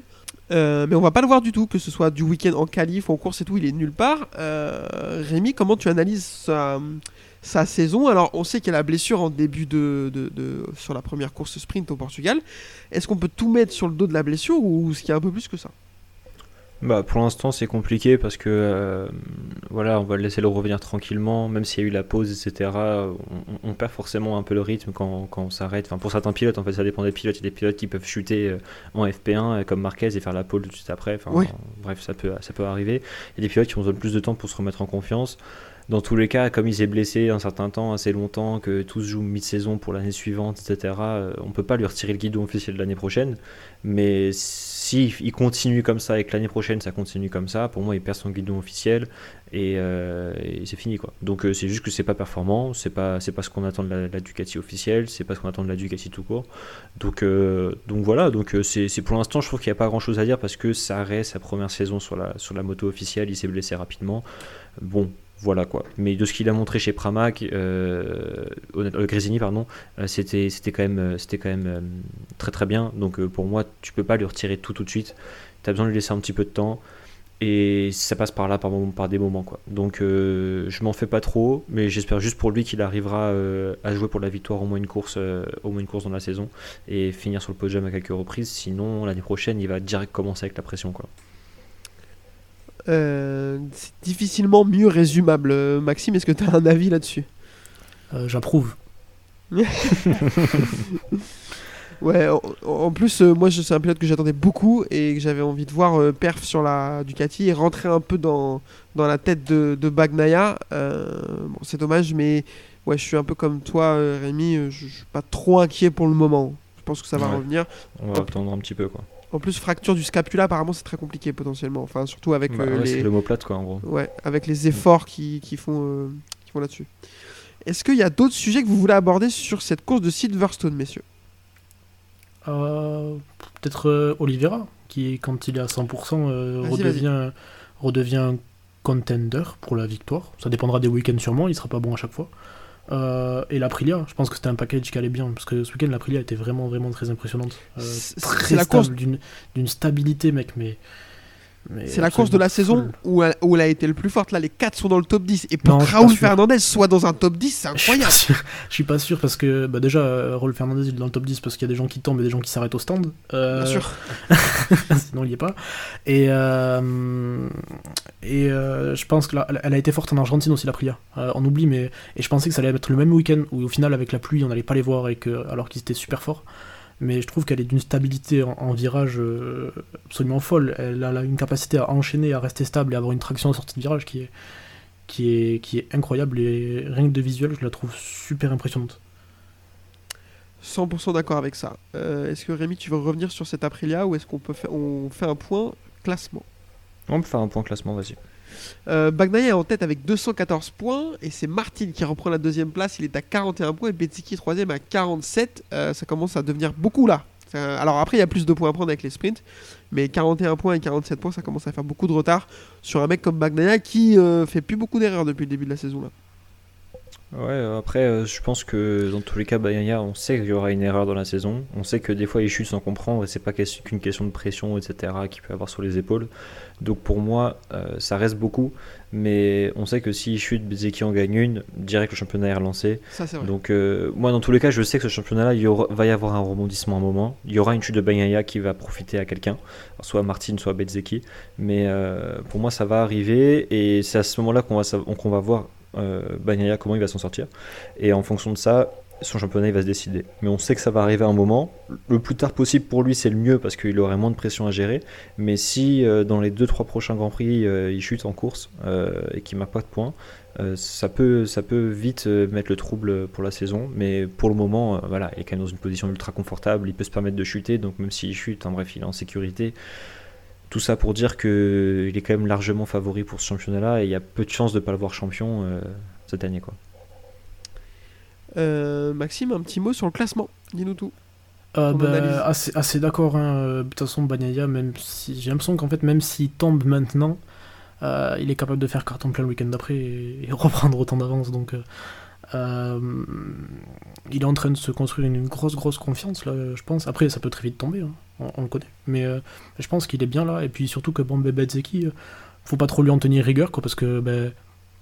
Euh, mais on va pas le voir du tout, que ce soit du week-end en qualif en course et tout, il est nulle part. Euh, Rémi, comment tu analyses sa, sa saison? Alors, on sait qu'il a la blessure en début de, de- sur la première course sprint au Portugal. Est-ce qu'on peut tout mettre sur le dos de la blessure ou est-ce qu'il y a un peu plus que ça? Bah, pour l'instant, c'est compliqué parce que euh, voilà, on va le laisser le revenir tranquillement, même s'il y a eu la pause, etc. On, on perd forcément un peu le rythme quand, quand on s'arrête. Enfin, pour certains pilotes, en fait, ça dépend des pilotes. Il y a des pilotes qui peuvent chuter euh, en FP1 euh, comme Marquez et faire la pole tout de suite après. Enfin, Oui. bref, ça peut, ça peut arriver. Il y a des pilotes qui ont besoin de plus de temps pour se remettre en confiance. Dans tous les cas, comme il s'est blessé un certain temps, assez longtemps, que tout se joue mi-saison pour l'année suivante, etc., euh, on peut pas lui retirer le guidon officiel de l'année prochaine. Mais si il continue comme ça et que l'année prochaine ça continue comme ça, pour moi il perd son guidon officiel et, euh, c'est fini quoi. Donc euh, c'est juste que c'est pas performant, c'est pas pas ce qu'on attend de la, Ducati officielle, c'est pas ce qu'on attend de la Ducati tout court. Donc donc voilà, donc c'est pour l'instant je trouve qu'il n'y a pas grand chose à dire parce que ça reste sa première saison sur la sur la moto officielle, il s'est blessé rapidement. Bon, voilà quoi. Mais de ce qu'il a montré chez Pramac, euh, euh, Grésini, pardon, euh, c'était quand même, très très bien. Donc pour moi, tu peux pas lui retirer tout tout de suite. Tu as besoin de lui laisser un petit peu de temps. Et ça passe par là, par, des moments. quoi. Donc je m'en fais pas trop, mais j'espère juste pour lui qu'il arrivera à jouer pour la victoire au moins une course, au moins une course dans la saison et finir sur le podium à quelques reprises. Sinon, l'année prochaine, il va direct commencer avec la pression. quoi. Euh, C'est difficilement mieux résumable. Euh, Maxime, est-ce que tu as un avis là-dessus? Euh, J'approuve. Ouais, en, en plus, euh, moi, je- c'est un pilote que j'attendais beaucoup et que j'avais envie de voir euh, perf sur la Ducati et rentrer un peu dans, dans la tête de, de Bagnaia. Euh, bon, c'est dommage, mais ouais, je suis un peu comme toi, Rémi. Je, je suis pas trop inquiet pour le moment. Je pense que ça va Ouais. revenir. On va attendre un petit peu. quoi. En plus, fracture du scapula, apparemment, c'est très compliqué potentiellement. Enfin, surtout avec Bah euh, ouais, C'est les, quoi, en gros. ouais, avec les efforts qui, qui font, euh, qui font là-dessus. Est-ce qu'il y a d'autres sujets que vous voulez aborder sur cette course de Silverstone, messieurs? Euh, Peut-être euh, Oliveira, qui, quand il est à 100%, euh, Vas-y, redevient, contender pour la victoire. Ça dépendra des week-ends sûrement, il sera pas bon à chaque fois. Euh, et l'Aprilia, je pense que c'était un package qui allait bien, parce que ce week-end, l'Aprilia était vraiment, vraiment très impressionnante. Euh, très la stable, d'une stabilité, mec, mais. C'est la course de la saison où elle, où elle a été le plus forte. Là, les 4 sont dans le top 10. Et pour Non, que Raoul. Fernandez soit dans un top 10, c'est Je suis incroyable. pas sûr, je suis pas sûr parce que bah déjà euh, Raoul Fernandez il est dans le top 10 parce qu'il y a des gens qui tombent et des gens qui s'arrêtent au stand. Euh, Bien sûr. sinon il y est pas. Et, euh, et euh, je pense que là, elle- a été forte en Argentine aussi la Priya. Euh, on oublie mais et je pensais que ça allait être le même week-end où au final avec la pluie on n'allait pas les voir et que alors qu'ils étaient super forts. Mais je trouve qu'elle est d'une stabilité en, en virage euh, absolument folle. Elle a une capacité à enchaîner, à rester stable et à avoir une traction en sortie de virage qui est qui est, qui est incroyable et rien que de visuel je la trouve super impressionnante. 100% d'accord avec ça. Euh, est-ce que Rémi, tu veux revenir sur cette Aprilia ou est-ce qu'on peut faire, on fait un point classement? On peut faire un point classement, vas-y. Euh, Bagnaia est en tête avec 214 points et c'est Martin qui reprend la deuxième place. Il est à 41 points et Bezzecchi troisième à 47. Euh, ça commence à devenir beaucoup là. Alors après, il y a plus de points à prendre avec les sprints, mais 41 points et 47 points, ça commence à faire beaucoup de retard sur un mec comme Bagnaia qui euh, fait plus beaucoup d'erreurs depuis le début de la saison là. Ouais, euh, après, je pense que dans tous les cas, Bagnaia, on sait qu'il y aura une erreur dans la saison. On sait que des fois, il chute sans comprendre et c'est pas qu'une question de pression, etc., qu'il peut avoir sur les épaules. Donc pour moi, euh, ça reste beaucoup. Mais on sait que s'il chute, Bezeki en gagne une, direct le championnat est relancé. Ça vrai. Donc euh, moi, dans tous les cas, je sais que ce championnat-là, il y aura- va y avoir un rebondissement à un moment. Il y aura une chute de Bagnaia qui va profiter à quelqu'un, soit Martin, soit Bezeki. Mais euh, pour moi, ça va arriver et c'est à ce moment-là qu'on va, sav- qu'on va voir Bagnaia comment il va s'en sortir. Et en fonction de ça, son championnat il va se décider. Mais on sait que ça va arriver à un moment. Le plus tard possible pour lui, c'est le mieux parce qu'il aurait moins de pression à gérer. Mais si euh, dans les 2-3 prochains Grands Prix, euh, il chute en course euh, et qu'il marque pas de points, ça, peut, ça peut vite mettre le trouble pour la saison. Mais pour le moment, voilà, il est quand même dans une position ultra confortable. Il peut se permettre de chuter. Donc même s'il chute, en bref, il est en sécurité. Tout ça pour dire qu'il est quand même largement favori pour ce championnat et il y a peu de chances de ne pas le voir champion cette année. Quoi. Euh, Maxime, un petit mot sur le classement. Dis-nous tout. Euh, bah, assez, assez d'accord. hein. Euh, De toute façon, Bagnaia, même si j'ai l'impression qu'en fait, même s'il tombe maintenant, euh, il est capable de faire carton plein le week-end d'après et, et reprendre autant d'avance. Donc, euh, il est en train de se construire une, une grosse, grosse confiance là, je pense. Après, ça peut très vite tomber, hein. on, on le connaît. Mais je pense qu'il est bien là. Et puis surtout que bon, Bezzeki, euh, faut pas trop lui en tenir rigueur, quoi, parce que ben,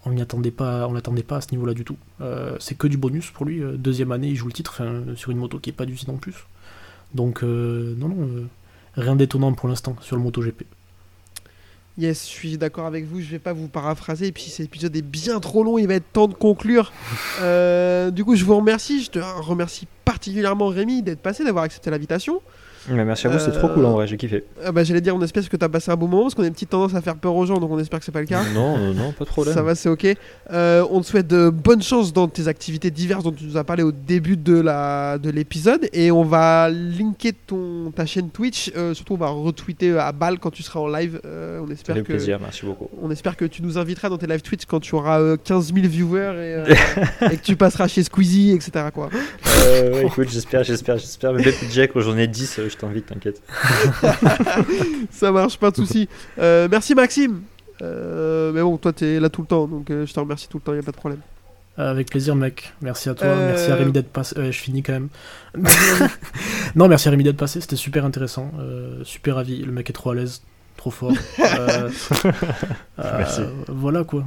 on n'y attendait pas, on l'attendait pas à ce niveau-là du tout. Euh, c'est que du bonus pour lui. Euh, Deuxième année, il joue le titre, sur une moto qui est pas du site en plus. Donc, euh, non, non, euh, rien d'étonnant pour l'instant sur le MotoGP. Yes, je suis d'accord avec vous, je vais pas vous paraphraser, et puis cet épisode est bien trop long, il va être temps de conclure. Du coup, je vous remercie, je te remercie particulièrement Rémi d'être passé, d'avoir accepté l'invitation. Mais merci à vous, c'est trop Euh, cool en vrai, j'ai kiffé. Ah bah, J'allais dire, on espère que tu as passé un bon moment, parce qu'on a une petite tendance à faire peur aux gens, donc on espère que c'est pas le cas. Non, non, non, pas de problème. Ça va, c'est ok. Euh, on te souhaite de bonnes chances dans tes activités diverses dont tu nous as parlé au début de la de l'épisode. Et on va linker ton, ta chaîne Twitch. Euh, surtout, on va retweeter à balle quand tu seras en live. Euh, on espère que plaisir, merci beaucoup. on espère que tu nous inviteras dans tes live Twitch quand tu auras euh, 15 000 viewers et, euh, et que tu passeras chez Squeezie, etc. Quoi. Euh, ouais, écoute, j'espère, j'espère, j'espère. Mais Jack, quand j'en ai 10, euh, je t'invite, t'inquiète. Ça marche, pas de souci. Euh, merci Maxime. Euh, mais bon, toi, t'es là tout le temps, donc euh, je te remercie tout le temps, y a pas de problème. Avec plaisir, mec. Merci à toi. Euh, Merci à Rémi d'être passé. euh, je finis quand même. non, merci à Rémi d'être passé. C'était super intéressant. Euh, super avis. Le mec est trop à l'aise. Trop fort. Euh, euh, Merci. Voilà quoi.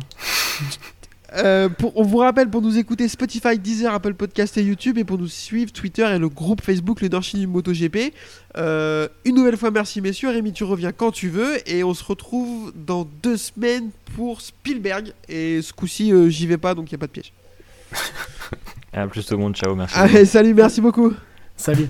Euh, pour, on vous rappelle pour nous écouter Spotify, Deezer, Apple Podcast et YouTube et pour nous suivre Twitter et le groupe Facebook Leadership du MotoGP. Euh, une nouvelle fois merci messieurs, Rémi tu reviens quand tu veux et on se retrouve dans deux semaines pour Spielberg et ce coup-ci euh, j'y vais pas donc il y a pas de piège. À plus tout le monde, ciao, merci. Allez salut, merci beaucoup. Salut.